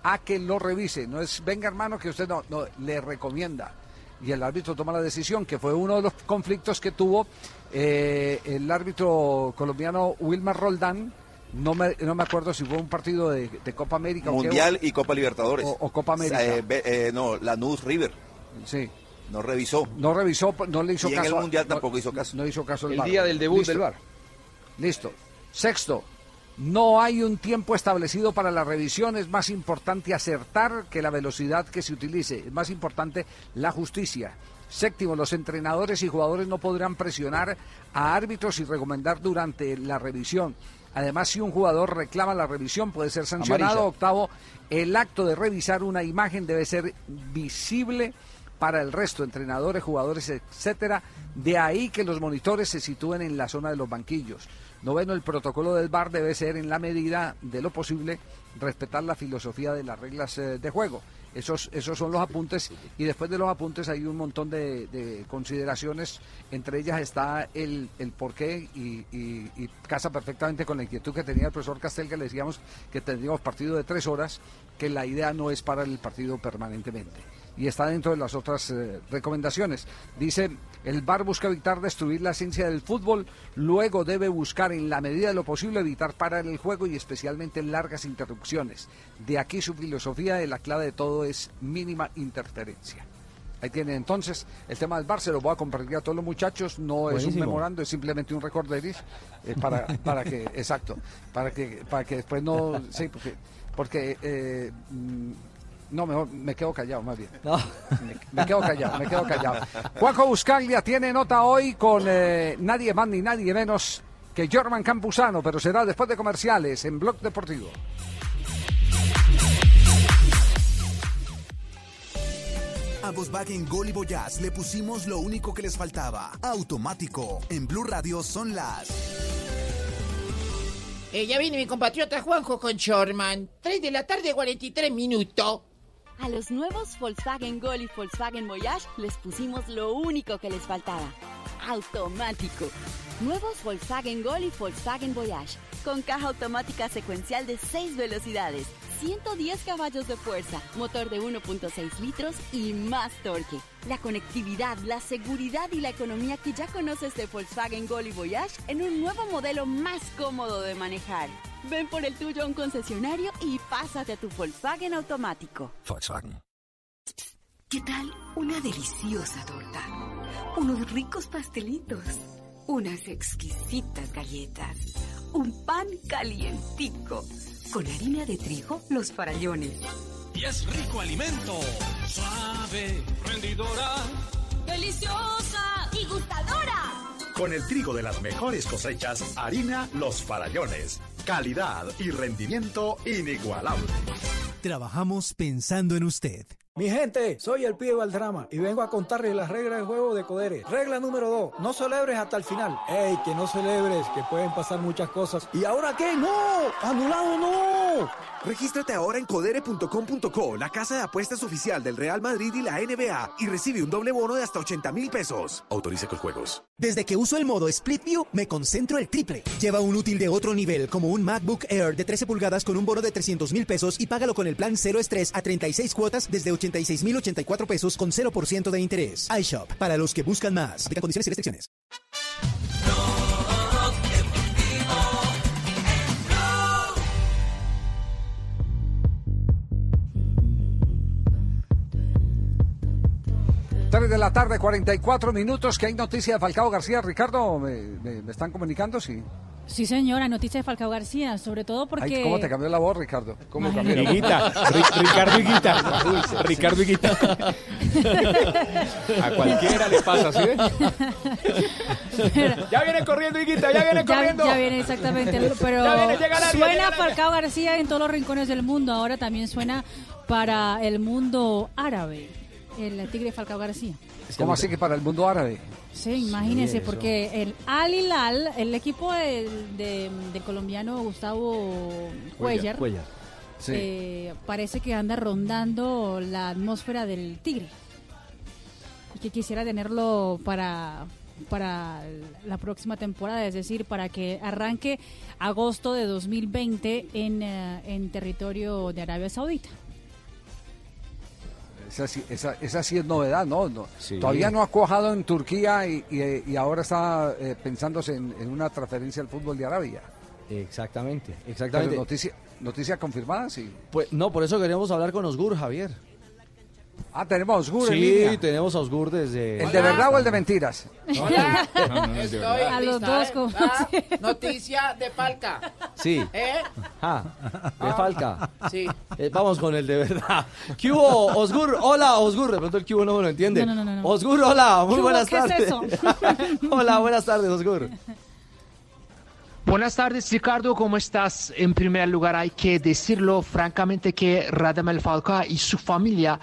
a que lo revise. No es, venga hermano, que usted no, no, le recomienda. Y el árbitro toma la decisión, que fue uno de los conflictos que tuvo eh, el árbitro colombiano Wilmar Roldán. No me, no me acuerdo si fue un partido de, de Copa América o qué, Mundial y Copa Libertadores. O- o Copa América. Eh, eh, no, la Nuz River. Sí. No revisó. No revisó, no le hizo Y en caso. el Mundial no- tampoco hizo caso. No hizo caso El VAR. día del debut Listo. del VAR. Listo. Sexto, no hay un tiempo establecido para la revisión. Es más importante acertar que la velocidad que se utilice. Es más importante la justicia. Séptimo, los entrenadores y jugadores no podrán presionar a árbitros y recomendar durante la revisión. Además, si un jugador reclama la revisión, puede ser sancionado. Amarilla. Octavo, el acto de revisar una imagen debe ser visible para el resto, entrenadores, jugadores, etcétera. De ahí que los monitores se sitúen en la zona de los banquillos. Noveno, el protocolo del VAR debe ser en la medida de lo posible respetar la filosofía de las reglas eh, de juego. Esos, esos son los apuntes y después de los apuntes hay un montón de, de consideraciones, entre ellas está el, el porqué y, y- y casa perfectamente con la inquietud que tenía el profesor Castel que le decíamos que tendríamos partido de tres horas, que la idea no es para el partido permanentemente y está dentro de las otras eh, recomendaciones. Dice, el VAR busca evitar destruir la esencia del fútbol, luego debe buscar en la medida de lo posible evitar parar el juego y especialmente en largas interrupciones. De aquí su filosofía de la clave de todo es mínima interferencia. Ahí tienen entonces el tema del VAR, se lo voy a compartir a todos los muchachos, no es un memorando, es simplemente un recorderis eh, para, para que, exacto, para que, para que después no, sí, porque, porque eh, mm, no, mejor me quedo callado más bien. Me, me quedo callado, me quedo callado. Juanjo Buscaglia tiene nota hoy con eh, nadie más ni nadie menos que Jorman Campuzano, pero será después de comerciales en Blog Deportivo. A Volkswagen Gol y Voyage le pusimos lo único que les faltaba. Automático. En Blue Radio son las... Eh, ya viene mi compatriota Juanjo con Shorman. 3 de la tarde, 43 minutos. A los nuevos Volkswagen Gol y Volkswagen Voyage les pusimos lo único que les faltaba. Automático. Nuevos Volkswagen Gol y Volkswagen Voyage. Con caja automática secuencial de 6 velocidades, 110 caballos de fuerza, motor de 1.6 litros y más torque. La conectividad, la seguridad y la economía que ya conoces de Volkswagen Gol y Voyage en un nuevo modelo más cómodo de manejar. Ven por el tuyo a un concesionario y pásate a tu Volkswagen automático. Volkswagen. ¿Qué tal una deliciosa torta? Unos ricos pastelitos, unas exquisitas galletas, un pan calientico, con harina de trigo, los farallones. Y es rico alimento, suave, rendidora, ¡Deliciosa y gustadora! Con el trigo de las mejores cosechas, harina Los Farallones. Calidad y rendimiento inigualable. Trabajamos pensando en usted. Mi gente, soy el pibe Valdrama y vengo a contarles las reglas del juego de Codere. Regla número 2, no celebres hasta el final. ¡Ey, que no celebres, que pueden pasar muchas cosas! ¿Y ahora qué? ¡No! ¡Anulado no! Regístrate ahora en codere.com.co, la casa de apuestas oficial del Real Madrid y la NBA, y recibe un doble bono de hasta 80 mil pesos. Autorice con juegos. Desde que uso el modo Split View, me concentro el triple. Lleva un útil de otro nivel, como un MacBook Air de 13 pulgadas con un bono de 300 mil pesos y págalo con el plan cero estrés a 36 cuotas desde 86 mil 84 pesos con 0% de interés. iShop, para los que buscan más. Aplica condiciones y restricciones. Tres de la tarde, 44 minutos, que hay noticia de Falcao García. Ricardo, ¿me, me- me están comunicando? Sí. Sí, señora, noticia de Falcao García, sobre todo porque... Ay, ¿Cómo te cambió la voz, Ricardo? ¿Cómo cambió la voz? Higuita, Ri- Ricardo Higuita. Ricardo Higuita. A cualquiera le pasa, ¿sí? Ya viene corriendo Higuita, ya viene Ya- corriendo. Ya, viene exactamente, pero Ya viene, llega área, llega suena área. Falcao García en todos los rincones del mundo. Ahora también suena para el mundo árabe, el Tigre Falcao García. ¿Cómo así que para el mundo árabe? Sí, imagínese, eso. porque el Al Hilal, el equipo del, de- del colombiano Gustavo Cuellar, Cuellar. Sí. eh, parece que anda rondando la atmósfera del Tigre. Y que quisiera tenerlo para, para la próxima temporada, es decir, para que arranque agosto de 2020 en, eh, en territorio de Arabia Saudita. Esa, sí- esa, esa sí es novedad, ¿no? No, Sí. Todavía no ha cuajado en Turquía y, y- y ahora está eh, pensándose en, en una transferencia al fútbol de Arabia. Exactamente, Pero exactamente. noticia, noticia confirmada, sí. Pues, no, por eso queríamos hablar con Osgur, Javier. Ah, tenemos a Osgur en Sí, línea. tenemos a Osgur desde... ¿El de verdad o el de mentiras? Estoy A los dos, ¿eh? como- Ah, Noticia de Palca. Sí. ¿Eh? Ah, de Falca. Sí. Eh, vamos con el de verdad. ¿Qué hubo, Osgur? Hola, Osgur. De pronto el que hubo no me lo entiende. No, no, no, no. Osgur, hola. Muy buenas ¿Qué es tardes. eso? hola, buenas tardes, Osgur. Buenas tardes, Ricardo, ¿cómo estás? En primer lugar, hay que decirlo francamente que Radamel Falcao y su familia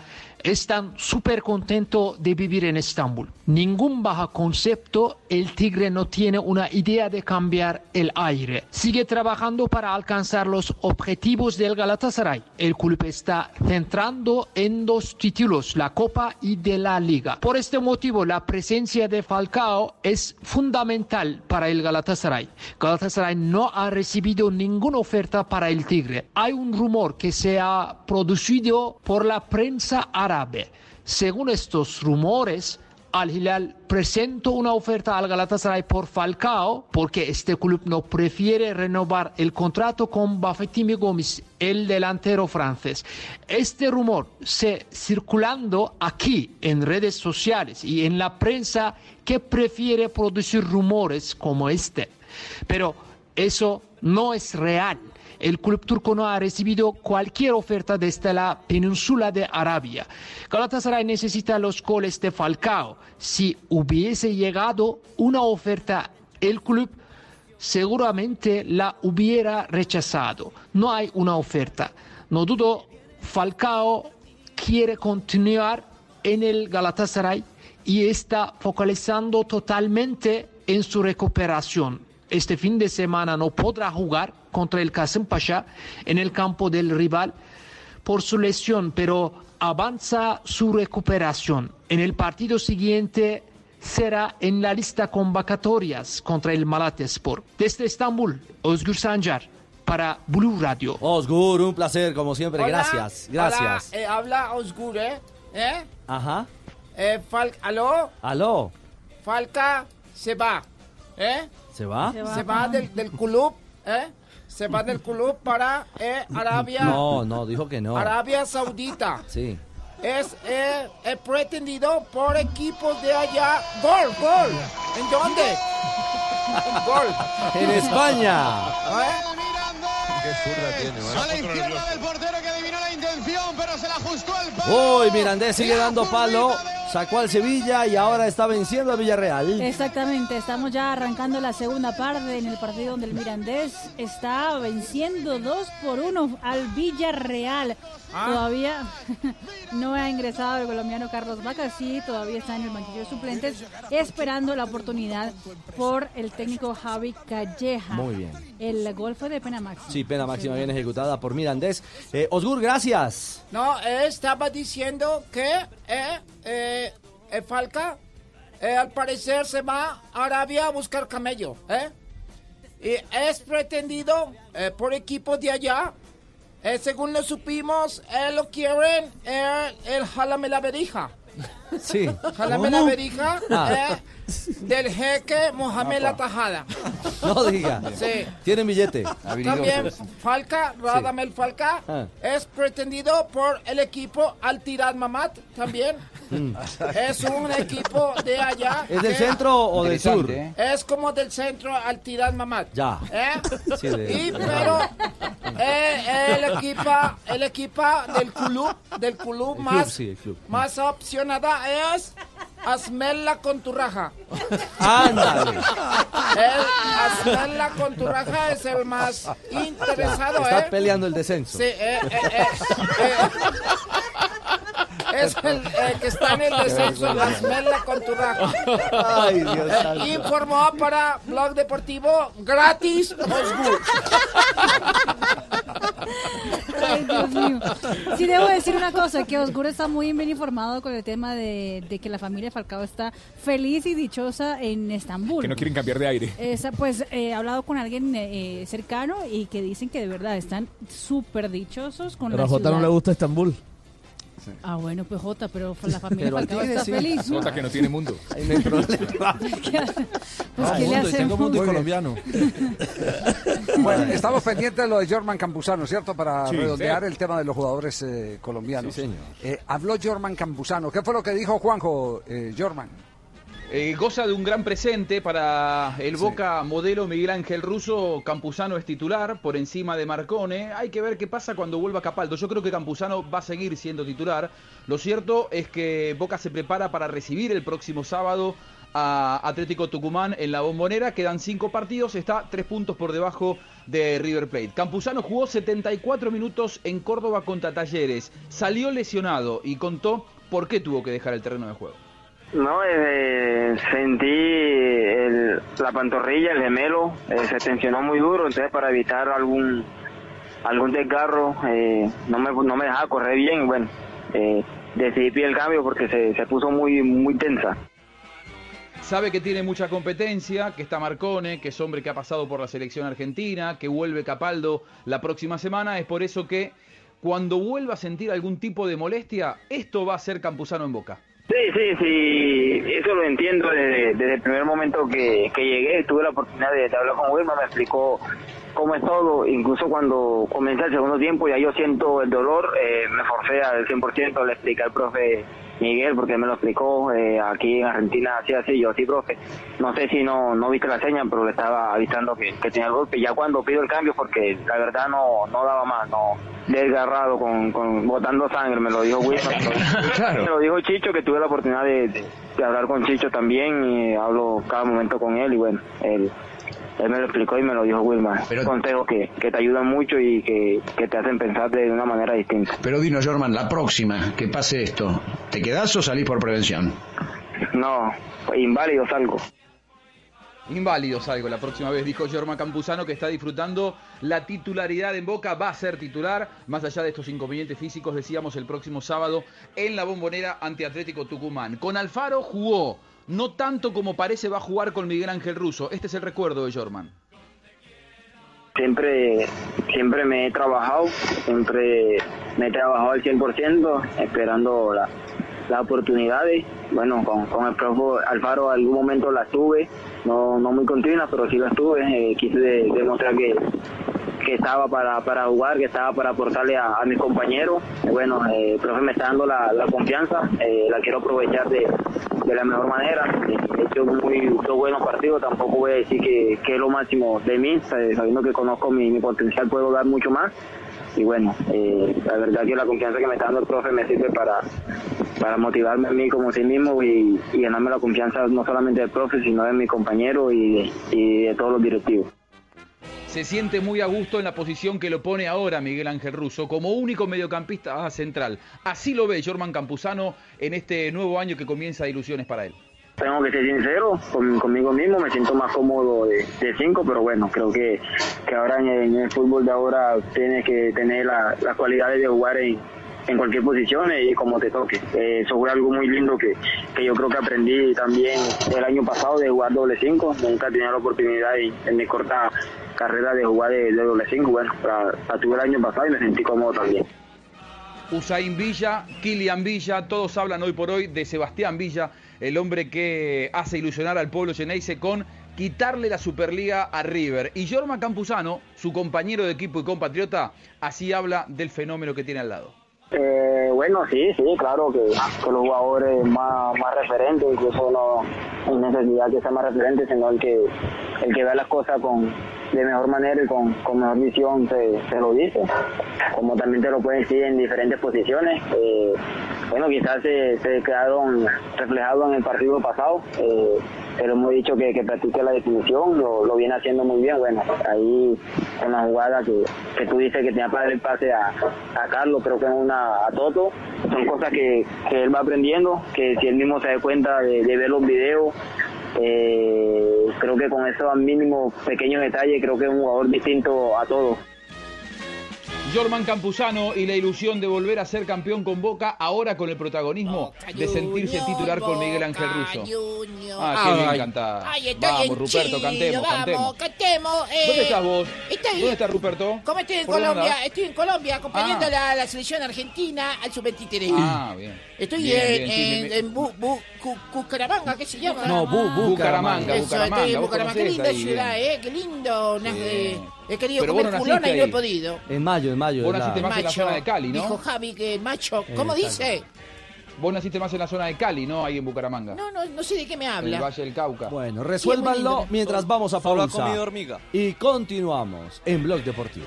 están súper contentos de vivir en Estambul. Ningún baja concepto, el Tigre no tiene una idea de cambiar el aire. Sigue trabajando para alcanzar los objetivos del Galatasaray. El club está centrando en dos títulos, la Copa y de la Liga. Por este motivo, la presencia de Falcao es fundamental para el Galatasaray. Galatasaray no ha recibido ninguna oferta para el Tigre. Hay un rumor que se ha producido por la prensa árabe. Según estos rumores, Al Hilal presentó una oferta al Galatasaray por Falcao porque este club no prefiere renovar el contrato con Bafetimi Gomis, el delantero francés. Este rumor se circulando aquí en redes sociales y en la prensa que prefiere producir rumores como este. Pero eso no es real. El club turco no ha recibido cualquier oferta desde la península de Arabia. Galatasaray necesita los goles de Falcao. Si hubiese llegado una oferta, el club seguramente la hubiera rechazado. No hay una oferta. No dudo, Falcao quiere continuar en el Galatasaray y está focalizando totalmente en su recuperación. Este fin de semana no podrá jugar contra el Kasım Pasha en el campo del rival por su lesión, pero avanza su recuperación. En el partido siguiente será en la lista convocatorias contra el Malatyaspor. Desde Estambul, Özgür Sancar para Blue Radio. Osgur, un placer como siempre. Hola, gracias, gracias. hola, eh, habla Osgur, ¿eh? ¿Eh? Ajá. Eh, Fal- ¿Aló? Aló. Falca se va, ¿eh? ¿Se va? Se va, del, del club, ¿eh? Se va del club para eh, Arabia, No, no, dijo que no. Arabia Saudita. Sí. Es eh, eh, pretendido por equipos de allá. ¡Gol, gol! ¿En dónde? ¡Gol! En España. ¿Eh? Qué zurda tiene, A la izquierda del portero que adivinó la intención, pero se la ajustó el palo. Uy, Mirandés sigue dando palo. Sacó al Sevilla y ahora está venciendo al Villarreal. Exactamente, estamos ya arrancando la segunda parte en el partido donde el Mirandés está venciendo 2 por 1 al Villarreal. Ah. Todavía no ha ingresado el colombiano Carlos Vaca, sí, todavía está en el banquillo de suplentes, esperando la oportunidad por el técnico Javi Calleja. Muy bien. El gol fue de pena máxima. Sí, pena máxima bien ejecutada por Mirandés. Eh, Osgur, gracias. No, eh, estaba diciendo que eh, eh, eh, Falca eh, al parecer se va a Arabia a buscar camello, ¿eh? Y es pretendido eh, por equipos de allá. Eh, según lo supimos, eh, lo quieren eh, el Jalame la Berija. Sí. Jalame la Berija Ah. Del jeque Mohamed La Tajada. No diga. Sí. Tienen billete. También Falca, Radamel Falca, Ah. es pretendido por el equipo Al Tirad Mamat también. Mm. Es un equipo de allá. ¿Es del centro o del sur? ¿eh? Es como del centro Al Tirad Mamat. Ya. ¿Eh? Sí, de- Y pero eh, el equipo el equipo del club del club El más club, sí, el club. más opcionada es Asmela con tu raja. Ándale. El con tu raja es el más interesado, Está ¿eh? peleando el descenso. Sí, eh, eh, eh, eh, es el eh, que está en el descenso, la Asmela con tu raja. Ay, Dios Eh, santo. informó para Blog Deportivo gratis Osgur. Ay, Dios mío. Sí, debo decir una cosa, que Osgur está muy bien informado con el tema de, de que la familia Falcao está feliz y dichosa en Estambul. Que no quieren cambiar de aire. Esa, pues eh, he hablado con alguien eh, cercano y que dicen que de verdad están súper dichosos con Pero a la Jota ciudad. no le gusta Estambul. Ah, bueno, pues Jota, pero la familia Falcao ti está sí. feliz. Jota que no tiene mundo. Ahí no hay problema. Pues, ¿qué le hacemos? colombiano. Bueno, estamos pendientes de lo de Jorman Campuzano, ¿cierto? Para Sí. redondear Sí. el tema de los jugadores eh, colombianos. Sí, señor. Eh, habló Jorman Campuzano. ¿Qué fue lo que dijo Juanjo eh, Jorman? Eh, goza de un gran presente para el Boca modelo Miguel Ángel Russo. Campuzano es titular por encima de Marcone. Hay que ver qué pasa cuando vuelva Capaldo. Yo creo que Campuzano va a seguir siendo titular. Lo cierto es que Boca se prepara para recibir el próximo sábado a Atlético Tucumán en la bombonera. Quedan cinco partidos, está tres puntos por debajo de River Plate. Campuzano jugó 74 minutos en Córdoba contra Talleres. Salió lesionado y contó por qué tuvo que dejar el terreno de juego. No, eh, sentí el- la pantorrilla, el gemelo, eh, se tensionó muy duro, entonces para evitar algún algún desgarro eh, no me no me dejaba correr bien, bueno, eh, decidí pedir el cambio porque se, se puso muy muy tensa. Sabe que tiene mucha competencia, que está Marcone, que es hombre que ha pasado por la selección argentina, que vuelve Capaldo la próxima semana. Es por eso que cuando vuelva a sentir algún tipo de molestia, esto va a ser Campuzano en boca. Sí, sí, sí, eso lo entiendo desde, desde el primer momento que, que llegué, tuve la oportunidad de, de hablar con Wilma, me explicó cómo es todo, incluso cuando comencé el segundo tiempo ya yo siento el dolor, eh, me forcé al 100%, le expliqué al profe Miguel, porque me lo explicó, eh, aquí en Argentina así, así, yo sí, profe, no sé si no no viste la señal, pero le estaba avisando que, que tenía el golpe, ya cuando pido el cambio, porque la verdad no, no daba más, no, desgarrado, con, con botando sangre, me lo dijo Wilma, me lo dijo- me lo dijo Chicho, que tuve la oportunidad de, de- de hablar con Chicho también, y hablo cada momento con él, y bueno, él él me lo explicó y me lo dijo Wilmar. Consejos que, que te ayudan mucho y que, que te hacen pensar de una manera distinta. Pero dinos, Jorman, la próxima que pase esto, ¿te quedás o salís por prevención? No, inválido salgo. Inválido salgo la próxima vez, dijo Jorma Campuzano, que está disfrutando la titularidad en Boca, va a ser titular, más allá de estos inconvenientes físicos, decíamos el próximo sábado en la bombonera ante Atlético Tucumán. Con Alfaro jugó, no tanto como parece va a jugar con Miguel Ángel Russo. Este es el recuerdo de Jorman. Siempre, siempre me he trabajado, siempre me he trabajado al 100%, esperando la, las oportunidades. Bueno, con, el profe Alfaro algún momento las tuve, no, no muy continuas, pero sí las tuve. Eh, quise de- demostrar que, que estaba para, para jugar, que estaba para aportarle a, a mis compañeros. Bueno, eh, el profe me está dando la, la confianza, eh, la quiero aprovechar de, de la mejor manera. Eh, He hecho muy dos buenos partidos, tampoco voy a decir que, que es lo máximo de mí, sabiendo que conozco mi, mi potencial, puedo dar mucho más. Y bueno, eh, la verdad que la confianza que me está dando el profe me sirve para, para motivarme a mí como sí mismo y, y ganarme la confianza no solamente del profe, sino de mi compañero y, y de todos los directivos. Se siente muy a gusto en la posición que lo pone ahora Miguel Ángel Russo, como único mediocampista central. Así lo ve Jorman Campuzano en este nuevo año que comienza de ilusiones para él. Tengo que ser sincero con- conmigo mismo, me siento más cómodo de, cinco, pero bueno, creo que, que ahora en el, en el fútbol de ahora tienes que tener la- las cualidades de jugar en, en cualquier posición y como te toque. Eh, eso fue algo muy lindo que, que yo creo que aprendí también el año pasado de jugar doble cinco. Nunca tenía la oportunidad en, en mi corta carrera de jugar de, doble cinco. Bueno, la, la tuve el año pasado y me sentí cómodo también. Usain Villa, Kilian Villa, todos hablan hoy por hoy de Sebastián Villa, el hombre que hace ilusionar al pueblo Geneise con quitarle la Superliga a River. Y Jorma Campuzano, su compañero de equipo y compatriota, así habla del fenómeno que tiene al lado. Eh, bueno, sí, sí, claro que, que los jugadores más, más referentes, incluso no hay necesidad que sea más referente, sino el que el que vea las cosas con de mejor manera y con, con mejor visión se, se lo dice. Como también te lo pueden decir en diferentes posiciones. Eh, bueno, quizás se, se quedaron reflejados en el partido pasado, eh, pero hemos dicho que, que practique la definición, lo, lo viene haciendo muy bien. Bueno, ahí con la jugada que, que tú dices que tenía para dar el pase a, a Carlos, creo que es una a Toto. Son cosas que, que él va aprendiendo, que si él mismo se da cuenta de, de ver los videos, eh, creo que con esos mínimos pequeños detalles, creo que es un jugador distinto a todos. Jorman Campuzano y la ilusión de volver a ser campeón con Boca, ahora con el protagonismo de sentirse titular con Miguel Ángel Russo. Ah, qué bien Vamos, Ruperto, Chile, cantemos, vamos, cantemos. cantemos. eh, ¿Dónde estás vos? estoy- ¿Dónde está Ruperto? ¿Cómo estoy en ¿Por dónde Colombia? Estoy en Colombia acompañando Ah. a la, la selección argentina al sub-23. Ah, bien. Estoy Bien, en, bien, sí, en, me- me- en Bu- Bu- Cu- Cucaramanga, ¿qué se llama? No, Bu- Bu- Bucaramanga, Eso, Bucaramanga, Estoy en vos Bucaramanga. Qué linda ciudad. ¿eh? Qué lindo. Una- eh, he querido Pero comer no culona naciste y no he podido. En mayo, en mayo. Vos es la- naciste más en la zona de Cali, ¿no? Dijo Javi que macho. ¿Cómo dice? Vos naciste más en la zona de Cali, ¿no? Ahí en Bucaramanga. No, no, no sé de qué me En el habla. Valle del Cauca. Bueno, resuélvanlo mientras vamos a Solo ha pausa. comido hormiga. Y continuamos en Blog Deportivo.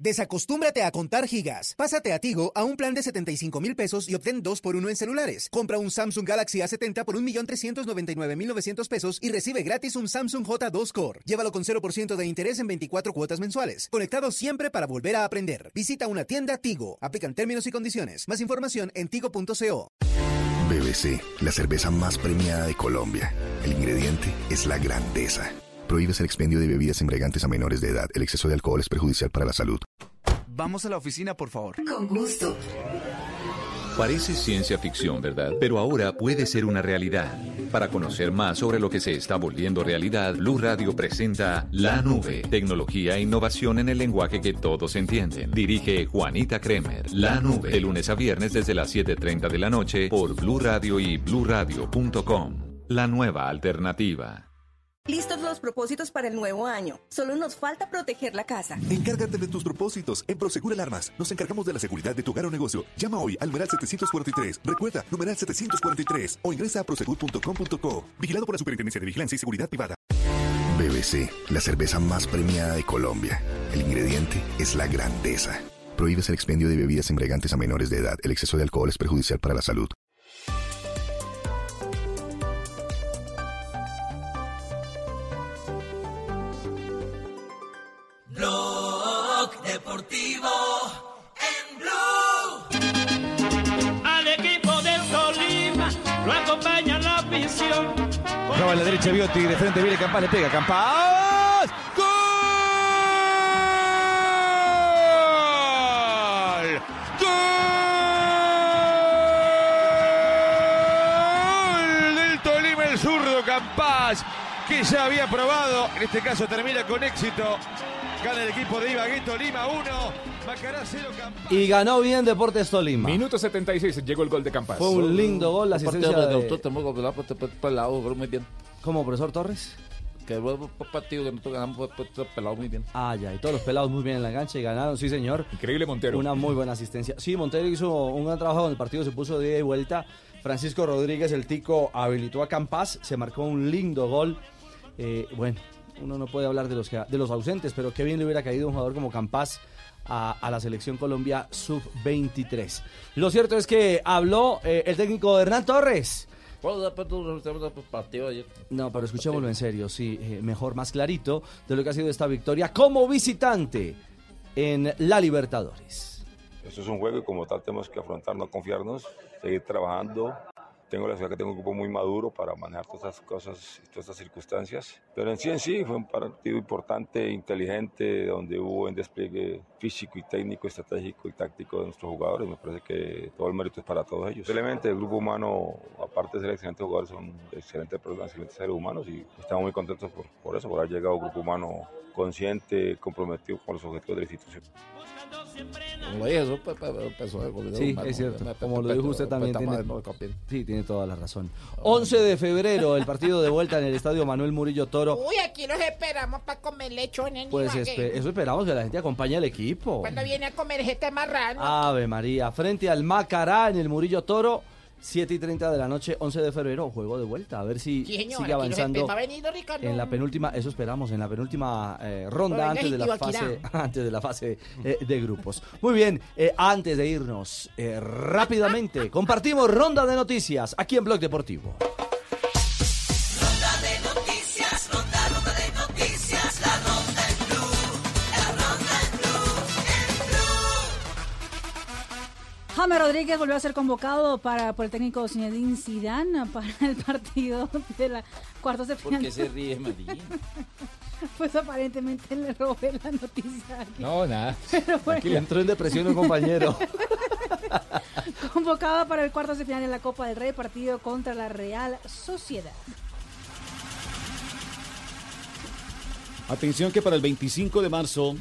Desacostúmbrate a contar gigas. Pásate a Tigo a un plan de 75 mil pesos y obtén 2 por 1 en celulares. Compra un Samsung Galaxy A70 por 1.399.900 pesos y recibe gratis un Samsung J2 Core. Llévalo con 0% de interés en 24 cuotas mensuales. Conectado siempre para volver a aprender. Visita una tienda Tigo. Aplican términos y condiciones. Más información en tigo.co. BBC, la cerveza más premiada de Colombia. El ingrediente es la grandeza. Prohíbes el expendio de bebidas embriagantes a menores de edad. El exceso de alcohol es perjudicial para la salud. Vamos a la oficina, por favor. Con gusto. Parece ciencia ficción, ¿verdad? Pero ahora puede ser una realidad. Para conocer más sobre lo que se está volviendo realidad, Blue Radio presenta La Nube, tecnología e innovación en el lenguaje que todos entienden. Dirige Juanita Kremer. La Nube, de lunes a viernes desde las 7:30 de la noche por Blue Radio y bluradio.com. La nueva alternativa. Listos los propósitos para el nuevo año. Solo nos falta proteger la casa. Encárgate de tus propósitos. En Prosegur Alarmas nos encargamos de la seguridad de tu hogar o negocio. Llama hoy al numeral 743. Recuerda, numeral 743 o ingresa a prosegur.com.co. Vigilado por la Superintendencia de Vigilancia y Seguridad Privada. BBC, la cerveza más premiada de Colombia. El ingrediente es la grandeza. Prohíbes el expendio de bebidas embriagantes a menores de edad. El exceso de alcohol es perjudicial para la salud. Derecha Biotti, de frente viene Campas, le pega Campas. ¡Gol! ¡Gol! Del Tolima el zurdo Campas, que ya había probado, en este caso termina con éxito. Gana el equipo de Ibagué Tolima 1, Macará 0 Campas. Y ganó bien Deportes Tolima. Minuto 76 llegó el gol de Campas. Fue un lindo gol, la asistencia de... muy bien. ¿Cómo, profesor Torres? Que el partido que nosotros ganamos fue pelado muy bien. Ah, ya, y todos los pelados muy bien en la cancha y ganaron, sí señor. Increíble Montero. Una muy buena asistencia. Sí, Montero hizo un gran trabajo con el partido, se puso de ida y vuelta. Francisco Rodríguez, el tico, habilitó a Campas, se marcó un lindo gol. Eh, bueno, uno no puede hablar de los, que- de los ausentes, pero qué bien le hubiera caído un jugador como Campas a, a la selección Colombia sub-23. Lo cierto es que habló eh, el técnico Hernán Torres. No, pero escuchémoslo en serio, sí, eh, mejor, más clarito de lo que ha sido esta victoria como visitante en la Libertadores. Esto es un juego y como tal tenemos que afrontar, no confiarnos, seguir trabajando. Tengo la ciudad que tengo un grupo muy maduro para manejar todas estas cosas, todas estas circunstancias. Pero en sí en sí fue un partido importante, inteligente, donde hubo un despliegue físico y técnico, estratégico y táctico de nuestros jugadores. Me parece que todo el mérito es para todos ellos. Simplemente el grupo humano, aparte de ser excelentes jugadores, son excelentes personas, excelentes seres humanos y estamos muy contentos por, por eso, por haber llegado a un grupo humano consciente, comprometido con los objetivos de la institución. Como dije, eso pues, pues, empezó de Sí, es cierto. Me- Como lo dijo usted también. Tiene, sí, tiene toda la razón. 11 de febrero, el partido de vuelta en el estadio Manuel Murillo Toro. Uy, aquí los esperamos para comer lechón en Pues eso esperamos que la gente acompañe al equipo. Cuando viene a comer este marrano. Ave María, frente al Macará en el Murillo Toro, 7 y 30 de la noche, 11 de febrero, juego de vuelta. A ver si Sí, señor, sigue avanzando. espe- ¿Va a venir, don Ricardo? En la penúltima, eso esperamos, en la penúltima eh, ronda antes de la fase, antes de la fase eh, de grupos. Muy bien, eh, antes de irnos eh, rápidamente, compartimos ronda de noticias aquí en Blog Deportivo. James Rodríguez volvió a ser convocado para, por el técnico Zinedine Zidane para el partido de la cuartos de ¿Por final. qué se ríe, María? Pues aparentemente le robé la noticia. aquí. No, nada. Pero bueno, Aquí le entró en depresión un compañero. convocado para el cuartos de final de la Copa del Rey, partido contra la Real Sociedad. Atención que para el 25 de marzo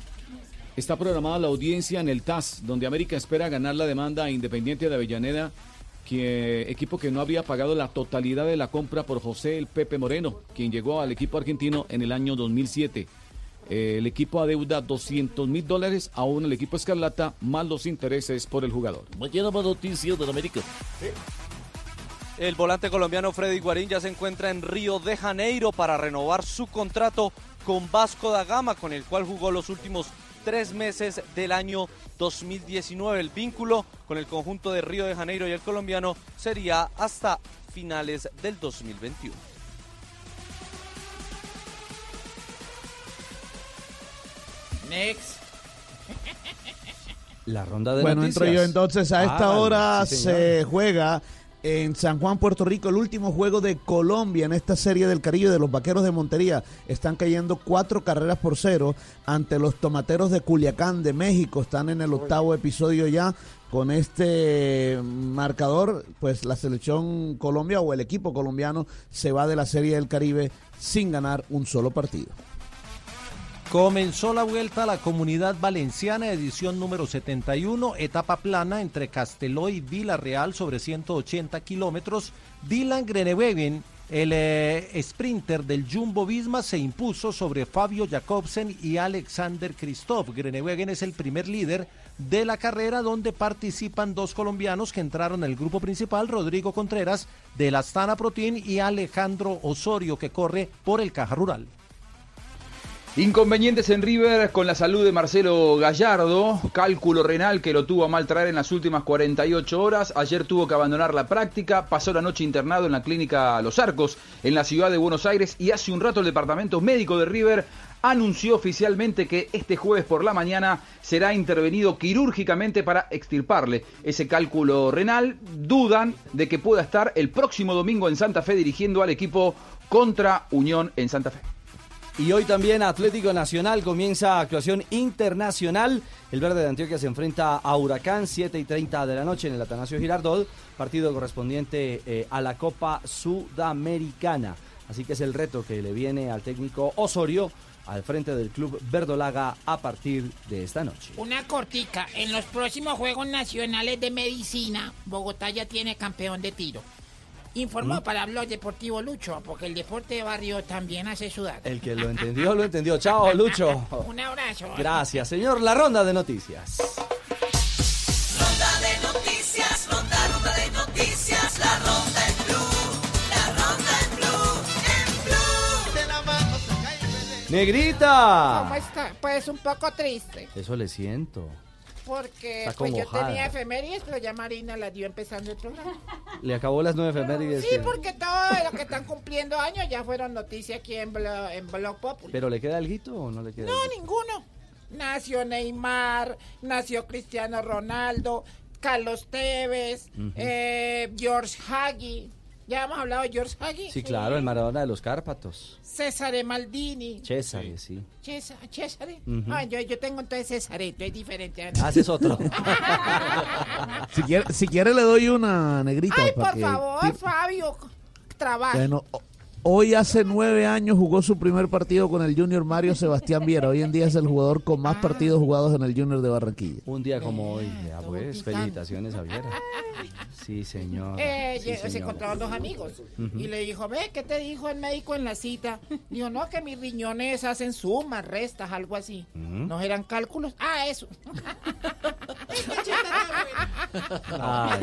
está programada la audiencia en el TAS, donde América espera ganar la demanda a Independiente de Avellaneda, que, equipo que no habría pagado la totalidad de la compra por José el Pepe Moreno, quien llegó al equipo argentino en el año 2007. Eh, el equipo adeuda 200 mil dólares aún el equipo Escarlata, más los intereses por el jugador. Mañana más noticias de América. El volante colombiano Freddy Guarín ya se encuentra en Río de Janeiro para renovar su contrato con Vasco da Gama, con el cual jugó los últimos tres meses del año 2019. El vínculo con el conjunto de Río de Janeiro y el colombiano sería hasta finales del 2021. Next. La ronda de Bueno, noticias. entro yo entonces. A esta Hágale, hora sí, se juega en San Juan, Puerto Rico, el último juego de Colombia en esta serie del Caribe de los Vaqueros de Montería. Están cayendo cuatro carreras por cero ante los Tomateros de Culiacán de México. Están en el octavo episodio ya. Con este marcador, pues la selección Colombia o el equipo colombiano se va de la serie del Caribe sin ganar un solo partido. Comenzó la vuelta a la comunidad valenciana, edición número 71, etapa plana entre Casteló y Vila Real sobre 180 kilómetros. Dylan Grenewegen, el eh, sprinter del Jumbo Visma, se impuso sobre Fabio Jacobsen y Alexander Christoph. Grenewegen es el primer líder de la carrera donde participan dos colombianos que entraron en el grupo principal, Rodrigo Contreras de la Astana Protein y Alejandro Osorio que corre por el Caja Rural. Inconvenientes en River con la salud de Marcelo Gallardo, cálculo renal que lo tuvo a mal traer en las últimas 48 horas, ayer tuvo que abandonar la práctica, pasó la noche internado en la clínica Los Arcos en la ciudad de Buenos Aires y hace un rato el departamento médico de River anunció oficialmente que este jueves por la mañana será intervenido quirúrgicamente para extirparle ese cálculo renal. Dudan de que pueda estar el próximo domingo en Santa Fe dirigiendo al equipo contra Unión en Santa Fe. Y hoy también Atlético Nacional comienza actuación internacional. El verde de Antioquia se enfrenta a Huracán, 7 y 30 de la noche en el Atanasio Girardot, partido correspondiente eh, a la Copa Sudamericana. Así que es el reto que le viene al técnico Osorio al frente del club Verdolaga a partir de esta noche. Una cortica. En los próximos Juegos Nacionales de Medicina, Bogotá ya tiene campeón de tiro. Informó ¿Mm? para Blog Deportivo Lucho, porque el deporte de barrio también hace sudar. El que lo entendió, lo entendió. Chao, Lucho. Un abrazo. Gracias, señor. La ronda de noticias. Ronda de noticias, ronda, ronda de noticias, la ronda en blue, la ronda en blue, en blue. De la mano se cae ¿Cómo Negrita. está? Pues un poco triste, Eso le siento. Porque Está pues yo tenía efemérides, pero ya Marina las dio empezando el programa. Le acabó las nueve efemérides. Sí, que- porque todos los que están cumpliendo años ya fueron noticias aquí en Blog, en Blog Popular. ¿Pero le queda alguito o no le queda? No, alguito? ninguno. Nació Neymar, nació Cristiano Ronaldo, Carlos Tevez, eh, George Hagi. ¿Ya hemos hablado de George Hagi? Sí, claro, el Maradona de los Cárpatos. César Maldini. César, sí. César, César. Ujú. Ah, yo, yo tengo entonces César, es diferente. Haces otro. Si quiere, si quiere le doy una negrita. Ay, para por que- favor, Fabio, trabaja. Bueno, o- hoy hace nueve años jugó su primer partido con el Junior Mario Sebastián Viera. Hoy en día es el jugador con más partidos jugados en el Junior de Barranquilla. Un día como hoy. Ya pues, felicitaciones, Javier. Sí, señor. Eh, Sí, se encontraron dos amigos y le dijo, ve, ¿qué te dijo el médico en la cita? Dijo, no, que mis riñones hacen sumas, restas, algo así. ¿No eran cálculos? Ah, eso. Ay,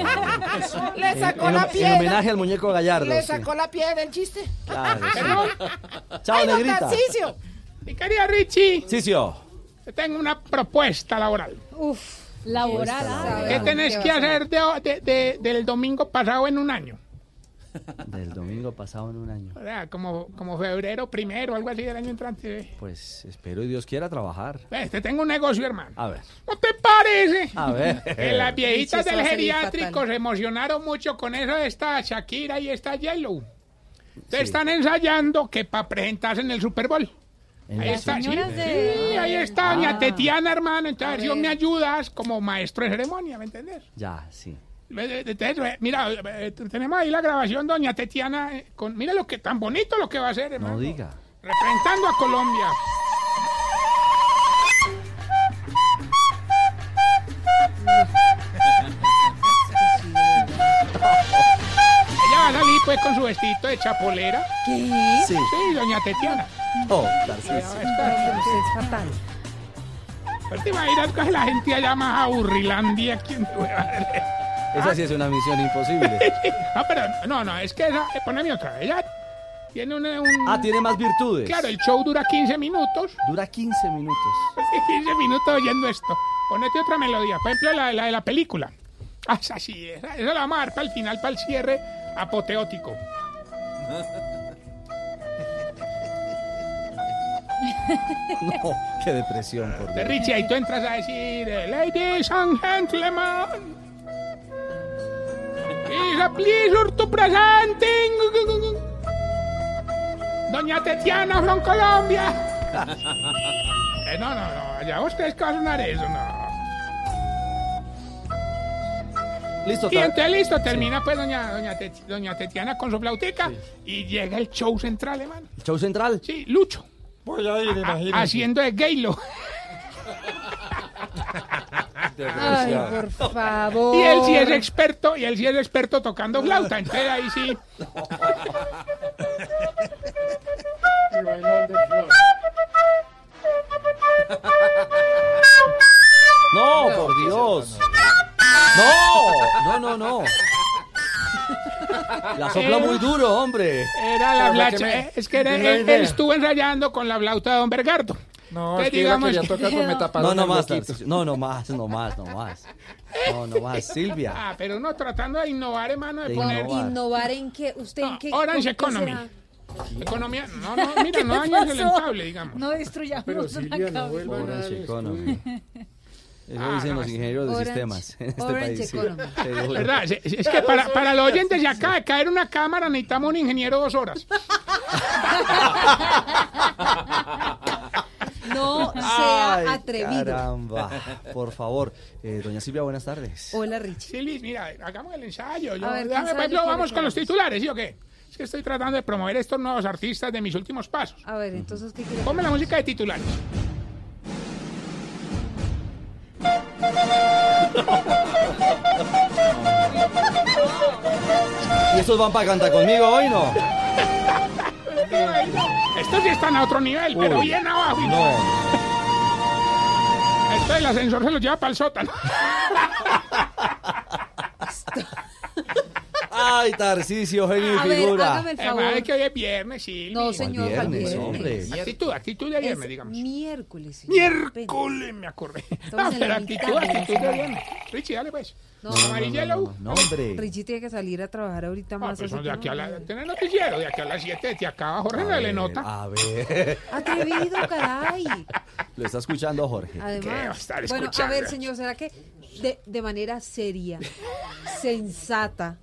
Le sacó en, la en piedra. homenaje al muñeco Gallardo. Le sí. sacó la piedra el chiste. Claro, sí. Perdón. Chao, Ay, Negrita. Mi querida Richie, Cicio. te tengo una propuesta laboral. Uf, laboral. ah, ¿Qué tenés ¿qué que hacer de- de- de- del domingo pasado en un año? Del domingo pasado en un año. O sea, como, como febrero primero, algo así del año entrante. Pues espero y Dios quiera trabajar. Ves, te tengo un negocio, hermano. A ver. ¿No te parece? A ver. Que las viejitas Eso del va a salir geriátrico fatal. se emocionaron mucho con eso de esta Shakira y esta Yellow. Se están ensayando que para presentarse en el Super Bowl. Ahí está, sí, de- ahí está, Ah. doña Tetiana, hermano. Entonces, si me ayudas como maestro de ceremonia, ¿me entendés? Ya, sí. Entonces, eh, mira, eh, tenemos ahí la grabación, doña Tetiana, eh, con, mira lo que tan bonito lo que va a hacer, hermano. No diga. Representando a Colombia. Pues con su vestido de chapolera. ¿Qué? Sí. Sí, doña Tetiana. Oh, Tarcisio. Es fatal. Pues te imaginas que la gente allá más aburrilandia aquí en Nueva. Esa sí es una misión imposible. Ah, pero no, no, es que esa, eh, poneme otra. Ella tiene un, un- Ah, tiene más virtudes. Claro, el show dura 15 minutos. Dura 15 minutos. Pues, 15 minutos oyendo esto. Ponete otra melodía. Por ejemplo, la, la de la película. Ah, esa sí, esa, esa la vamos a dar para el final, para el cierre apoteótico. No, qué depresión, por De Dios. Richie, ahí tú entras a decir, eh, Ladies and gentlemen. Please, please, ortoprasante. Doña Tetiana from Colombia. Eh, no, no, no. Ya ustedes que va a sonar eso, no. Listo, Y entonces listo, termina pues doña, doña, Tet- doña Tetiana con su flautica y llega el show central, hermano. ¿Show central? Sí, Lucho. Voy a ir, imagínate. haciendo de Gaylo. Ay, por favor. Y él sí es experto, y él sí es experto tocando flauta, entonces ahí sí. No, por Dios. No, no, no, no. La sopla muy duro, hombre. Era la me- eh, es que era- él, estuvo ensayando con la flauta de Don Bergardo. No, es que digamos que- No, no más. No, no más, no más, no más. No, no más. Silvia. Ah, pero no, tratando de innovar, hermano, de De poner... innovar. ¿Innovar en qué? ¿Usted en qué? Orange Economy. será? Economía, no, no, mira, ¿Qué no dañes el digamos. No destruyamos Pero la Silvia, no vuelvan a Economy. Eso Ah, dicen no, los ingenieros de Orange- sistemas en este Orange país. sí. ¿Verdad? Es, que para, para los oyentes se acaba de caer una cámara, necesitamos un ingeniero dos horas. No sea Ay, atrevido. Caramba. Por favor. Eh, doña Silvia, buenas tardes. Hola, Richie. Sí, Liz, mira, hagamos el ensayo. Yo, ver, ¿qué déjame, ensayo quiere vamos con los titulares, ¿sí o qué? Es que estoy tratando de promover estos nuevos artistas de mis últimos pasos. A ver, entonces, ¿qué quiere? Ponme la música de titulares. ¿Y estos van para cantar conmigo hoy, no? Estos sí están a otro nivel, pero Uy. bien abajo. No. Esto el ascensor se los lleva para el sótano. Ay, Tarcisio, genio y A ver, figura. hágame el favor. madre, que hoy es viernes, sí. No, señor, ¿cuál viernes, viernes? hombre. Actitud, actitud de viernes, Es digamos. miércoles. señor. Miércoles, me acordé. En pero actitud, de actitud de viernes. Richie, dale pues. No, No, no, no, Amarillelo. no, no, no, hombre. Richie tiene que salir a trabajar ahorita Ah, más. pues así de aquí a no, la, tener noticiero, de aquí a las 7 te acaba Jorge, A no le ver, nota. A ver. Atrevido, caray. Lo está escuchando Jorge. ¿Qué va a Además, estar bueno, a ver, señor, ¿será que de, de manera seria, sensata,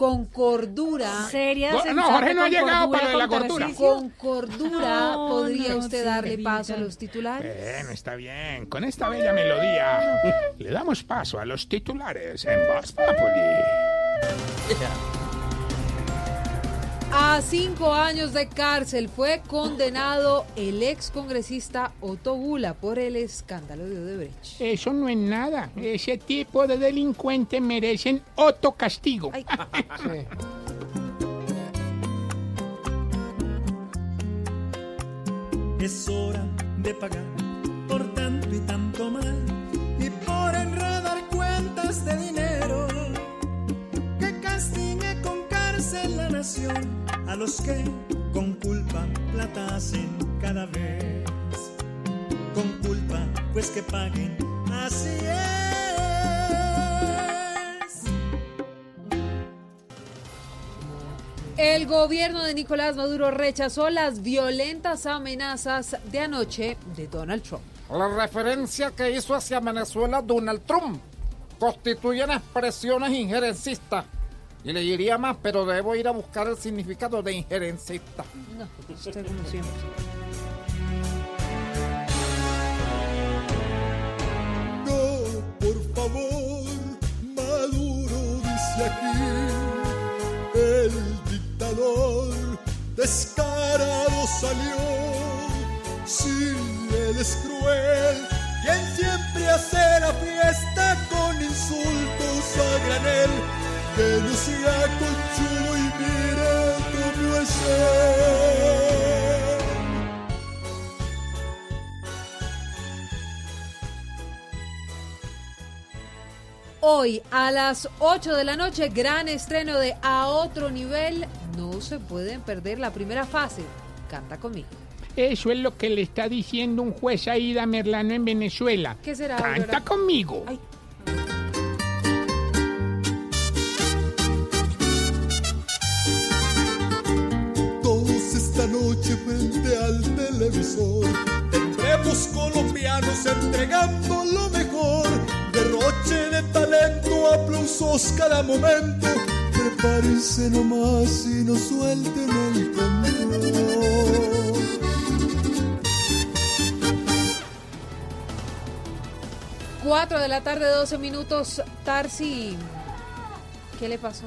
con cordura, Seria, No, Jorge no ha con llegado para lo de la. Tarcisio. con cordura, No, podría no, usted darle paso a los titulares? Bueno, está bien. Con esta bella melodía le damos paso a los titulares en Voz Populi. A cinco años de cárcel fue condenado el excongresista Otto Bula por el escándalo de Odebrecht. Eso no es nada. Ese tipo de delincuentes merecen otro castigo. Es hora de pagar por tanto y tanto mal y por enredar cuentas de dinero cárcel la nación a los que con culpa plata hacen cada vez. Con culpa, pues que paguen. Así es. El gobierno de Nicolás Maduro rechazó las violentas amenazas de anoche de Donald Trump. La referencia que hizo hacia Venezuela Donald Trump constituyen expresiones injerencistas. Y le diría más, pero debo ir a buscar el significado de injerencista. No, usted como siempre. No, por favor, Maduro dice aquí, el dictador descarado salió. Si él es cruel, quien siempre hace la fiesta con insultos a granel, que no sea conchudo y mire cómo es él. Hoy a las 8 de la noche, gran estreno de A Otro Nivel. No se pueden perder la primera fase. Canta conmigo. Eso es lo que le está diciendo un juez a Ida Merlano en Venezuela. ¿Qué será? Canta Aurora? conmigo. Todos noche frente al televisor tendremos colombianos entregando lo mejor, derroche de talento, aplausos cada momento, prepárense nomás y no suelten el canto. 4 de la tarde, 12 minutos. Tarsi, ¿qué le pasó?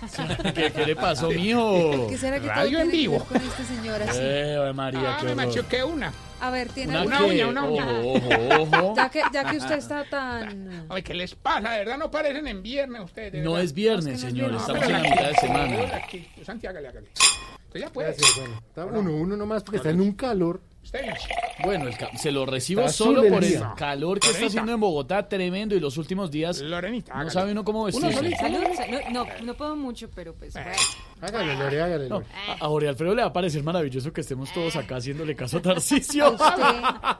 ¿Qué, qué le pasó, mijo? ¿Qué será que todo Radio en vivo. con esta señora? Sí. Eh, María, Ah, qué me horror. machuqué una. A ver, tiene Una que- uña, una uña. Ojo, ojo, ojo. Ya que, ya que usted está tan... Ay, ¿qué les pasa? De verdad no parecen en viernes ustedes. de No verdad. es viernes, No, es que no es señor. viernes. Estamos en la mitad de semana. Aquí, Santiago, hágale, hágale. Usted ya puede. Gracias, bueno. Está uno, uno nomás porque está en un calor. Bueno, el se lo recibo Está solo por el día. calor que está haciendo en Bogotá, tremendo, y los últimos días Lorenita, no hágale. sabe uno cómo vestirse. Salud, salud. No, no puedo mucho, pero pues. bueno. Hágale, Lore, hágale, Lore. a, a Jorge Alfredo le va a parecer maravilloso que estemos todos acá haciéndole caso a Tarcisio.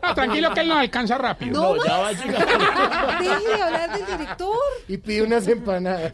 No, tranquilo que él nos alcanza rápido. No, ya va a llegar. Deje de hablar del director. Y pide unas empanadas.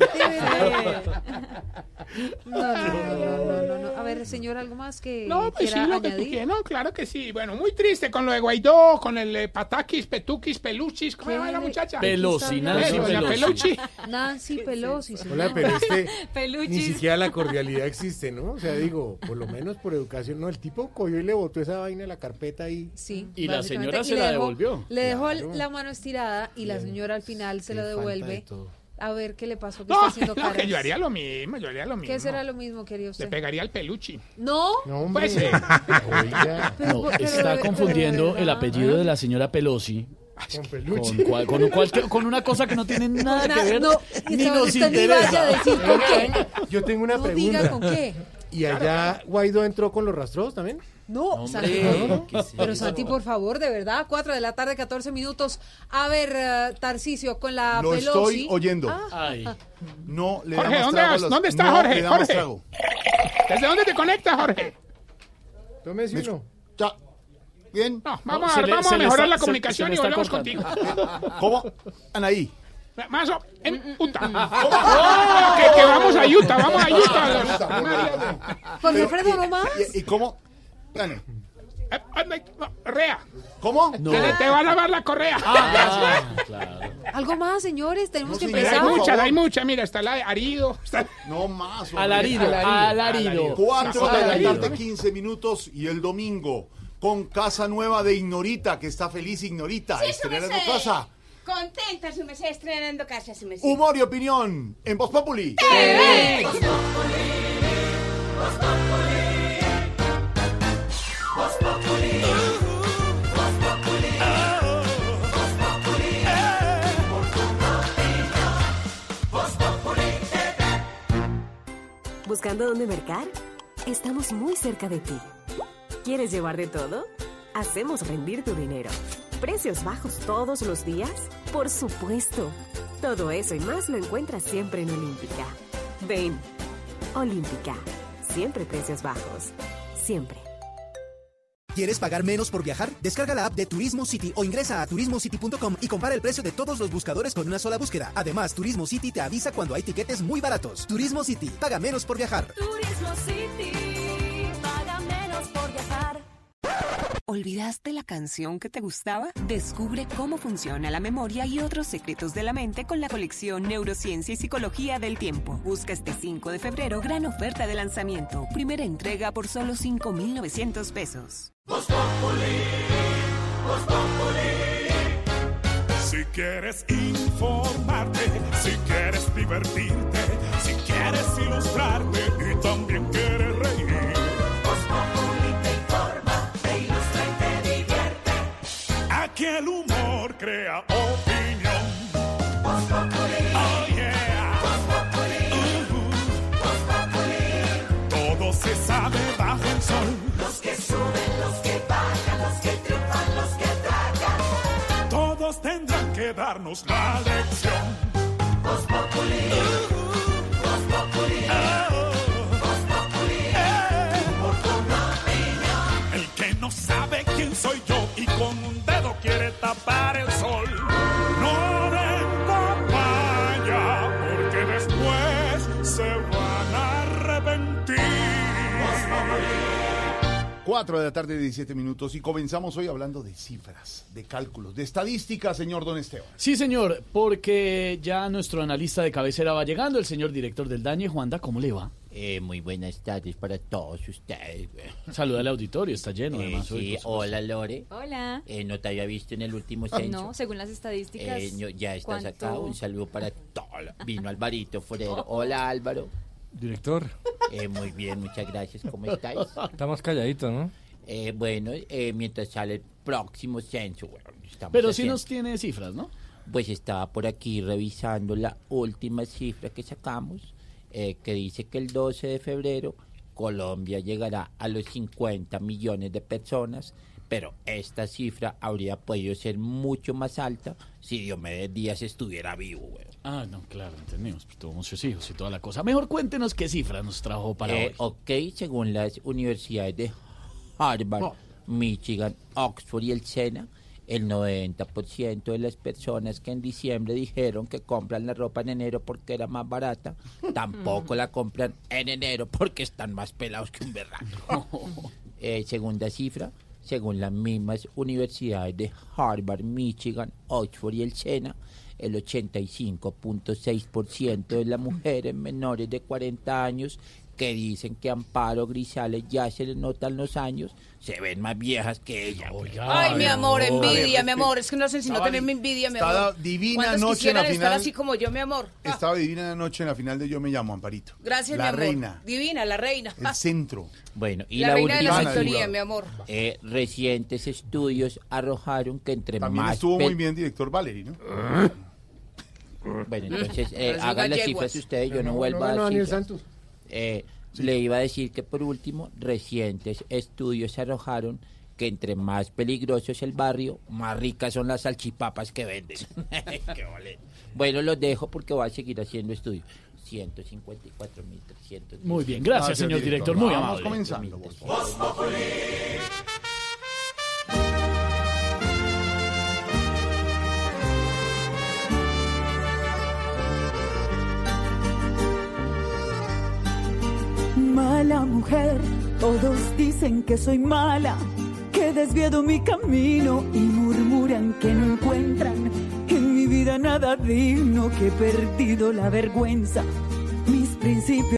No, no, no, no, no, no, no. A ver, señor, ¿algo más que No, pues sí, lo que tú quieras. No, claro que sí. Bueno, muy triste con lo de Guaidó, con el eh, Patakis, Petukis, Peluchis. ¿Cómo llama la muchacha? Pelosi, Nancy Pelosi. Peluchi. Nancy Pelosi. Hola, pero este Peluchis. ni siquiera la cordialidad existe, ¿no? O sea, digo, por lo menos por educación, no, el tipo cogió y le botó esa vaina a la carpeta ahí. Sí. Y la señora Y se le la dejó- devolvió. Le dejó Claro. la mano estirada y la señora al final se de devuelve. A ver qué le pasó, qué No, está haciendo no, que yo haría lo mismo, yo haría lo mismo. ¿Qué será lo mismo, querido Le usted? pegaría al peluchi. No. No, hombre. Pues. Oiga, Pero- No, pero está confundiendo el apellido de la señora Pelosi con con, peluche. cual- con, cualquier- con una cosa que no tiene nada Na- que ver, no, ni nos usted ni interesa. decir con qué. yo tengo una No pregunta. diga con qué. ¿Y allá Guaidó entró con los rastros también? No, Santi, no. ¿qué es Pero? Santi, por favor, de verdad, 4 de la tarde, 14 minutos. A ver, eh, Tarcisio, con la Lo Pelosi. estoy oyendo. Ah, Ay, No le Jorge, damos ¿dónde trago a vas? los- ¿Dónde está no Jorge? le damos Jorge. trago. ¿Desde dónde te conectas, Jorge? Tómese Me uno. Bien. No, vamos, se a, le- vamos se a mejorar está- la se- comunicación se le y volvemos contigo. ¿Cómo? Están ahí. Más o- en Utah. que, que vamos a Utah, vamos a Utah. Jorge Alfredo, ¿y- ¿no más? ¿Y, y cómo? Gane. Eh, no, Rea, ¿Cómo? no. que te va a lavar la correa. Ah, claro. Algo más, señores, tenemos No, que hay empezar. por muchas, hay muchas. Mira, está la de Arido. está- No más. hombre. Alarido, alarido. Cuatro de la Alarido. tarde, 15 minutos y el domingo con casa nueva de Ignorita, que está feliz Ignorita, Sí, estrenando casa. Contenta, su merced, estrenando casa, su merced. Humor y opinión en Voz Populi. TV. ¿Buscando dónde mercar? Estamos muy cerca de ti. ¿Quieres llevar de todo? Hacemos rendir tu dinero. ¿Precios bajos todos los días? Por supuesto. Todo eso y más lo encuentras siempre en Olímpica. Ven. Olímpica. Siempre precios bajos. Siempre. ¿Quieres pagar menos por viajar? Descarga la app de Turismo City o ingresa a turismocity.com y compara el precio de todos los buscadores con una sola búsqueda. Además, Turismo City te avisa cuando hay tiquetes muy baratos. Turismo City, paga menos por viajar. Turismo City, ¿Olvidaste la canción que te gustaba? Descubre cómo funciona la memoria y otros secretos de la mente con la colección Neurociencia y Psicología del Tiempo. Busca este 5 de febrero gran oferta de lanzamiento. Primera entrega por solo 5,900 pesos. Si quieres informarte, si quieres divertirte, si quieres ilustrarte y también quieres Aquí el humor crea opinión. Voz Populi. Oh yeah. Voz Populi. Voz Populi. Todo se sabe bajo el sol. Los que suben, los que bajan, los que triunfan, los que tragan. Todos tendrán que darnos la lección. Voz Populi. Voz quién soy yo y con un dedo quiere tapar el sol. No porque después se van a arrepentir. 4 de la tarde, 17 minutos. Y comenzamos hoy hablando de cifras, de cálculos, de estadísticas, señor Don Esteban. Sí, señor, porque ya nuestro analista de cabecera va llegando, el señor director del Dañe. Juanda, ¿cómo le va? Eh, muy buenas tardes para todos ustedes. Saluda al auditorio, está lleno Eh, además. sí, hola Lore. Hola. Eh, no te había visto en el último censo. No, según las estadísticas. Eh, no, ya estás ¿cuánto? acá. Un saludo para todos. Vino Alvarito Forero. Hola Álvaro. Director. Eh, muy bien, muchas gracias. ¿Cómo estáis? Estamos calladitos, ¿no? Eh, bueno, eh, mientras sale el próximo censo. bueno, estamos Pero sí nos tiene cifras, ¿no? Pues estaba por aquí revisando la última cifra que sacamos, eh, que dice que el 12 de febrero Colombia llegará a los 50 millones de personas, pero esta cifra habría podido ser mucho más alta si Diomedes Díaz estuviera vivo, güey. Ah, no, claro, entendemos. Pues tuvo muchos hijos y toda la cosa. Mejor cuéntenos qué cifras nos trajo para Eh, hoy. ok, según las universidades de Harvard, Oh. Michigan, Oxford y el SENA, el 90% de las personas que en diciembre dijeron que compran la ropa en enero porque era más barata, tampoco la compran en enero porque están más pelados que un berraco. Eh, segunda cifra, según las mismas universidades de Harvard, Michigan, Oxford y el SENA, el 85.6% de las mujeres menores de 40 años que dicen que Amparo Grisales ya se le notan los años, se ven más viejas que ella. Ay, mi amor, envidia, ver, mi amor. Es que no sé si no tenerme di- envidia, mi estaba amor. divina ¿Cuántos anoche en la quisieran estar final? así como yo, mi amor? Ah, Estaba divina la noche en la final de Yo Me Llamo, Amparito. gracias, La mi amor. reina, Divina, la reina. el Ah, centro. Bueno, y la, la, reina de la última sectoría, mi amor. Eh, recientes estudios arrojaron que entre También más estuvo muy bien director Valery, ¿no? Bueno, entonces eh, hagan las cifras ustedes, yo no no- vuelvo no a dar Daniel. Santos. Eh, Le iba a decir que por último, recientes estudios arrojaron que entre más peligroso es el barrio, más ricas son las salchipapas que venden. Qué bueno, los dejo porque voy a seguir haciendo estudios. 154.300. Muy bien, gracias, señor director, muy Vamos amable. comenzando. Mala mujer, todos dicen que soy mala, que he desviado mi camino y murmuran que no encuentran en mi vida nada digno, que he perdido la vergüenza, mis principios.